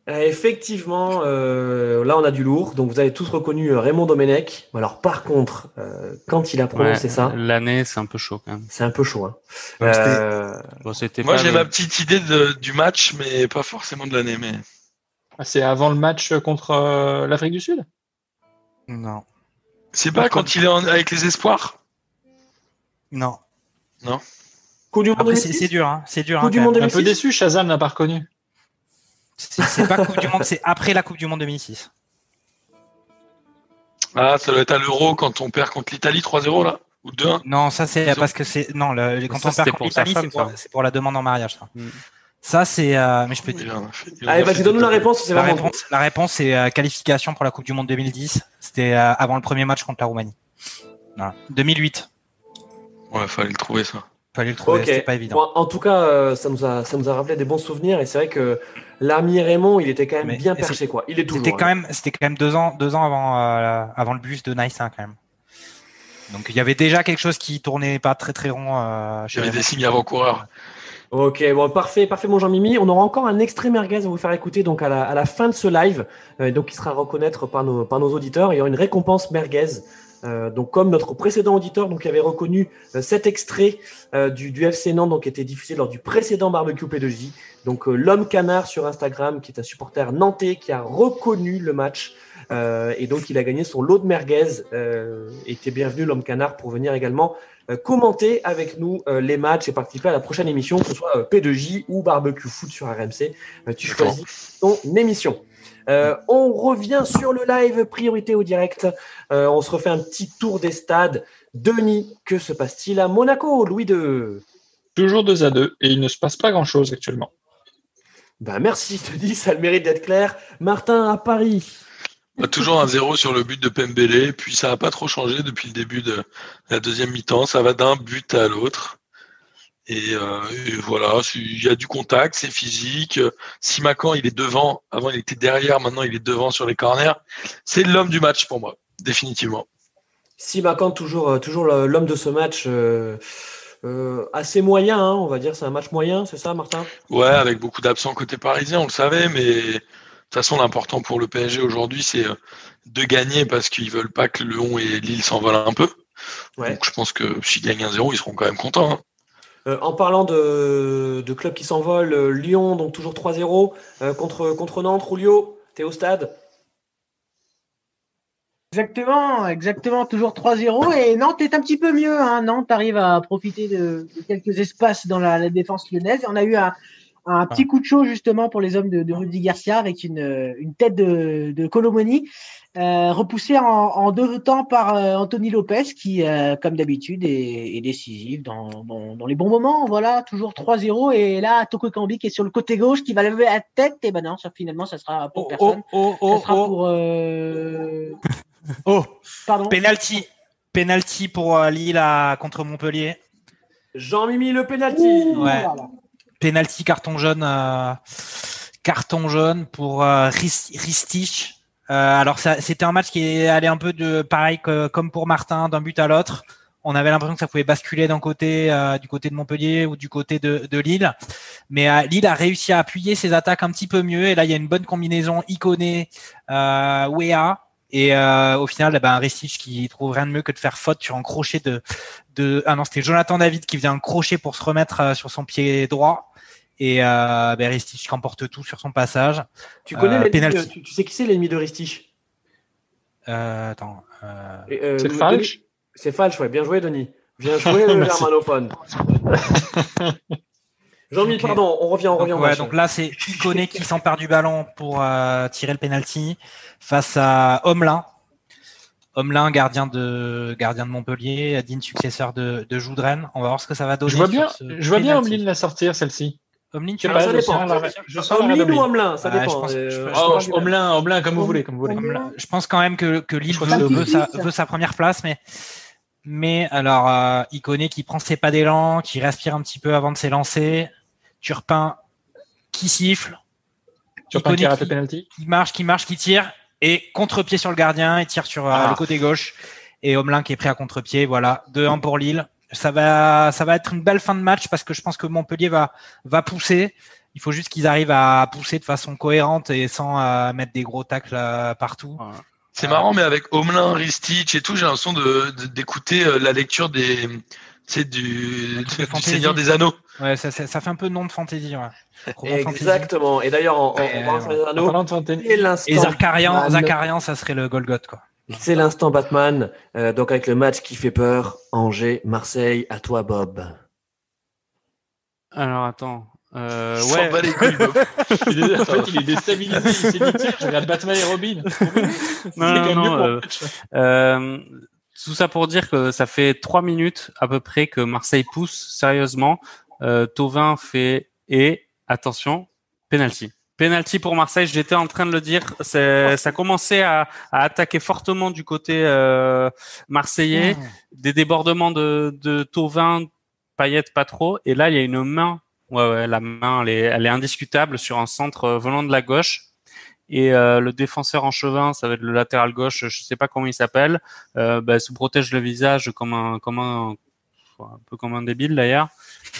Euh, effectivement, euh, là on a du lourd. Donc vous avez tous reconnu euh, Raymond Domenech. Alors par contre, euh, quand il a prononcé Ouais, ça, L'année, c'est un peu chaud quand même. c'est un peu chaud. Hein. Euh, Bon, Moi, j'ai le- ma petite idée de- du match, mais pas forcément de l'année. Mais Ah, C'est avant le match contre euh, l'Afrique du Sud? Non. c'est pas quand il est en- avec les espoirs? Non. Coupe du Monde Après, c'est 2006 c'est dur, hein. C'est dur. Coupe hein, du quand Monde. Un peu 2006 déçu, Shazam n'a pas reconnu. C'est pas Coupe du Monde, c'est après la Coupe du Monde 2006. Ah, ça doit être à l'Euro quand on perd contre l'Italie 3-0 là ou 2-1. Non, ça c'est parce que c'est non, le, quand ça, on perd pour contre l'Italie, c'est pour, ça. c'est pour la demande en mariage. Ça, Mm. ça c'est. euh, mais je peux dire. Allez, vas-y, donne-nous la réponse. C'est La vraiment réponse, la réponse c'est euh, qualification pour la Coupe du Monde 2010. C'était euh, avant le premier match contre la Roumanie. Voilà. 2008. Ouais, fallait le trouver ça. Fallait le trouver, Ok. c'était pas évident. Bon, en tout cas, euh, ça nous a ça nous a rappelé des bons souvenirs et c'est vrai que l'ami Raymond, il était quand même Mais- bien perché quoi. Il est toujours. C'était quand même, c'était quand même deux ans, deux ans avant, euh, avant le bus de Nice hein, quand même. Donc il y avait déjà quelque chose qui tournait pas très très rond. Euh, Il y avait des signes avant-coureurs. Ok, bon, parfait, parfait, mon Jean-Mimi. On aura encore un extrait merguez à vous faire écouter donc à la, à la fin de ce live, euh, donc qui sera à reconnaître par nos, par nos auditeurs. Il y aura une récompense merguez. Euh, donc comme notre précédent auditeur donc avait reconnu euh, cet extrait euh, du, du FC Nantes donc qui était diffusé lors du précédent barbecue P2J donc l'homme canard sur Instagram qui est un supporter nantais qui a reconnu le match euh, et donc il a gagné son lot de merguez euh, t'es bienvenu l'homme canard pour venir également euh, commenter avec nous euh, les matchs et participer à la prochaine émission, que ce soit euh, P2J ou Barbecue Foot sur RMC. Tu choisis ton émission. Euh, on revient sur le live priorité au direct. Euh, on se refait un petit tour des stades. Denis, que se passe-t-il à Monaco, Louis II Toujours 2 à 2 et il ne se passe pas grand chose actuellement. ben, Merci, Denis, ça a le mérite d'être clair. Martin, à Paris. On a toujours un 0 sur le but de Pembele, puis ça n'a pas trop changé depuis le début de la deuxième mi-temps. Ça va d'un but à l'autre. Et, euh, et voilà, il y a du contact, c'est physique. Simacan, il est devant. Avant, il était derrière. Maintenant, il est devant sur les corners. C'est l'homme du match pour moi, définitivement. Simakan, toujours, euh, toujours l'homme de ce match. euh, euh, assez moyen, hein, on va dire. C'est un match moyen, c'est ça, Martin? Ouais, avec beaucoup d'absents côté parisien, on le savait, mais de toute façon, l'important pour le PSG aujourd'hui, c'est de gagner parce qu'ils veulent pas que Lyon et Lille s'envolent un peu. Ouais. Donc, je pense que s'ils gagnent un 0 ils seront quand même contents. hein. Euh, en parlant de, de clubs qui s'envolent, euh, Lyon, donc toujours 3-0 euh, contre, contre Nantes. Rulio, t'es au stade? Exactement, exactement, toujours 3-0 et Nantes est un petit peu mieux. Hein. Nantes arrive à profiter de, de quelques espaces dans la, la défense lyonnaise. On a eu un, un petit coup de chaud justement pour les hommes de, de Rudy Garcia avec une, une tête de, de Colomoni euh, repoussée en, en deux temps par euh, Anthony Lopez qui, euh, comme d'habitude, est, est décisif dans, dans, dans les bons moments. Voilà, toujours 3-0 et là Toko Kambi qui est sur le côté gauche qui va lever la tête et ben non, ça finalement ça sera pour Oh, personne. oh, oh, ça oh, sera oh, pour euh... [laughs] oh. pardon. Penalty. Penalty pour euh, Lille à- contre Montpellier. Jean-Mimi, le penalty Ouh, Ouais. voilà. Penalty carton jaune. euh, carton jaune pour euh, Ris- Ristich. Euh, alors c'était un match qui est allé un peu de pareil que, comme pour Martin d'un but à l'autre. On avait l'impression que ça pouvait basculer d'un côté, euh, du côté de Montpellier ou du côté de, de Lille. Mais euh, Lille a réussi à appuyer ses attaques un petit peu mieux. Et là, il y a une bonne combinaison Iconé, euh, Wea. Et au final, eh ben, Ristich qui trouve rien de mieux que de faire faute sur un crochet de, de ah non, c'était Jonathan David qui vient un crochet pour se remettre sur son pied droit. Et euh, ben, Ristich qui emporte tout sur son passage. Tu connais Euh, de- tu, tu sais qui c'est l'ennemi de Ristich? Euh, attends. euh, euh, C'est Denis- Falch C'est Falch, ouais. Bien joué, Denis. Bien [laughs] joué, le germanophone. [laughs] Jean-Mi, pardon, on revient, on revient donc, ouais, là, c'est Iconé qui s'empare du ballon pour euh, tirer le penalty face à Homelin. Homelin, gardien de gardien de Montpellier, digne successeur de, de Joudren. On va voir ce que ça va donner. Je vois bien, ce je vois bien. Omlin la sortir, celle-ci. Homelin, tu Homelin ou Omlin. Homelin, ça dépend. je pense- Euh, comme vous voulez, comme vous voulez. Homelin, je pense quand même que, que Lille veut, sa, Homelin. veut sa première place, mais mais alors euh, Iconé qui prend ses pas d'élan, qui respire un petit peu avant de s'élancer, Turpin qui siffle, raté qui- penalty. qui marche, qui marche, qui tire, et contre-pied sur le gardien, il tire sur euh, Ah. le côté gauche, et Omelin qui est pris à contre-pied, voilà, 2-1 pour Lille. Ça va, ça va être une belle fin de match parce que je pense que Montpellier va, va pousser. Il faut juste qu'ils arrivent à pousser de façon cohérente et sans euh, mettre des gros tacles euh, partout. C'est marrant, mais avec Omelin, Ristich et tout, j'ai l'impression de, de- d'écouter euh, la lecture des, tu sais, du, du fantasy. Seigneur des Anneaux. Ouais, ça, ça, ça fait un peu nom de fantasy. Ouais. Fantasy. Exactement. Et d'ailleurs, en, en, Et, en parlant En de Fontaine- c'est l'instant. Et Zakarian, Batman. Zakarian, ça serait le Golgoth, quoi. C'est l'instant Batman. Euh, donc avec le match qui fait peur, Angers, Marseille, à toi Bob. Alors attends. Euh, ouais. bat les couilles, Bob. [laughs] Il est- en fait, il est déstabilisé. Il s'est dit, tiens, je regarde Batman et Robin. C'est Non, quand non, même non, euh, match. Euh, tout ça pour dire que ça fait trois minutes à peu près que Marseille pousse sérieusement. Euh, Tovin fait et attention penalty. Penalty pour Marseille. J'étais en train de le dire. Ça commençait à, à attaquer fortement du côté euh, marseillais. Des débordements de, de Tovin, Payet pas trop. Et là il y a une main. Ouais, ouais, la main elle est, elle est indiscutable sur un centre euh, venant de la gauche. Et euh, le défenseur en chevin, ça va être le latéral gauche, je sais pas comment il s'appelle, euh, bah, se protège le visage comme un, comme un, un peu comme un débile d'ailleurs,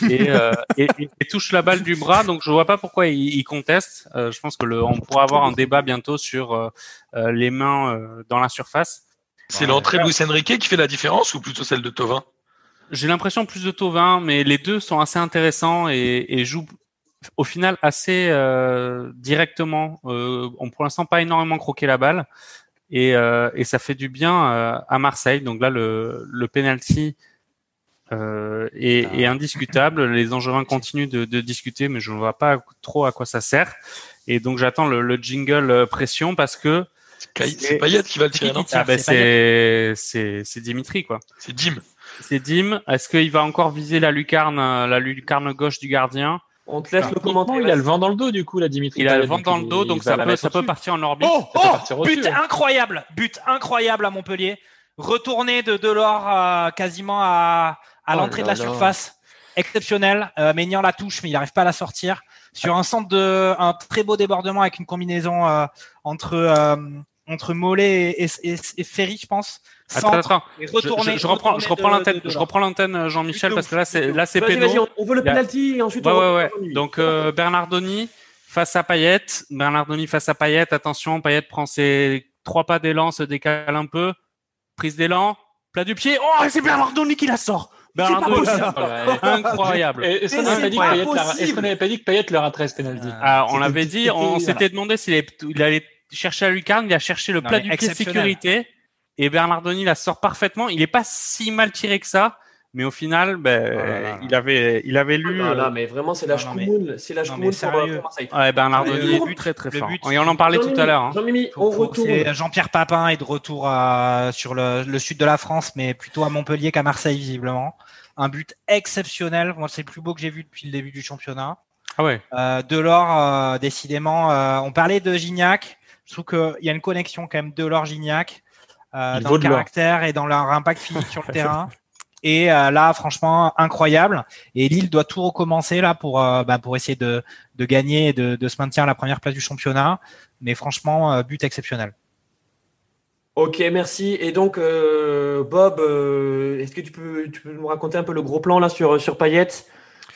et, euh, [laughs] et, et- et touche la balle du bras. Donc je vois pas pourquoi il, il conteste. Euh, je pense que le, on pourra avoir un débat bientôt sur euh, euh, les mains euh, dans la surface. C'est l'entrée de Luis Enrique qui fait la différence ou plutôt celle de Tovin? J'ai l'impression plus de Tovin, mais les deux sont assez intéressants et, et jouent au final assez euh, directement. Euh, on pour l'instant pas énormément croqué la balle et, euh, et ça fait du bien euh, à Marseille. Donc là le, le penalty euh, est, est indiscutable. Les Angevins continuent de, de discuter, mais je ne vois pas trop à quoi ça sert. Et donc j'attends le, le jingle euh, pression parce que C'est Payet qui va le tirer, non ah ben, c'est c'est Dimitri quoi. C'est Dim. C'est Dim. Est-ce qu'il va encore viser la lucarne, euh, la lucarne gauche du gardien? On te laisse le Techniquement, commentaire. il a le vent dans le dos, du coup, là, Dimitri. Il a le vent dans le dos, donc ça peut, ça peut partir en orbite. Oh, oh but incroyable, but incroyable à Montpellier. Retourné de Delors euh, quasiment à, à Oh l'entrée de la surface. Exceptionnel. Euh, Maignan la touche, mais il n'arrive pas à la sortir. Sur un centre de, un très beau débordement avec une combinaison euh, entre euh, entre Mollet et, et, et- Ferry, je pense. Attends, Centre attends. et Je, retourné. je- je reprends, je reprends l'antenne, je reprends l'antenne, Jean-Michel, parce que là c'est, là c'est Vas-y, péno. vas-y, on, on veut le penalty et ensuite Ouais, on ouais, ouais. Donc euh, Bernardoni face à Payet. Bernardoni face à Payet. Attention, Payet prend ses trois pas d'élan, se décale un peu. Prise d'élan, plat du pied. Oh, et c'est Bernardoni qui la sort. Là. [laughs] incroyable. Et- Est-ce qu'on n'avait pas, c'est dit que pas Payet leur- est-ce possible. qu'on n'avait pas dit que Payet leur a 13 penalty Ah, on l'avait dit, on s'était demandé s'il allait, il allait chercher la lucarne, il a cherché le plat du pied sécurité et Bernardoni la sort parfaitement. Il est pas si mal tiré que ça, mais au final, ben, Oh là là. il avait, il avait lu. Ah là, euh, mais vraiment, c'est la Schkoumoun. C'est la Schkoumoun pour, pour Marseille. Ouais, Bernardoni Le est très très le fort. but- Et on en parlait tout à l'heure. hein. Jean-Mimi, on retourne. c'est Jean-Pierre Papin est de retour à- sur le, le sud de la France, mais plutôt à Montpellier qu'à Marseille, visiblement. Un but exceptionnel. Moi, c'est le plus beau que j'ai vu depuis le début du championnat. Ah ouais. Euh, Delors, euh, décidément, euh, on parlait de Gignac. Je trouve qu'il y a une connexion quand même Delors-Gignac euh, dans le caractère et dans leur impact physique sur le [laughs] terrain. Et euh, là, franchement, incroyable. Et Lille doit tout recommencer là pour euh, bah, pour essayer de, de gagner et de, de se maintenir à la première place du championnat. Mais franchement, euh, but exceptionnel. Ok, merci. Et donc, euh, Bob, euh, est-ce que tu peux, tu peux nous raconter un peu le gros plan là sur, sur Payet?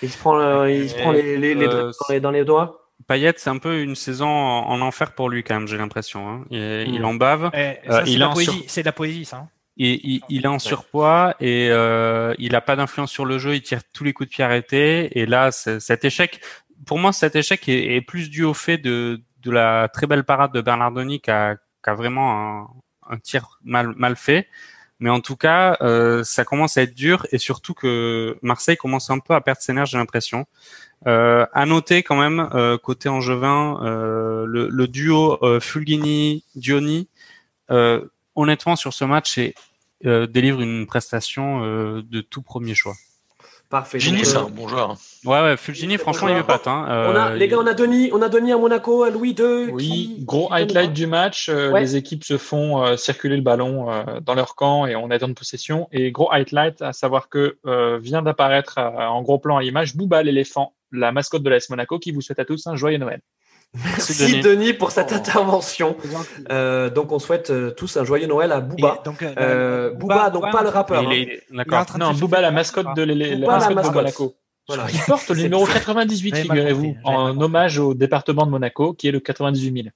Il se prend, euh, il se prend les, les, les Euh, dans, les, dans les doigts Payet, c'est un peu une saison en, en enfer pour lui quand même, j'ai l'impression. hein. Il, il Mm. en bave. Euh, c'est de sur- C'est de la poésie, ça. hein. Et il, il est en surpoids et euh, il a pas d'influence sur le jeu. Il tire tous les coups de pied arrêtés. Et là, cet échec, pour moi, cet échec est, est plus dû au fait de, de la très belle parade de Bernardoni qui a, qui a vraiment un, un tir mal, mal fait. Mais en tout cas, euh, ça commence à être dur et surtout que Marseille commence un peu à perdre ses nerfs, j'ai l'impression. Euh, à noter quand même euh, côté Angevin, euh, le, le duo euh, Fulgini-Dioni, euh, honnêtement sur ce match, est, euh, délivre une prestation euh, de tout premier choix. Parfait. Gini, Donc, c'est euh, un bon joueur. Ouais, ouais, Fulgini, franchement, bon il joueur. pâte. Hein. on a, Euh, les gars, on a Denis, on a Denis à Monaco, à Louis II. Oui, qui- gros qui- highlight du match. euh, Ouais. Les équipes se font euh, circuler le ballon euh, dans leur camp et on est en possession. Et gros highlight, à savoir que euh, vient d'apparaître euh, en gros plan à l'image Booba l'éléphant, la mascotte de l'AS Monaco, qui vous souhaite à tous un joyeux Noël. Merci Denis. pour cette intervention. Euh, donc on souhaite euh, tous un joyeux Noël à Booba. Et donc, euh, Euh, Booba, donc pas le rappeur. Il hein. est- Il Non, Booba, la mascotte de, Booba, la mascotte mascotte. Voilà. Il porte le numéro pour- 98, J'avais mal figurez-vous, en hommage au département de Monaco, qui est le 98 000.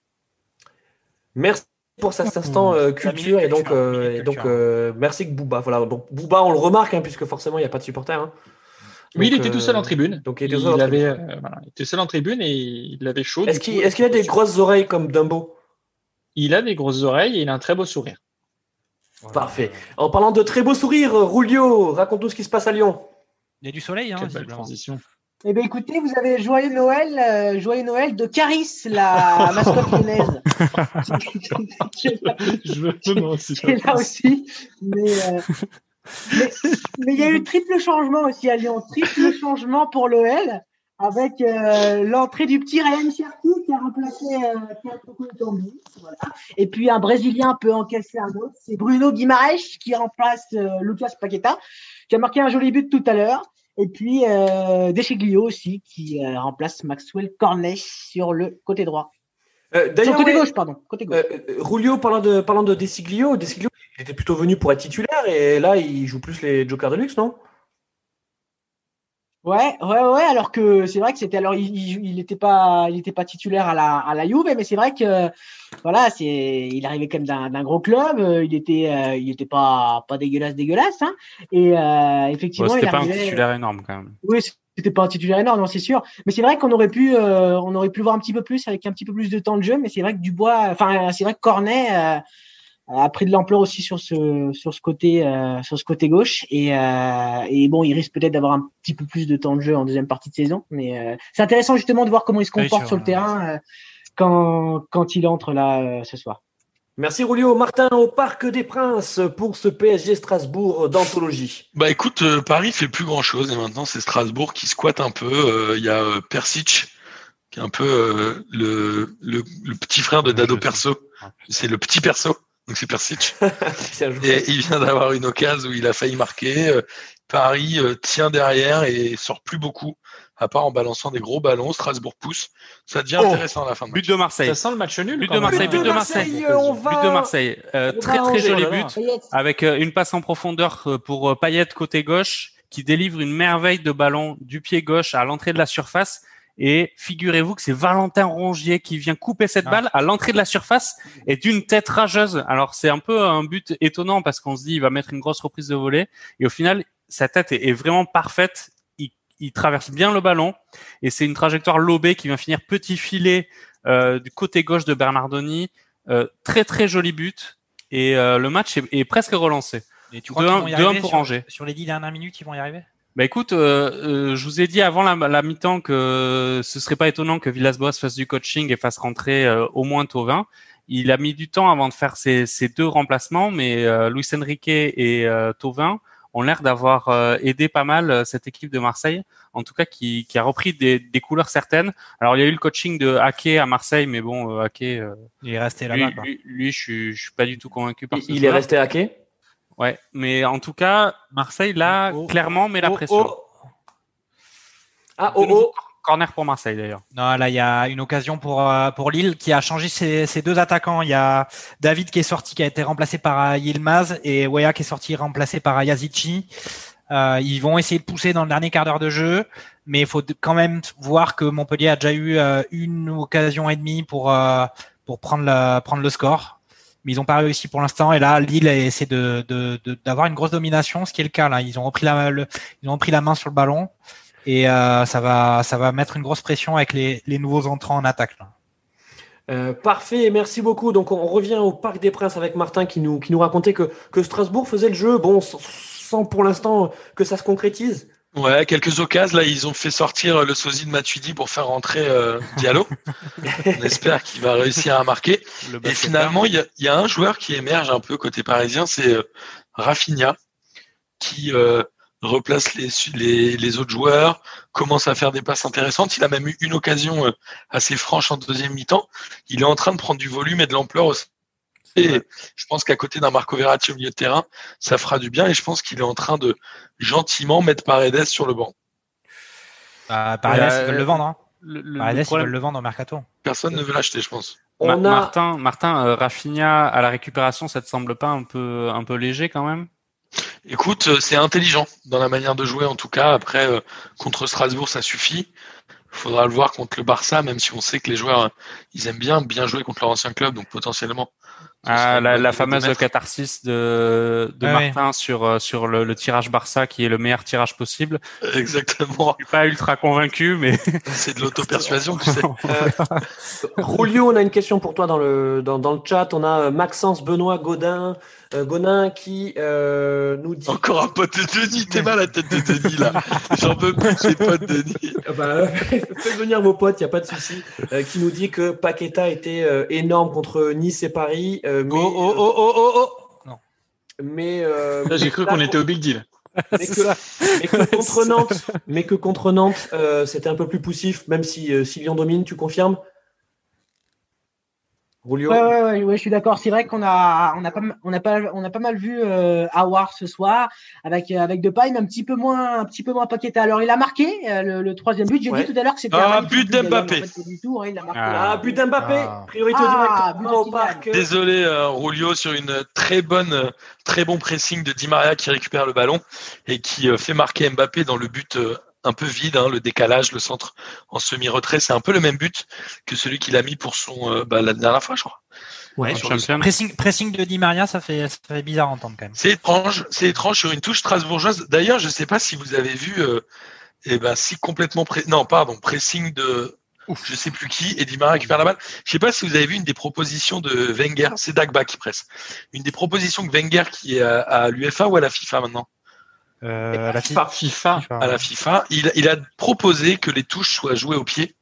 Merci pour cet instant euh, culture et donc, euh, et euh, merci que Booba. Voilà, donc Booba, on le remarque hein, puisque forcément il n'y a pas de supporters. hein. Oui, il était tout seul euh, en tribune. Donc il Il, était seul en avait, euh, voilà, il était seul en tribune et il avait chaud. Est-ce qu'il a des grosses oreilles comme Dumbo? Il a des grosses oreilles et il a un très beau sourire. Parfait. En parlant de très beau sourire, Rulio, raconte-nous ce qui se passe à Lyon. Il y a du soleil, hein, Quelle belle transition. Eh bien, écoutez, vous avez joyeux Noël, euh, joyeux Noël de Caris, la [laughs] mascotte lyonnaise. qui est là- Je veux [laughs] là aussi. Mais euh, mais il y a eu triple changement aussi à Lyon. Triple changement pour l'OL avec euh, l'entrée du petit Ryan Cherki qui a remplacé euh, voilà. Et puis un Brésilien peut encaisser un autre. C'est Bruno Guimaraes qui remplace euh, Lucas Paqueta qui a marqué un joli but tout à l'heure. Et puis euh, aussi qui euh, remplace Maxwell Cornet sur le côté droit. Euh, D'ailleurs, côté ouais, gauche, pardon. Côté gauche. euh, euh, Rulio, parlant de, parlant de Desiglio, Desiglio, il était plutôt venu pour être titulaire et là il joue plus les jokers de luxe, non? Ouais, ouais, ouais. Alors que c'est vrai que c'était alors il, il, il était pas, il était pas titulaire à la à la Juve, mais c'est vrai que voilà, c'est il arrivait quand même d'un d'un gros club. euh, Il était, euh, il était pas pas dégueulasse, dégueulasse. Hein, et euh, effectivement, il C'était pas un titulaire énorme quand même. Oui, c'était pas un titulaire énorme, non, c'est sûr. Mais c'est vrai qu'on aurait pu, euh, on aurait pu voir un petit peu plus avec un petit peu plus de temps de jeu. Mais c'est vrai que Dubois, enfin, c'est vrai que Cornet euh, a pris de l'ampleur aussi sur ce sur ce côté euh, sur ce côté gauche. Et, euh, et bon, il risque peut-être d'avoir un petit peu plus de temps de jeu en deuxième partie de saison. Mais euh, c'est intéressant justement de voir comment il se Oui, comporte sur- sur le terrain euh, quand quand il entre là euh, ce soir. Merci Rulio. Martin au Parc des Princes pour ce PSG Strasbourg d'anthologie. Bah écoute, euh, Paris fait plus grand chose et maintenant c'est Strasbourg qui squatte un peu. Euh, Il y a euh, Persic qui est un peu le, le, le petit frère de Dado. Perso. C'est le petit Perso, donc c'est Persic. [laughs] Et il vient d'avoir une occasion où il a failli marquer. Paris tient derrière et sort plus beaucoup, à part en balançant des gros ballons. Strasbourg pousse. Ça devient Oh, intéressant à la fin de But match. de Marseille. Ça sent le match nul. But de. Marseille, but but de Marseille. On va- But de Marseille. Euh, On va très très joli but avec euh, une passe en profondeur euh, pour euh, Payet côté gauche qui délivre une merveille de ballon du pied gauche à l'entrée de la surface. Et figurez-vous que c'est Valentin Rongier qui vient couper cette Ah. balle à l'entrée de la surface et d'une tête rageuse. Alors c'est un peu un but étonnant parce qu'on se dit il va mettre une grosse reprise de volée et au final sa tête est vraiment parfaite. Il, traverse bien le ballon et c'est une trajectoire lobée qui vient finir petit filet euh, du côté gauche de Bernardoni. Euh, très très joli but et euh, le match est, est presque relancé. Et tu crois pour sur, Angers. sur les dix dernières minutes, ils vont y arriver? Bah écoute, je vous ai dit avant la, la mi-temps que ce serait pas étonnant que Villas-Boas fasse du coaching et fasse rentrer euh, au moins Tovin. Il a mis du temps avant de faire ses, ses deux remplacements, mais euh, Luis Enrique et euh, Tovin ont l'air d'avoir euh, aidé pas mal euh, cette équipe de Marseille, en tout cas qui, qui a repris des, des couleurs certaines. Alors il y a eu le coaching de Ake à Marseille, mais bon, euh, Ake, euh, Il est resté là-bas. lui, lui, je suis, je suis pas du tout convaincu par Il, ce il est resté hacké. Ouais, mais en tout cas, Marseille là Oh, oh, clairement met la Oh, pression. oh. Ah, oh, oh. Corner pour Marseille d'ailleurs. Non, là, il y a une occasion pour, euh, pour Lille qui a changé ses, ses deux attaquants. Il y a David qui est sorti, qui a été remplacé par Yilmaz et Weah qui est sorti, remplacé par Yazici. Euh, ils vont essayer de pousser dans le dernier quart d'heure de jeu, mais il faut quand même voir que Montpellier a déjà eu euh, une occasion et demie pour, euh, pour prendre, le, prendre le score. Mais ils n'ont pas réussi pour l'instant. Et là, Lille essaie de, d'avoir une grosse domination, ce qui est le cas. Là, ils ont repris la, ils ont repris la main sur le ballon. Et euh, ça va, ça va mettre une grosse pression avec les, les nouveaux entrants en attaque. Là. Euh, parfait, merci beaucoup. Donc on revient au Parc des Princes avec Martin qui nous, qui nous racontait que, que Strasbourg faisait le jeu, bon, sans, sans pour l'instant que ça se concrétise. Ouais, quelques occasions. Là, ils ont fait sortir le sosie de Matuidi pour faire rentrer euh, Diallo. [laughs] On espère qu'il va réussir à marquer. Et finalement, il y a, il y a un joueur qui émerge un peu côté parisien, c'est euh, Rafinha, qui euh, replace les, les, les autres joueurs, commence à faire des passes intéressantes. Il a même eu une occasion euh, assez franche en deuxième mi-temps. Il est en train de prendre du volume et de l'ampleur aussi. Et je pense qu'à côté d'un Marco Verratti au milieu de terrain, ça fera du bien. Et je pense qu'il est en train de gentiment mettre Paredes sur le banc. Euh, Paredes, Euh, ils veulent le vendre. Hein. Le, le- Bah, le Alès, ils veulent le vendre au mercato. Personne ne veut l'acheter, je pense. Ma- On a Martin, Martin euh, Rafinha à la récupération, ça te semble pas un peu, un peu léger quand même? Écoute, euh, c'est intelligent dans la manière de jouer en tout cas. Après, euh, contre Strasbourg, ça suffit. Il faudra le voir contre le Barça, même si on sait que les joueurs, euh, ils aiment bien bien jouer contre leur ancien club, donc potentiellement. Ah, la, de fameuse catharsis de, de Ah ouais. Martin sur, euh, sur le, le tirage Barça, qui est le meilleur tirage possible. Exactement. Je suis pas ultra convaincu, mais [laughs] C'est de l'auto-persuasion, tu sais. [laughs] [laughs] Rolio, on a une question pour toi dans le, dans, dans le chat. On a euh, Maxence Benoît Godin, euh, Godin qui euh, nous dit. Encore un pote de Denis, t'es mal la tête de Denis là. J'en peux plus de ces potes de Denis. Ah bah, faites venir vos potes, il n'y a pas de souci. euh, qui nous dit que Paqueta était euh, énorme contre Nice et Paris. Euh, mais, Oh, oh, oh, oh, oh, oh. mais, euh, Là, j'ai cru qu'on était au Big Deal. mais [laughs] que, mais que contre Nantes, mais que contre Nantes, euh, c'était un peu plus poussif, même si, euh, si Lyon domine, tu confirmes? Rolio Ouais, ouais, ouais, ouais, je suis d'accord. C'est vrai qu'on a, on a pas, on a pas, on a pas mal vu euh, Awar ce soir avec euh, avec Depay, mais un petit peu moins, un petit peu moins Paqueta. Alors il a marqué euh, le, le troisième but. J'ai Ouais. dit tout à l'heure que c'était Ah, un magnifique but d'ailleurs, d'Mbappé. mais en fait, pas du tout, ouais, il a marqué. Ah. Ah, but d'Mbappé, Ah. priorité Ah, au but au Kylian. parc. Désolé, euh, Rulio, sur une très bonne, très bon pressing de Di Maria qui récupère le ballon et qui euh, fait marquer Mbappé dans le but euh, un peu vide, hein, le décalage, le centre en semi-retrait. C'est un peu le même but que celui qu'il a mis pour son euh, bah, la dernière fois, je crois. Ouais. Sur le-. Pressing, pressing de Di Maria, ça fait, ça fait bizarre à entendre quand même. C'est étrange, c'est étrange sur une touche strasbourgeoise. D'ailleurs, je sais pas si vous avez vu, euh, eh ben, si complètement non, pardon, pressing de, je sais plus qui, et Di Maria récupère la balle. Je sais pas si vous avez vu une des propositions de Wenger, c'est Dagba qui presse. Une des propositions que Wenger qui est à, à l'UFA ou à la FIFA maintenant? Euh, la FIFA. FIFA. À la FIFA, il, il a proposé que les touches soient jouées au pied.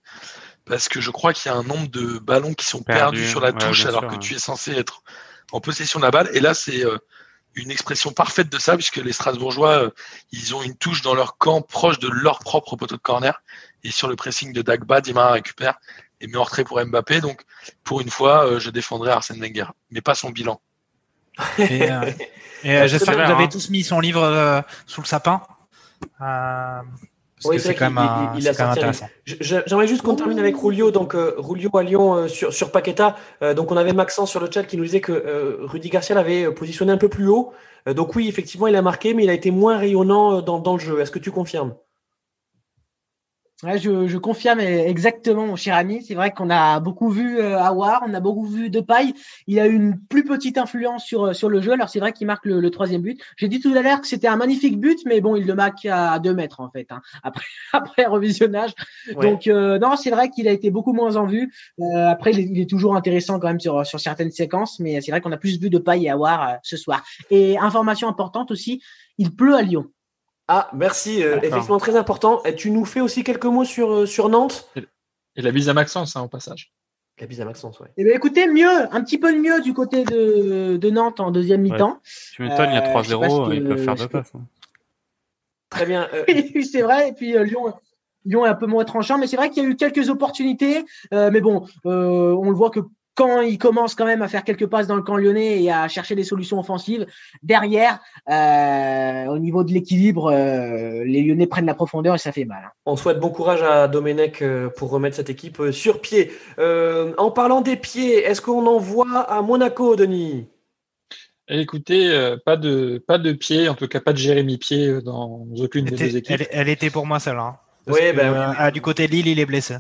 Parce que je crois qu'il y a un nombre de ballons qui sont perdus, sur la ouais, touche alors sûr, que ouais. tu es censé être en possession de la balle. Et là, c'est euh, une expression parfaite de ça, puisque les Strasbourgeois, euh, ils ont une touche dans leur camp proche de leur propre poteau de corner. Et sur le pressing de Dagba, Dimara récupère et met en retrait pour Mbappé. Donc, pour une fois, euh, je défendrai Arsène Wenger, mais pas son bilan. Et, euh, [laughs] et, euh, j'espère que vous avez hein. tous mis son livre euh, sous le sapin. Euh, parce Oui, que c'est quand même, quand intéressant. J'aimerais juste qu'on termine avec Rulio. Donc, euh, Rulio à Lyon euh, sur, sur Paqueta. Euh, donc, on avait Maxence sur le chat qui nous disait que euh, Rudy Garcia l'avait positionné un peu plus haut. Euh, donc, oui, effectivement, il a marqué, mais il a été moins rayonnant dans, dans le jeu. Est-ce que tu confirmes? Ouais, je, je confirme exactement, mon cher ami. C'est vrai qu'on a beaucoup vu euh, Awar, on a beaucoup vu Depay. Il a eu une plus petite influence sur, euh, sur le jeu. Alors c'est vrai qu'il marque le, le troisième but. J'ai dit tout à l'heure que c'était un magnifique but, mais bon, il le marque à deux mètres en fait. hein, [laughs] après, après revisionnage. Ouais. Donc euh, non, c'est vrai qu'il a été beaucoup moins en vue. Euh, après, il est, il est toujours intéressant quand même sur, sur certaines séquences, mais c'est vrai qu'on a plus vu Depay et Awar euh, ce soir. Et information importante aussi, il pleut à Lyon. Ah, merci. euh, effectivement, très important. Et tu nous fais aussi quelques mots sur, euh, sur Nantes? Et la bise à Maxence, hein, au passage. La bise à Maxence, ouais. Eh bien, écoutez, mieux, un petit peu de mieux du côté de, de Nantes en deuxième Ouais. mi-temps. Tu m'étonnes, il y a Euh, je sais pas 3-0, ce ils peuvent faire deux passes. hein. Très bien. euh, [laughs] c'est vrai. Et puis euh, Lyon, Lyon est un peu moins tranchant, mais c'est vrai qu'il y a eu quelques opportunités. Euh, mais bon, euh, on le voit que quand il commence quand même à faire quelques passes dans le camp lyonnais et à chercher des solutions offensives, derrière, euh, au niveau de l'équilibre, euh, les Lyonnais prennent la profondeur et ça fait mal. hein. On souhaite bon courage à Domenech euh, pour remettre cette équipe sur pied. Euh, en parlant des pieds, est-ce qu'on envoie à Monaco, Denis? Écoutez, euh, pas de pas de pied, en tout cas pas de Jérémy Pied dans aucune Elle des deux équipes. elle, elle était pour moi celle-là. Oui, bah oui, euh, oui. ah, du côté de Lille, il est blessé.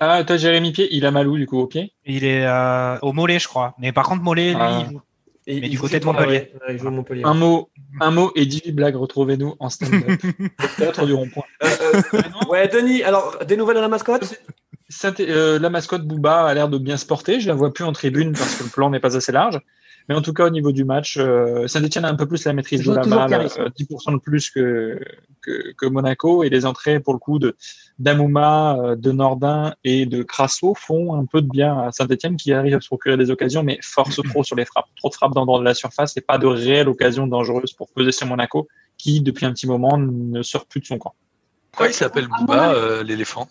Ah, toi Jérémy Pied, il a mal où du coup au pied Il est euh, au mollet, je crois. Mais par contre, mollet, lui, Ah. il joue. Et Mais il du côté de Montpellier. ouais. Ouais, il joue à Montpellier. Un mot, un mot et 18 blagues, retrouvez-nous en stand-up. [laughs] théâtre du rond-point. Euh, euh, ouais, Denis, alors, des nouvelles de la mascotte? Saint- euh, la mascotte Booba a l'air de bien se porter. Je la vois plus en tribune parce que le plan n'est pas assez large. Mais en tout cas, au niveau du match, euh, Saint-Etienne a un peu plus la maîtrise de la balle, euh, 10% de plus que, que, que Monaco. Et les entrées, pour le coup, de d'Amouma, euh, de Nordin et de Crasso font un peu de bien à Saint-Etienne qui arrive à se procurer des occasions, mais force trop sur les frappes. Trop de frappes dans le droit de la surface et pas de réelle occasion dangereuse pour peser sur Monaco, qui, depuis un petit moment, ne sort plus de son camp. Pourquoi il s'appelle Booba, euh, l'éléphant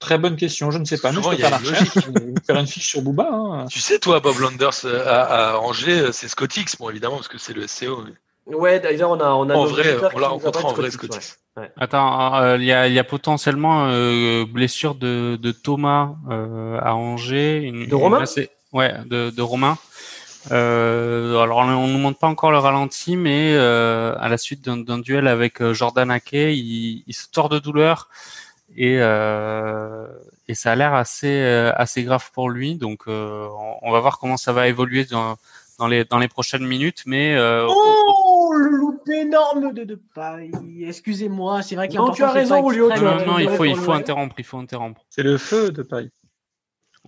Très bonne question, je ne sais pas. Nous, je Souvent, peux il y a faire la une je faire une fiche sur Booba. Hein. Tu sais, toi, Bob Landers euh, à, à Angers, euh, c'est Scotix, bon, évidemment, parce que c'est le SCO. mais- Ouais, d'ailleurs, on a, on a En vrai, on qui l'a rencontré en vrai, Scotix, Scotix. ouais. Ouais. Attends, euh, il y, a, il y a potentiellement euh, blessure de, de Thomas euh, à Angers. Une, De Romain une Ouais, de, de Romain. Euh, alors on ne nous montre pas encore le ralenti, mais euh, à la suite d'un duel avec Jordan Ake, il, il se tord de douleur et, euh, et ça a l'air assez euh, assez grave pour lui. Donc euh, on, on va voir comment ça va évoluer dans, dans les dans les prochaines minutes, mais euh, Oh, le loupé énorme de Depay. Excusez-moi, c'est vrai que Non, tu as raison, Julio, non, non, non, il faut il faut interrompre, il faut interrompre. C'est le feu de paille.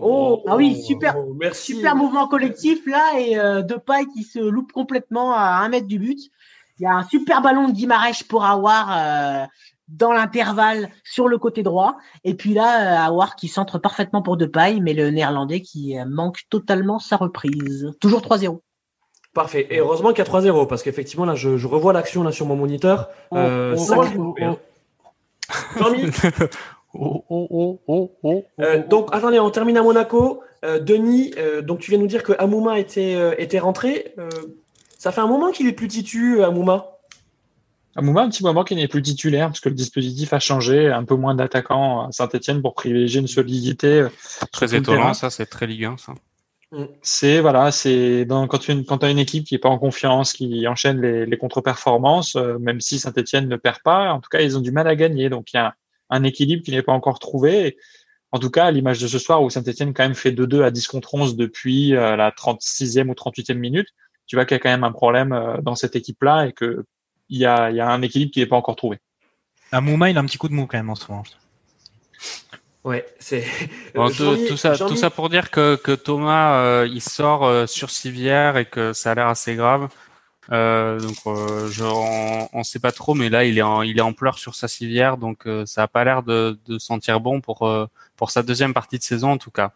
Oh, Ah oui, super- oh, merci. Super mouvement collectif là et euh, Depay qui se loupe complètement à un mètre du but. Il y a un super ballon de Guimarães pour euh, dans l'intervalle sur le côté droit. Et puis là, euh, Awar qui centre parfaitement pour Depay, mais le néerlandais qui euh, manque totalement sa reprise. Toujours 3-0. Parfait. Et heureusement qu'il y a 3-0, parce qu'effectivement, là, je, je revois l'action là sur mon moniteur. Euh, Oh, oh, sacré [laughs] oh, oh. euh, donc, attendez, on termine à Monaco. Euh, Denis, euh, donc tu viens nous dire que Amouma était, euh, était rentré. Euh, ça fait un moment qu'il est plus titu, Amouma. Amouma, un petit moment qui n'est plus titulaire parce que le dispositif a changé, un peu moins d'attaquants à Saint-Etienne pour privilégier une solidité. euh, Très étonnant, ça, c'est très Ligue 1, ça. C'est voilà, c'est dans, quand tu quand as une équipe qui est pas en confiance, qui enchaîne les, les contre-performances, euh, même si Saint-Etienne ne perd pas, en tout cas ils ont du mal à gagner. Donc il y a un équilibre qui n'est pas encore trouvé. Et en tout cas, à l'image de ce soir où Saint-Etienne quand même fait 2-2 à 10 contre 11 depuis euh, la 36e ou 38e minute, tu vois qu'il y a quand même un problème euh, dans cette équipe-là et que il y a, il y a un équilibre qui n'est pas encore trouvé. Amouma, il a un petit coup de mou quand même en ce moment. Ouais, c'est. Bon, Euh, tout, ça, Jean-Mi- tout ça pour dire que, que Thomas, euh, il sort euh, sur civière et que ça a l'air assez grave. Euh, donc, euh, je, on, on sait pas trop, mais là, il est en, il est en pleurs sur sa civière, donc euh, ça a pas l'air de, de sentir bon pour euh, pour sa deuxième partie de saison en tout cas.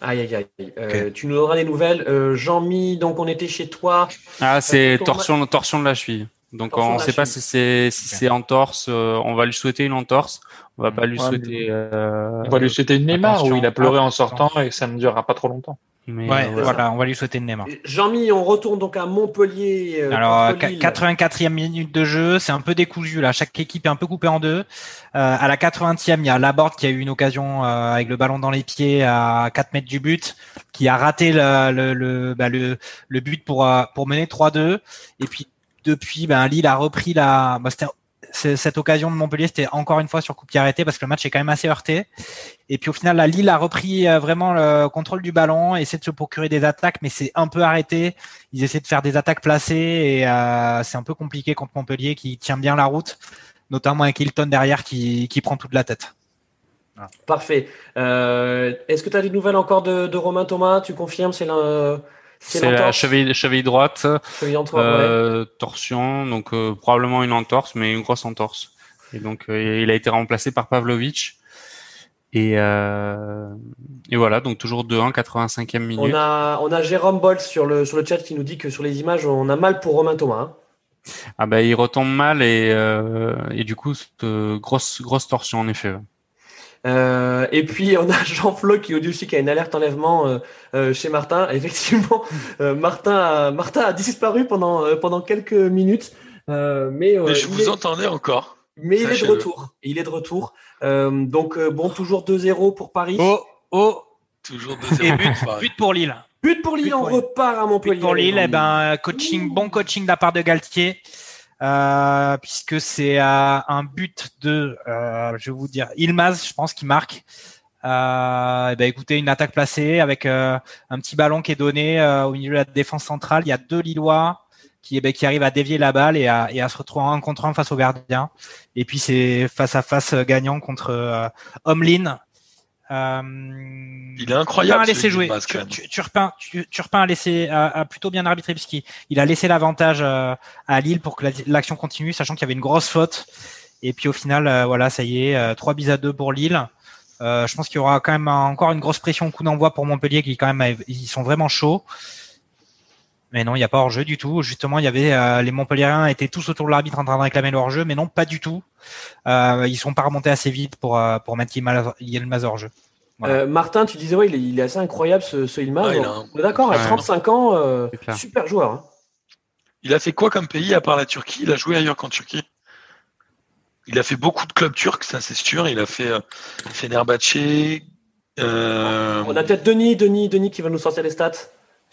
Aïe, aïe, aïe. Euh, Tu nous donneras des nouvelles. Euh, Jean-Mi, donc on était chez toi. Ah, c'est torsion de la cheville. Donc on la sait pas si c'est si c'est entorse. euh, on va lui souhaiter une entorse. On va pas lui Ouais, souhaiter. euh, On va lui souhaiter une Neymar où il a pleuré en sortant et que ça ne durera pas trop longtemps. mais, Ouais, euh, voilà, on va lui souhaiter une Neymar. Jean-Mi, on retourne donc à Montpellier. euh, Alors, contre qu- Lille. 84e minute de jeu, c'est un peu décousu là. Chaque équipe est un peu coupée en deux. Euh, à la 80e, il y a Laborde qui a eu une occasion euh, avec le ballon dans les pieds à 4 mètres du but, qui a raté le, le, le, bah, le, le but pour, pour mener 3-2. Et puis depuis, ben, Lille a repris la. Bah, cette occasion de Montpellier, c'était encore une fois sur coup pied arrêté parce que le match est quand même assez heurté. Et puis au final, la Lille a repris euh, vraiment le contrôle du ballon, essaie de se procurer des attaques, mais c'est un peu arrêté. Ils essaient de faire des attaques placées et euh, c'est un peu compliqué contre Montpellier qui tient bien la route, notamment avec Hilton derrière qui, qui prend toute la tête. Parfait. Euh, Est-ce que tu as des nouvelles encore de, Romain Thomas? Tu confirmes C'est c'est la cheville, cheville droite, Cheville en toi, ouais. euh, torsion, donc euh, probablement une entorse, mais une grosse entorse. Et donc euh, il a été remplacé par Pavlovic. Et, euh, et voilà, donc toujours 2-1, 85e minute. On a, on a Jérôme Boll sur le, sur le chat qui nous dit que sur les images, on a mal pour Romain Thomas. hein. Ah bah il retombe mal et, euh, et du coup grosse grosse torsion en effet. Euh, et puis on a [laughs] Jean-Flo qui nous dit aussi qu'il y a une alerte enlèvement euh, euh, chez Martin. [laughs] Effectivement, euh, Martin, a, Martin a disparu pendant, euh, pendant quelques minutes. Euh, mais euh, Mais je vous est- entendais encore. mais il est de retour. Il est de retour. Euh, donc bon, toujours 2-0 pour Paris. Oh, oh, Toujours et 2-0. but, Pareil. but pour Lille. But pour Lille, But on pour Lille. repart à Montpellier. But pour Lille, eh ben, coaching, bon coaching de la part de Galtier, euh, puisque c'est euh, un but de, euh, je vais vous dire, Ilmaz, je pense, qui marque. Euh, eh ben, écoutez, une attaque placée avec euh, un petit ballon qui est donné au milieu de la défense centrale. Il y a deux Lillois qui, eh ben, qui arrivent à dévier la balle et à, se retrouver en contre un face au gardien. Et puis c'est face à face gagnant contre Omlin. Euh, Il est incroyable. Jouer. Tu- tu- Turpin, tu- Turpin a laissé, a, a plutôt bien arbitré puisqu'il il a laissé l'avantage euh, à Lille pour que la- l'action continue, sachant qu'il y avait une grosse faute. Et puis au final, euh, voilà, ça y est, 3 bis à 2 pour Lille. Euh, je pense qu'il y aura quand même encore une grosse pression au coup d'envoi pour Montpellier qui quand même ils sont vraiment chauds. Mais non, il n'y a pas hors-jeu du tout. Justement, il y avait euh, les Montpelliérains étaient tous autour de l'arbitre en train de réclamer le hors-jeu, mais non, pas du tout. Euh, ils sont pas remontés assez vite pour euh, pour mettre Yilmaz Yilmaz. Voilà. Euh, Martin, tu disais, ouais, il est, il est assez incroyable ce, ce Ilmaz. Ouais, il a un- On est D'accord, à Ouais. 35 ans, euh, super joueur. hein. Il a fait quoi comme pays à part la Turquie? Il a joué ailleurs qu'en Turquie. Il a fait beaucoup de clubs turcs, ça c'est sûr. Il a fait euh, Fenerbahçe. euh, On a peut-être Denis, Denis, Denis qui va nous sortir les stats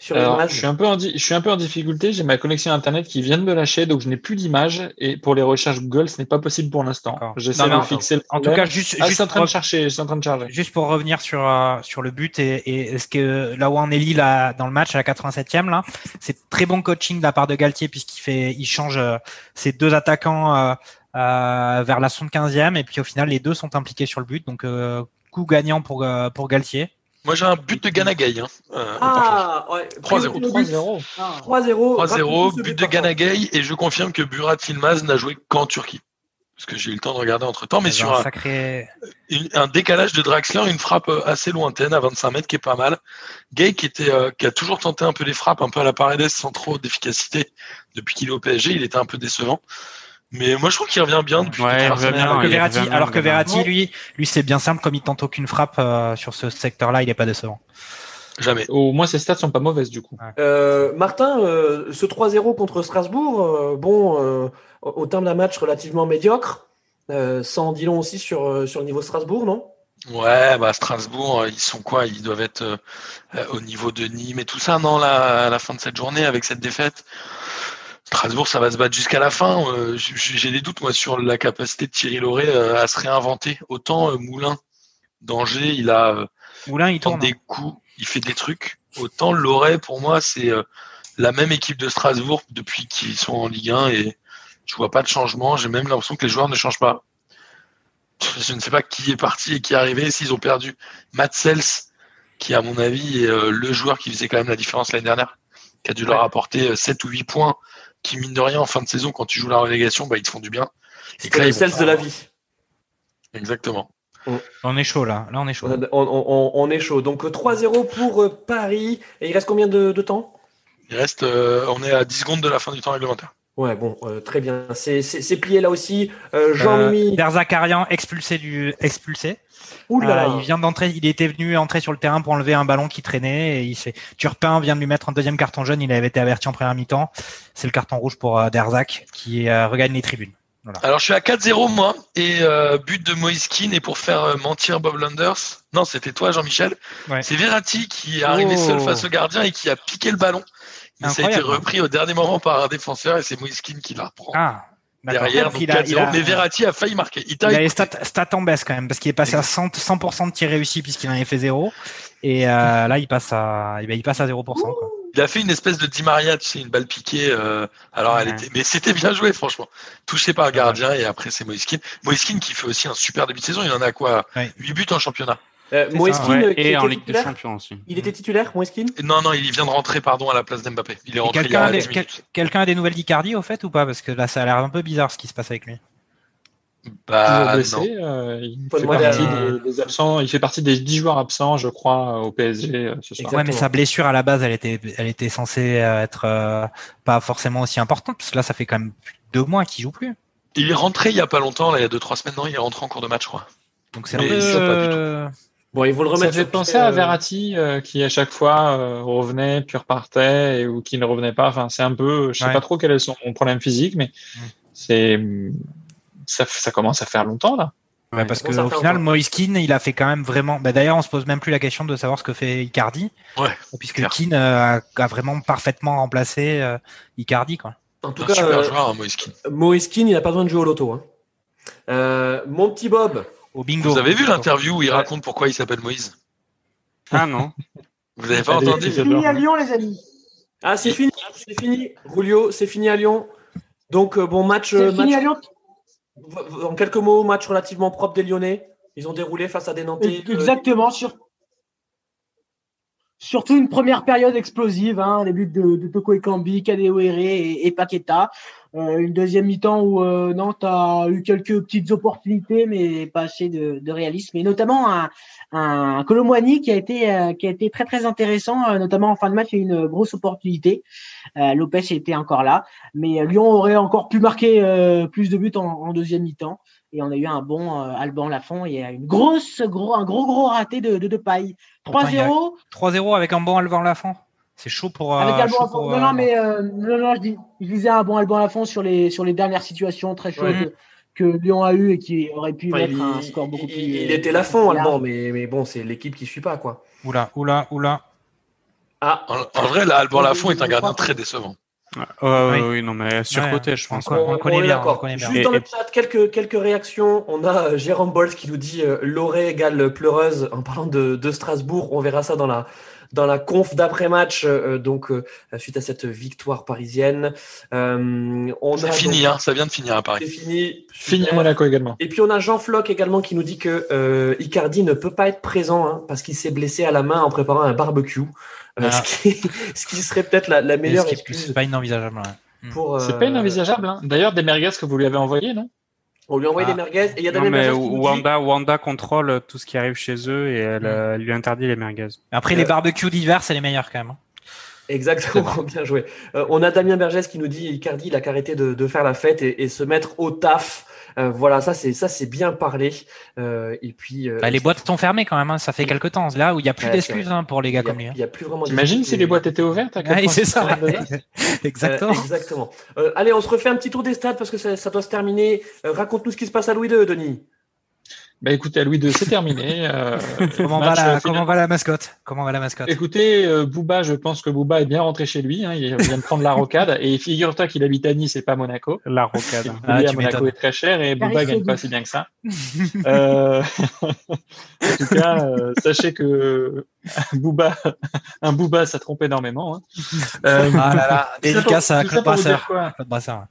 sur Alors, je suis un peu en je suis un peu en difficulté. J'ai ma connexion internet qui vient de me lâcher, donc je n'ai plus d'image. Et pour les recherches Google, ce n'est pas possible pour l'instant. J'essaie de fixer le En tout cas, juste, Ah, juste en train pour- de chercher, en train de charger. Juste pour revenir sur euh, sur le but et, et est-ce que là où on est Lille à- dans le match à la 87e là, c'est très bon coaching de la part de Galtier puisqu'il fait il change euh, ses deux attaquants euh, euh, vers la 75e et puis au final les deux sont impliqués sur le but donc euh, coup gagnant pour euh, pour Galtier. Moi j'ai un but de Ganagay. Hein, euh, Ah, ouais. 3-0. 3-0. 3-0. 3-0, ce but de. Ganagay, et je confirme que Burat Filmaz n'a joué qu'en Turquie. Parce que j'ai eu le temps de regarder entre temps, mais C'est sur un un, sacré une- un décalage de Draxler, une frappe euh, assez lointaine à 25 mètres qui est pas mal. Gay qui était euh, qui a toujours tenté un peu les frappes, un peu à la Paredes sans trop d'efficacité depuis qu'il est au PSG, il était un peu décevant. Mais moi je trouve qu'il revient bien depuis Ouais, revient alors que Verratti, revient bien, alors que Verratti lui lui c'est bien simple comme il tente aucune frappe euh, sur ce secteur-là, il est pas décevant. Jamais. Au moins, ses stats sont pas mauvaises du coup. Euh, Martin, euh, ce 3-0 contre Strasbourg, euh, bon, euh, au terme d'un match relativement médiocre, euh, ça en dit long aussi sur, sur le niveau Strasbourg, non? Ouais, bah Strasbourg, ils sont quoi? Ils doivent être euh, euh, au niveau de Nîmes et tout ça, non là, à la fin de cette journée avec cette défaite? Strasbourg, ça va se battre jusqu'à la fin. Euh, J'ai des doutes moi sur la capacité de Thierry Lauré euh, à se réinventer. Autant euh, Moulin, d'Angers, il a Moulin il tourne. des coups, il fait des trucs. Autant Loret, pour moi, c'est la même équipe de Strasbourg depuis qu'ils sont en Ligue 1 et je vois pas de changement. J'ai même l'impression que les joueurs ne changent pas. Je ne sais pas qui est parti et qui est arrivé. S'ils ont perdu Matt Sels, qui à mon avis est le joueur qui faisait quand même la différence l'année dernière, qui a dû leur apporter euh, 7 ou 8 points, qui mine de rien en fin de saison, quand tu joues la relégation, bah, ils te font du bien. C'est là, le ils vont sels de la vie. Exactement. On est chaud là, là on est chaud. On, on- on- on est chaud. Donc euh, 3-0 pour euh, Paris. Et il reste combien de, de temps? Il reste, euh, on est à 10 secondes de la fin du temps réglementaire. Ouais, bon, euh, très bien. C'est c'est- c'est plié là aussi. Euh, Jean-Mimi. Derzakarian expulsé du expulsé. Ouh là Euh, là. il vient d'entrer, il était venu entrer sur le terrain pour enlever un ballon qui traînait et il s'est Turpin vient de lui mettre un deuxième carton jaune, il avait été averti en première mi-temps. C'est le carton rouge pour euh, Derzak qui euh, regagne les tribunes. Alors je suis à 4-0 moi et euh, but de Moïse Keane et pour faire euh, mentir Bob Landers. Non, c'était toi Jean-Michel. Ouais. C'est Verratti qui est arrivé Oh. seul face au gardien et qui a piqué le ballon. Mais ça a été repris au dernier moment par un défenseur et c'est Moïse Keane qui la reprend Ah, derrière. Donc Il a- 4-0. il a- Mais Verratti a failli marquer. Il Il a les stats, stats en baisse quand même parce qu'il est passé à 100%, 100% de tirs réussis puisqu'il en avait fait zéro et euh, là il passe à eh ben, il passe à 0%. Quoi. il a fait une espèce de Di Maria, tu sais, une balle piquée. euh, alors elle était, mais c'était bien joué franchement. Touché par le gardien et après c'est. Moïse Keane qui fait aussi un super début de saison. Il en a quoi? Ouais. 8 buts en championnat. Euh, Keane, Ouais, qui et en était Ligue des titulaire Champions aussi. Il était titulaire, Moïse Keane Non, non, il vient de rentrer pardon à la place d'Mbappé. Il est rentré il y Quelqu'un a a, des- 10 quel- minutes. quelqu'un a des nouvelles d'Icardi au fait ou pas? Parce que là ça a l'air un peu bizarre ce qui se passe avec lui. Bah, non. blessé. euh, il, Faut fait demander partie à- des, des absents, il fait partie des 10 joueurs absents, je crois, au PSG euh, ce soir. Ouais, mais sa blessure à la base, elle était, elle était censée euh, être euh, pas forcément aussi importante, parce que là, ça fait quand même deux mois qu'il joue plus. Il est rentré il y a pas longtemps, là, il y a 2-3 semaines, non, il est rentré en cours de match, je crois. Donc c'est un peu. Ça, Bon, ils vont le Ça remettre fait sur penser à euh, Verratti euh, qui à chaque fois euh, revenait puis repartait et, ou qui ne revenait pas. Enfin, c'est un peu, je sais Ouais. pas trop quel est son problème physique, mais c'est ça, ça commence à faire longtemps là. ouais, parce Bon, que ça au fait final, Keane, il a fait quand même vraiment. Bah, D'ailleurs, on se pose même plus la question de savoir ce que fait Icardi, Ouais. puisque clair. Keane euh, a, a vraiment parfaitement remplacé euh, Icardi, quoi. En tout Un cas, super joueur, hein, Moïse Keane. Moïse Keane, il n'a pas besoin de jouer au loto. hein. Euh, mon petit Bob, Au bingo. Vous avez vu l'interview où il Ouais. raconte pourquoi il s'appelle Moïse Ah non. Vous avez pas Allez, entendu c'est Fini à Lyon, les amis. Ah, c'est fini, c'est fini. Julio, c'est fini à Lyon. Donc, euh, bon match, euh, C'est fini match- à Lyon. en quelques mots, match relativement propre des Lyonnais. Ils ont déroulé face à des Nantais. euh, Exactement. Sur... Surtout une première période explosive, hein, les buts de, de Toko Ekambi, et, et Paqueta. Euh, une deuxième mi-temps où euh, Nantes a eu quelques petites opportunités, mais pas assez de, de réalisme. Et notamment un, un Colomboigny qui a été euh, qui a été très très intéressant, euh, notamment en fin de match, il y a eu une grosse opportunité. Euh, Lopez était encore là, mais Lyon aurait encore pu marquer euh, plus de buts en, en deuxième mi-temps. Et on a eu un bon euh, Alban Lafont et une grosse, gros, un gros, gros raté de, de, de paille. Pourtant, il y a- 3-0. 3-0 avec un bon Alvan Lafont. C'est chaud pour. Avec euh, chaud pour, Non, euh, non, mais euh, non, non, je, dis, je disais un bon Alban Lafont sur les, sur les dernières situations très chaudes Ouais. que Lyon a eu et qui aurait pu Enfin, mettre il, un score beaucoup il- plus. il euh, était la fond. Alban, mais, mais bon, c'est l'équipe qui suit pas, quoi. Oula, oula, oula. Ah, En, en vrai, là, Alban Lafont est un gardien très décevant. Ouais, ouais, Oui. oui, non, mais surcoté, Ouais, je pense. on- on connaît bien, on connaît bien. Juste Et- dans le chat, quelques, quelques réactions. On a Jérôme Bols qui nous dit euh, Loré égale pleureuse en parlant de, de Strasbourg. On verra ça dans la, dans la conf d'après-match, euh, donc euh, suite à cette victoire parisienne. Euh, on C'est a fini, donc- hein, ça vient de finir à C'est Paris. fini. Fini à. Monaco également. Et puis on a Jean Floch également qui nous dit que euh, Icardi ne peut pas être présent hein, parce qu'il s'est blessé à la main en préparant un barbecue. Euh, Ah. ce, qui, [laughs] ce qui serait peut-être la, la meilleure ce qui- excuse C'est pas inenvisageable. ouais. pour. C'est euh, pas inenvisageable. Hein. D'ailleurs, des merguez que vous lui avez envoyé, non? On lui a envoyé Ah. des merguez et il y a Non, Damien Berger dit- Wanda, Wanda contrôle tout ce qui arrive chez eux et elle, Mm. euh, elle lui interdit les merguez. Après, Euh, les barbecues d'hiver, c'est les meilleurs quand même. hein. Exactement, [laughs] bien joué. Euh, on a Damien Bergès qui nous dit Icardi, il a qu'à arrêter de, de faire la fête et, et se mettre au taf. Euh, voilà, ça c'est ça c'est bien parlé. Euh, et puis euh, Bah, les boîtes sont fermées quand même, hein, ça fait quelques temps. Là où il n'y a plus Ouais, d'excuses hein, pour les gars a, comme lui. hein. il y a plus vraiment. T'imagines si les boîtes étaient ouvertes à quel Ouais, point c'est ça [laughs] Exactement. Euh, exactement. Euh, allez, on se refait un petit tour des stades parce que ça, ça doit se terminer. Euh, Raconte-nous ce qui se passe à Louis II, Denis. Bah écoutez, à Louis II, c'est terminé. Euh, [laughs] Comment va, la, final- comment va la mascotte? Comment va la mascotte? Écoutez, euh, Booba, je pense que Booba est bien rentré chez lui. Hein, il vient de prendre la rocade. Et figure-toi qu'il habite à Nice et pas à Monaco. La rocade. Ah, à Monaco est très cher et Booba gagne pas si bien que ça. [laughs] Euh, [laughs] en tout cas, euh, sachez que Booba, un Booba, ça trompe énormément. Hein. Euh, Ah là là, ça dédicace à ça Claude Brasseur.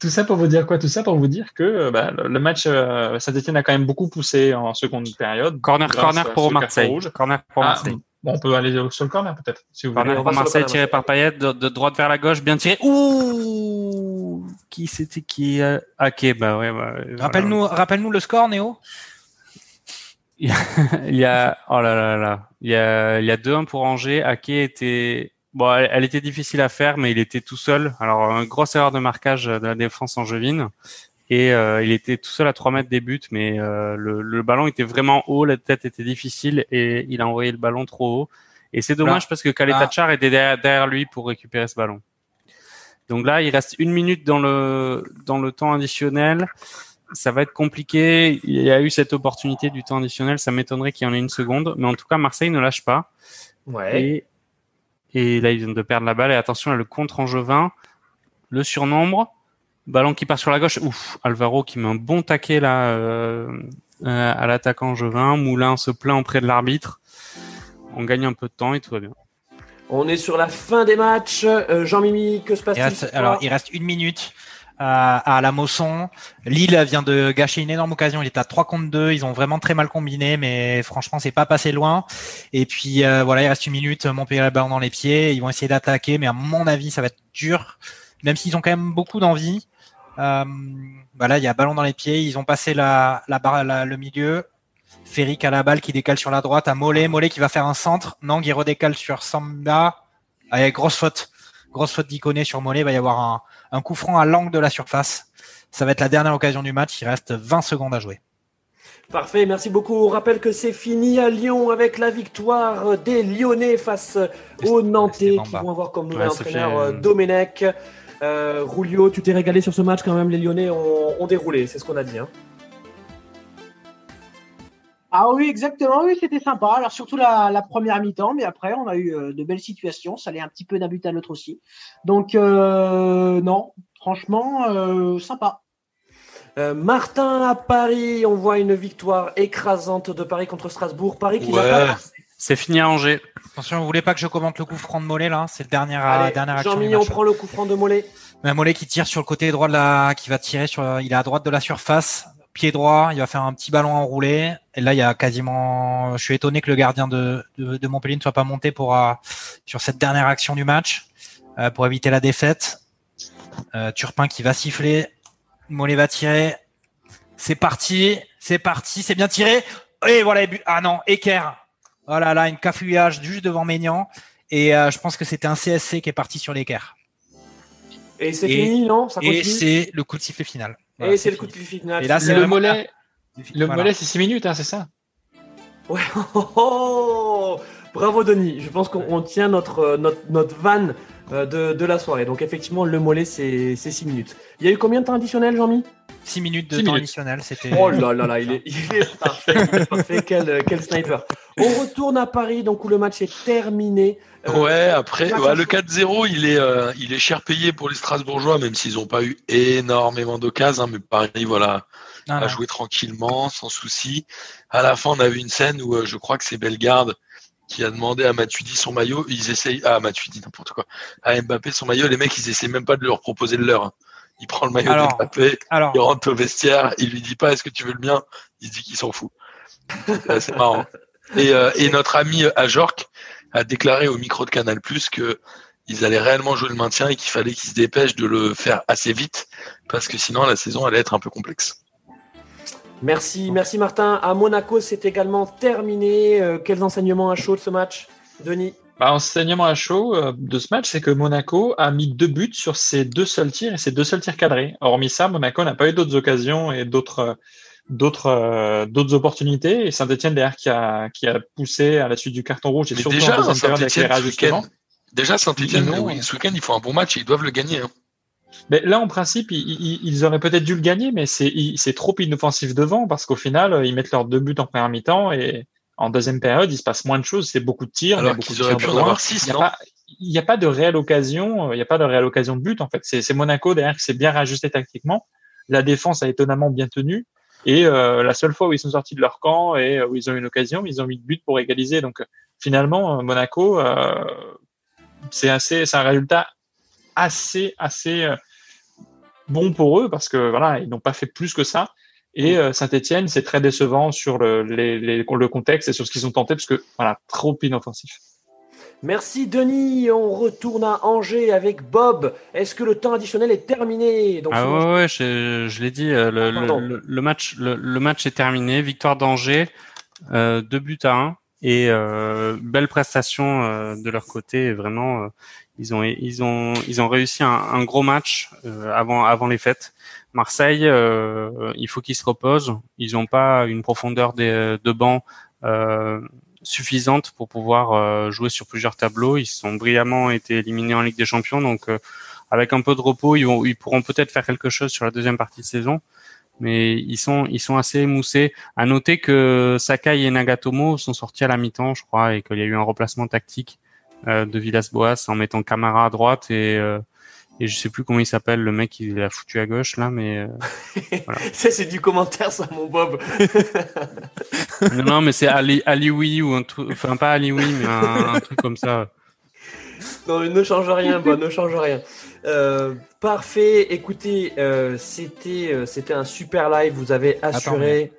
Tout ça pour vous dire quoi? Tout ça pour vous dire que bah, le, le match, euh, Saint-Etienne a quand même beaucoup poussé en seconde période. Corner, corner pour carton Marseille. rouge. Corner pour Ah, Marseille. bon, on peut aller sur le corner peut-être, si vous voulez. Corner pour Marseille tiré par Payet de, de droite vers la gauche, bien tiré. Ouh Qui c'était qui euh, Ok, bah ouais. bah, voilà. Rappelle-nous rappelle-nous le score, Néo? [laughs] Il y a oh là là là, il y a il y a 2-1 pour Angers. Ake était bon, elle, elle était difficile à faire, mais il était tout seul. Alors une grosse erreur de marquage de la défense angevine. Et euh, il était tout seul à 3 mètres des buts, mais euh, le, le ballon était vraiment haut, la tête était difficile et il a envoyé le ballon trop haut. Et c'est dommage parce que Kaletachar était derrière, derrière lui pour récupérer ce ballon. Donc là, il reste une minute dans le dans le temps additionnel. Ça va être compliqué. Il y a eu cette opportunité du temps additionnel. Ça m'étonnerait qu'il y en ait une seconde, mais en tout cas, Marseille ne lâche pas. Ouais. Et, et là, ils viennent de perdre la balle. Et attention, là, le contre Angevin, le surnombre, ballon qui part sur la gauche. Ouf, Alvaro qui met un bon taquet là euh, euh, à l'attaquant Angevin. Moulin se plaint auprès de l'arbitre. On gagne un peu de temps et tout va bien. On est sur la fin des matchs. Euh, Jean-Mimi, que se il passe-t-il alors, il reste une minute à, à la Mosson. Lille vient de gâcher une énorme occasion. Il est à 3 contre 2. Ils ont vraiment très mal combiné, mais franchement, c'est pas passé loin. Et puis, euh, voilà, il reste une minute. Montpellier a le ballon dans les pieds. Ils vont essayer d'attaquer, mais à mon avis, ça va être dur. Même s'ils ont quand même beaucoup d'envie. Euh, voilà, il y a ballon dans les pieds. Ils ont passé la, la barre, la- le milieu. Féric à la balle qui décale sur la droite à Mollet. Mollet qui va faire un centre. Nang il redécale sur Samba. Avec grosse faute. Grosse faute d'Iconé sur Mollet. Il va y avoir un, un coup franc à l'angle de la surface. Ça va être la dernière occasion du match. Il reste 20 secondes à jouer. Parfait, merci beaucoup. On rappelle que c'est fini à Lyon avec la victoire des Lyonnais face aux Nantais qui vont avoir comme nouvel Ouais, entraîneur fait- euh, Domenech. Euh, Rulio, tu t'es régalé sur ce match quand même. Les Lyonnais ont, ont déroulé, c'est ce qu'on a dit. hein. Ah oui, exactement, oui, c'était sympa. Alors surtout la, la première mi-temps, mais après on a eu euh, de belles situations. Ça allait un petit peu d'un but à l'autre aussi. Donc euh, non, franchement, euh, sympa. Euh, Martin à Paris, on voit une victoire écrasante de Paris contre Strasbourg. Paris qui Ouais. pas passer. C'est fini à Angers. Attention, vous voulez pas que je commente le coup franc de Mollet là? C'est le dernier, Allez, dernière action du Jean-Mi, on match. prend le coup franc de Mollet. Mais Mollet qui tire sur le côté droit de la, qui va tirer sur, il est à droite de la surface, pied droit, il va faire un petit ballon enroulé. Et là, il y a quasiment, je suis étonné que le gardien de, de, de Montpellier ne soit pas monté pour, euh, sur cette dernière action du match, euh, pour éviter la défaite. Euh, Turpin qui va siffler, Mollet va tirer. C'est parti, c'est parti, c'est bien tiré. Et voilà, ah non, équerre. Oh là là, une cafouillage juste devant Maignan. Et euh, je pense que c'était un CSC qui est parti sur l'équerre. Et c'est fini, non? Ça Et c'est le coup de sifflet final. Et c'est le coup de final. Et là, c'est le mollet, le Voilà. mollet, c'est 6 minutes, hein, c'est ça? Ouais. [laughs] Oh, oh, oh. Bravo Denis, je pense qu'on tient notre, notre, notre vanne euh, de, de, la soirée. Donc effectivement, le mollet, c'est 6 minutes. Il y a eu combien de temps additionnel, Jean-Mi? 6 minutes de temps additionnel, c'était. Oh là là là, il est, il est parfait, il est parfait. Quel, quel, sniper. On retourne à Paris, donc où le match est terminé. Euh, ouais, après, ouais, le 4-0, il est, euh, il est cher payé pour les Strasbourgeois, même s'ils n'ont pas eu énormément d'occasions. Hein, mais Paris, voilà, ah, a joué tranquillement, sans souci. À la fin, on a vu une scène où je crois que c'est Bellegarde qui a demandé à Matuidi son maillot. Ils essayent, ah, Matuidi, n'importe quoi. À Mbappé son maillot. Les mecs, ils essaient même pas de leur proposer le leur. Hein. Il prend le maillot d'Mbappé, il rentre au vestiaire, il lui dit pas est-ce que tu veux le mien? Il dit qu'il s'en fout. C'est marrant. Et, euh, et, notre ami Ajork a déclaré au micro de Canal Plus que ils allaient réellement jouer le maintien et qu'il fallait qu'ils se dépêchent de le faire assez vite parce que sinon la saison allait être un peu complexe. Merci, merci Martin. À Monaco, c'est également terminé. Euh, quels enseignements à chaud de ce match, Denis? Bah, Enseignement à chaud euh, de ce match, c'est que Monaco a mis deux buts sur ses deux seuls tirs et ses deux seuls tirs cadrés. Hormis ça, Monaco n'a pas eu d'autres occasions et d'autres d'autres euh, d'autres opportunités. Et Saint-Etienne derrière qui a qui a poussé à la suite du carton rouge et surtout déjà, en deuxième Déjà Saint-Etienne, ce week-end, ils font un bon match et ils doivent le gagner. Hein. Mais là, en principe, ils, auraient peut-être dû le gagner, mais c'est trop inoffensif devant parce qu'au final, ils mettent leurs deux buts en première mi-temps et en deuxième période, il se passe moins de choses. C'est beaucoup de tirs. Alors qu'ils auraient pu en avoir six, non Il n'y a pas de réelle occasion. Il n'y a pas de réelle occasion de but en fait. C'est Monaco derrière qui s'est bien réajusté tactiquement. La défense a étonnamment bien tenu. Et euh, la seule fois où ils sont sortis de leur camp et euh, où ils ont eu une occasion, ils ont mis de but pour égaliser. Donc finalement, Monaco, euh, c'est assez, c'est un résultat assez, assez euh, bon pour eux parce que voilà, ils n'ont pas fait plus que ça. Et euh, Saint-Etienne, c'est très décevant sur le, les, le contexte et sur ce qu'ils ont tenté parce que voilà, trop inoffensif. Merci Denis. On retourne à Angers avec Bob. Est-ce que le temps additionnel est terminé Ah ouais, ouais je, l'ai dit. Euh, le, le, match, le, match est terminé. Victoire d'Angers, euh, deux buts à un et euh, belle prestation euh, de leur côté. Vraiment, ils ont ils ont ils ont réussi un, un gros match euh, avant avant les fêtes. Marseille, euh, il faut qu'ils se reposent. Ils n'ont pas une profondeur de, de banc euh, suffisante pour pouvoir jouer sur plusieurs tableaux. Ils sont brillamment été éliminés en Ligue des Champions, donc avec un peu de repos, ils, vont, ils pourront peut-être faire quelque chose sur la deuxième partie de saison. Mais ils sont ils sont assez émoussés. À noter que Sakai et Nagatomo sont sortis à la mi-temps, je crois, et qu'il y a eu un remplacement tactique euh, de Villas-Boas en mettant Camara à droite et euh, et je sais plus comment il s'appelle le mec il l'a foutu à gauche là mais euh, [laughs] voilà. ça c'est du commentaire ça mon Bob [laughs] non, non mais c'est Ali ou un truc enfin pas Ali mais un, truc comme ça non ne change rien Bob ne change rien euh, parfait écoutez euh, c'était c'était un super live vous avez assuré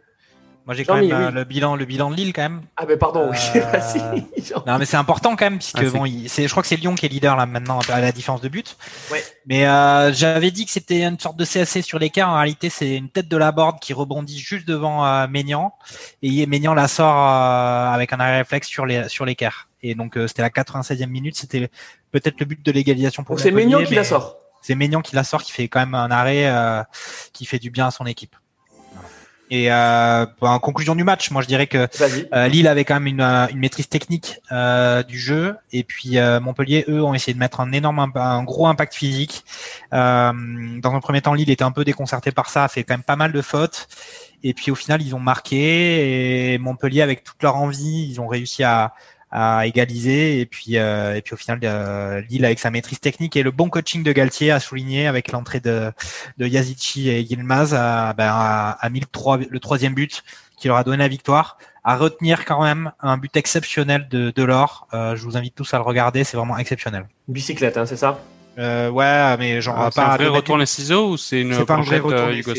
moi, j'ai quand même euh, le bilan, le bilan de Lille quand même. Ah ben pardon, oui. [laughs] Euh, non mais c'est important quand même puisque ah, bon, c'est, je crois que c'est Lyon qui est leader là maintenant à la différence de but. Ouais. Mais euh, j'avais dit que c'était une sorte de CSC sur l'écart. En réalité, c'est une tête de la board qui rebondit juste devant euh, Ménian et Ménian la sort euh, avec un arrêt réflexe sur les sur l'écart. Et donc c'était la 96e minute. C'était peut-être le but de l'égalisation pour. C'est Ménian qui la sort. C'est Ménian qui la sort, qui fait quand même un arrêt qui fait du bien à son équipe. Et euh, en conclusion du match, moi je dirais que euh, Lille avait quand même une, euh, une maîtrise technique euh, du jeu, et puis euh, Montpellier, eux, ont essayé de mettre un énorme, un gros impact physique. Euh, dans un premier temps, Lille était un peu déconcerté par ça, a fait quand même pas mal de fautes. Et puis au final, ils ont marqué, et Montpellier, avec toute leur envie, ils ont réussi à, à égaliser. Et puis euh, et puis au final euh, Lille avec sa maîtrise technique et le bon coaching de Galtier a souligné avec l'entrée de de Yazici et Yilmaz a, ben, a, mis le, le troisième but qui leur a donné la victoire. À retenir quand même un but exceptionnel de, de l'or euh, je vous invite tous à le regarder c'est vraiment exceptionnel. Bicyclette hein, c'est ça? Euh, ouais mais genre ah, pas un vrai retour les ciseaux ou c'est une pas un vrai retour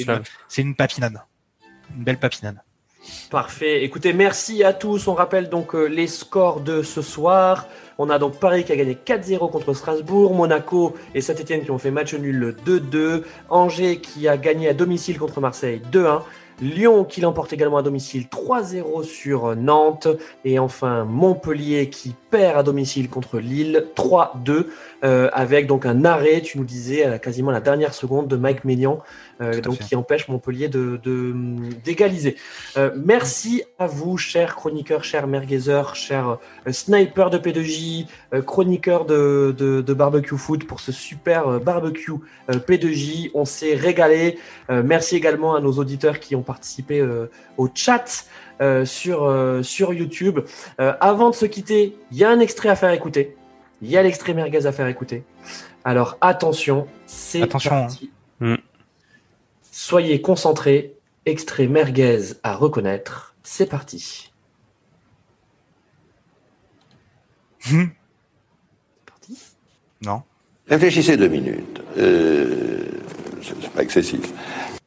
c'est une, une papinade. Une belle papinade Parfait. Écoutez, merci à tous. On rappelle donc euh, les scores de ce soir. On a donc Paris qui a gagné 4-0 contre Strasbourg, Monaco et Saint-Etienne qui ont fait match nul 2-2, Angers qui a gagné à domicile contre Marseille 2-1, Lyon qui l'emporte également à domicile 3-0 sur Nantes. Et enfin Montpellier qui perd à domicile contre Lille 3-2 euh, avec donc un arrêt, tu nous disais, à quasiment la dernière seconde de Mike Mélian, euh, donc qui empêche Montpellier de d'égaliser. Euh, merci à vous, chers chroniqueurs, chers merguezers, chers snipers de P2J, euh, chroniqueurs de, de, de, barbecue foot pour ce super barbecue euh, P2J. On s'est régalé. Merci également à nos auditeurs qui ont participé au chat. Sur, sur YouTube. Avant de se quitter, il y a un extrait à faire écouter. Il y a l'extrait merguez à faire écouter. Alors attention, c'est Attention, parti. Mm. Soyez concentrés. Extrait merguez à reconnaître. C'est parti. Hmm. C'est parti. Non. Réfléchissez deux minutes. Euh, c'est c'est pas excessif.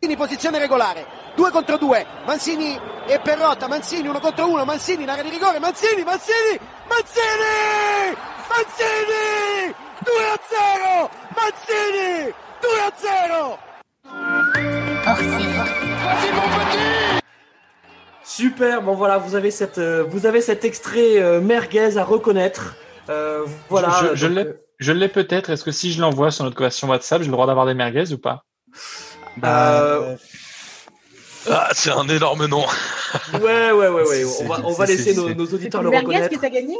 Mancini posizione regolare, due contro due, Mancini e Perrotta, Mancini uno contro uno, Mancini in area di rigore, Mancini, Mancini, Mancini, Mancini, 2 a 0, Mancini, 2 a 0. Super. Bon voilà, vous avez cette, euh, vous avez cet extrait euh, merguez à reconnaître. Euh, voilà. Je- je euh, Je l'ai peut-être. Est-ce que si je l'envoie sur notre conversation WhatsApp, j'ai le droit d'avoir des merguez ou pas? Euh, Ah, c'est un énorme nom. ouais, ouais, ouais, ouais. [laughs] On va, on va laisser nos, nos C'est auditeurs le merguez reconnaître. que t'as gagné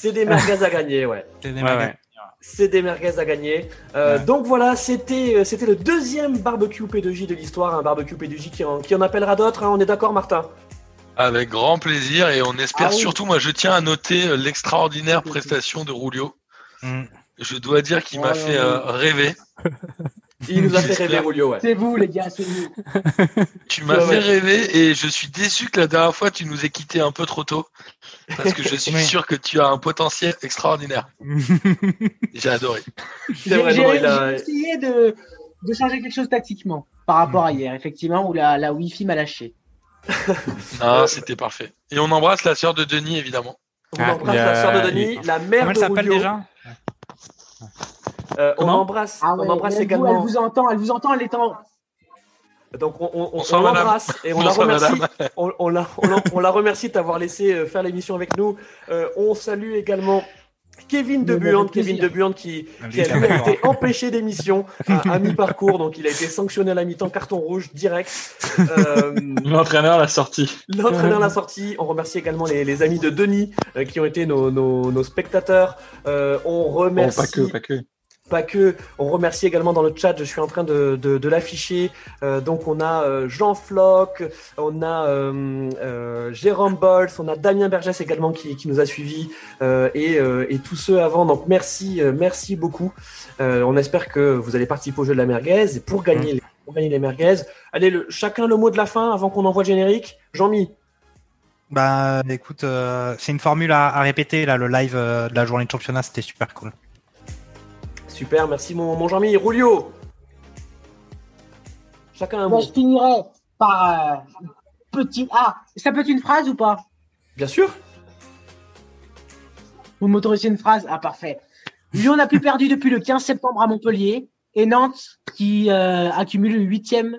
C'est des merguez à gagner, ouais. [laughs] C'est des merguez. ouais. C'est des merguez à gagner. Euh, Ouais. Donc voilà, c'était euh, c'était le deuxième barbecue P2J de l'histoire, un barbecue P2J qui en, qui en appellera d'autres. hein. on est d'accord, Martin? Avec grand plaisir et on espère Ah oui. surtout, moi je tiens à noter euh, l'extraordinaire prestation de Rulio. Hmm. Je dois dire qu'il m'a fait euh, rêver. [laughs] Il nous a fait rêver, Julio, ouais. C'est vous, les gars, c'est vous. Tu m'as Ouais, fait ouais. rêver et je suis déçu que la dernière fois tu nous aies quittés un peu trop tôt. Parce que je suis Oui. sûr que tu as un potentiel extraordinaire. [laughs] J'ai adoré. J'ai a- essayé de, de changer quelque chose tactiquement par rapport à hier, effectivement, où la, la Wi-Fi m'a lâché. [laughs] Ah, c'était parfait. Et on embrasse la sœur de Denis, évidemment. On Ah, embrasse a- la sœur de Denis, la mère Comment elle de s'appelle Julio. déjà? Euh, on embrasse, Ah ouais, on embrasse elle, vous, également. elle vous entend, elle vous entend, elle est en. Donc on, on, on- l'embrasse et on la remercie. madame. On, on la, on, la- on la remercie de t'avoir laissé euh, faire l'émission avec nous. Euh, on salue également Kevin de Mais Buande, avec Kevin qui, qui a lui été empêché d'émission à, à mi-parcours, donc il a été sanctionné à la mi-temps, carton rouge direct. Euh, L'entraîneur l'a sorti. L'entraîneur l'a sorti. On remercie également les, les amis de Denis euh, qui ont été nos, nos, nos spectateurs. Euh, on Bon, remercie pas que, pas que. Pas que. On remercie également dans le chat, je suis en train de, de, de l'afficher. Euh, donc on a euh, Jean Floch, on a euh, euh, Jérôme Bols, on a Damien Bergès également qui, qui nous a suivis et, et tous ceux avant. Donc merci, merci beaucoup. On espère que vous allez participer au jeu de la merguez et pour gagner, les, pour gagner les merguez. Allez, le, chacun le mot de la fin avant qu'on envoie le générique. Jean-Mi. Bah écoute, c'est une formule à, à répéter là, le live de la journée de championnat, c'était super cool. Super, merci mon, mon Jean-Mi. Roulio. Chacun un Moi, mot. je finirai par euh, petit A. Ça peut être une phrase ou pas? Bien sûr. Vous m'autorisez une phrase? Ah, parfait. Lyon n'a plus perdu depuis le 15 septembre à Montpellier et Nantes qui euh, accumule une huitième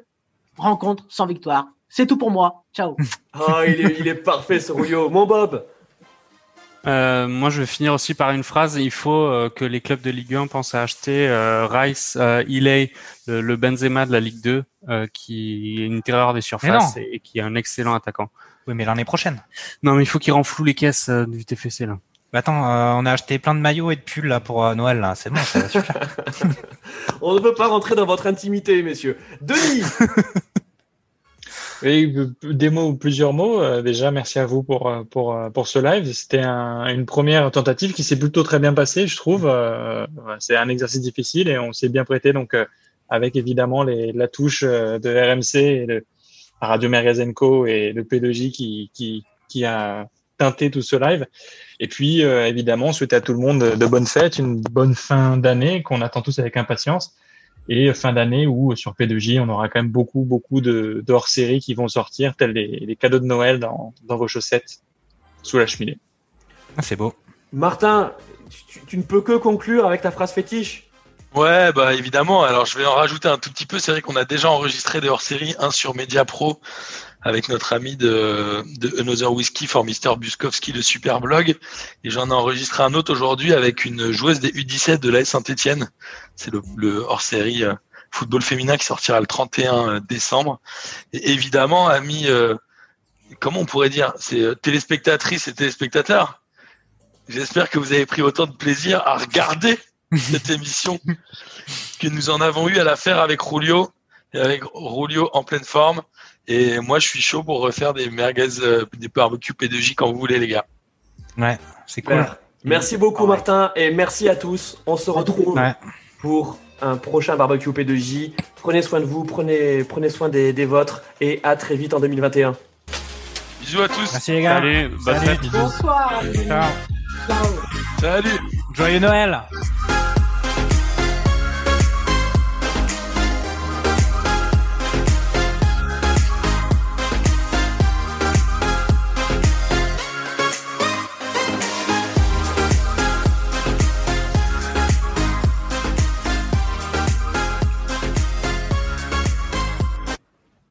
rencontre sans victoire. C'est tout pour moi. Ciao. Ah, il est, il est parfait ce Roulio. Mon Bob. Euh, moi, je vais finir aussi par une phrase. Il faut euh, que les clubs de Ligue 1 pensent à acheter euh, Rice, euh, Ilay, le, le Benzema de la Ligue 2, euh, qui est une terreur des surfaces et, et qui est un excellent attaquant. Oui, mais l'année prochaine. Non, mais il faut qu'il renfloue les caisses euh, du TFC là. Bah, attends, euh, on a acheté plein de maillots et de pulls là pour euh, Noël, là. c'est bon, ça va. [laughs] On ne peut pas rentrer dans votre intimité, messieurs. Denis. [laughs] Oui, des mots ou plusieurs mots. Euh, déjà, merci à vous pour euh, pour euh, pour ce live. C'était un, une première tentative qui s'est plutôt très bien passée, je trouve. C'est un exercice difficile et on s'est bien prêté. Donc, avec évidemment les, la touche de RMC et de Radio Mergazenco et de P2J qui qui qui a teinté tout ce live. Et puis, évidemment, souhaiter à tout le monde de, de bonnes fêtes, une bonne fin d'année qu'on attend tous avec impatience et fin d'année où sur P2J on aura quand même beaucoup beaucoup de, de hors-série qui vont sortir tels les, les cadeaux de Noël dans, dans vos chaussettes sous la cheminée. Ah, c'est beau. Martin, tu, tu ne peux que conclure avec ta phrase fétiche. Ouais, bah évidemment. Alors je vais en rajouter un tout petit peu. C'est vrai qu'on a déjà enregistré des hors-séries, un sur Media Pro avec notre ami de, de Another Whiskey for Mr. Buskowski, le super blog. Et j'en ai enregistré un autre aujourd'hui avec une joueuse des U17 de l'AS Saint-Etienne. C'est le, le hors-série euh, football féminin qui sortira le 31 décembre. Et évidemment, amis, euh, comment on pourrait dire, c'est euh, téléspectatrices et téléspectateurs. J'espère que vous avez pris autant de plaisir à regarder [laughs] cette émission que nous en avons eu à la faire avec Rulio et avec Rulio en pleine forme. Et moi, je suis chaud pour refaire des merguez, euh, des barbecues P2J quand vous voulez, les gars. Ouais, c'est cool. Merci beaucoup, Martin, et merci à tous. On se retrouve Ouais. pour un prochain barbecue P2J. Prenez soin de vous, prenez, prenez soin des, des vôtres, et à très vite en 2021. Bisous à tous. Merci les gars. Salut, bonne Salut. Bonsoir. Ciao. Ciao. Salut. Joyeux Noël.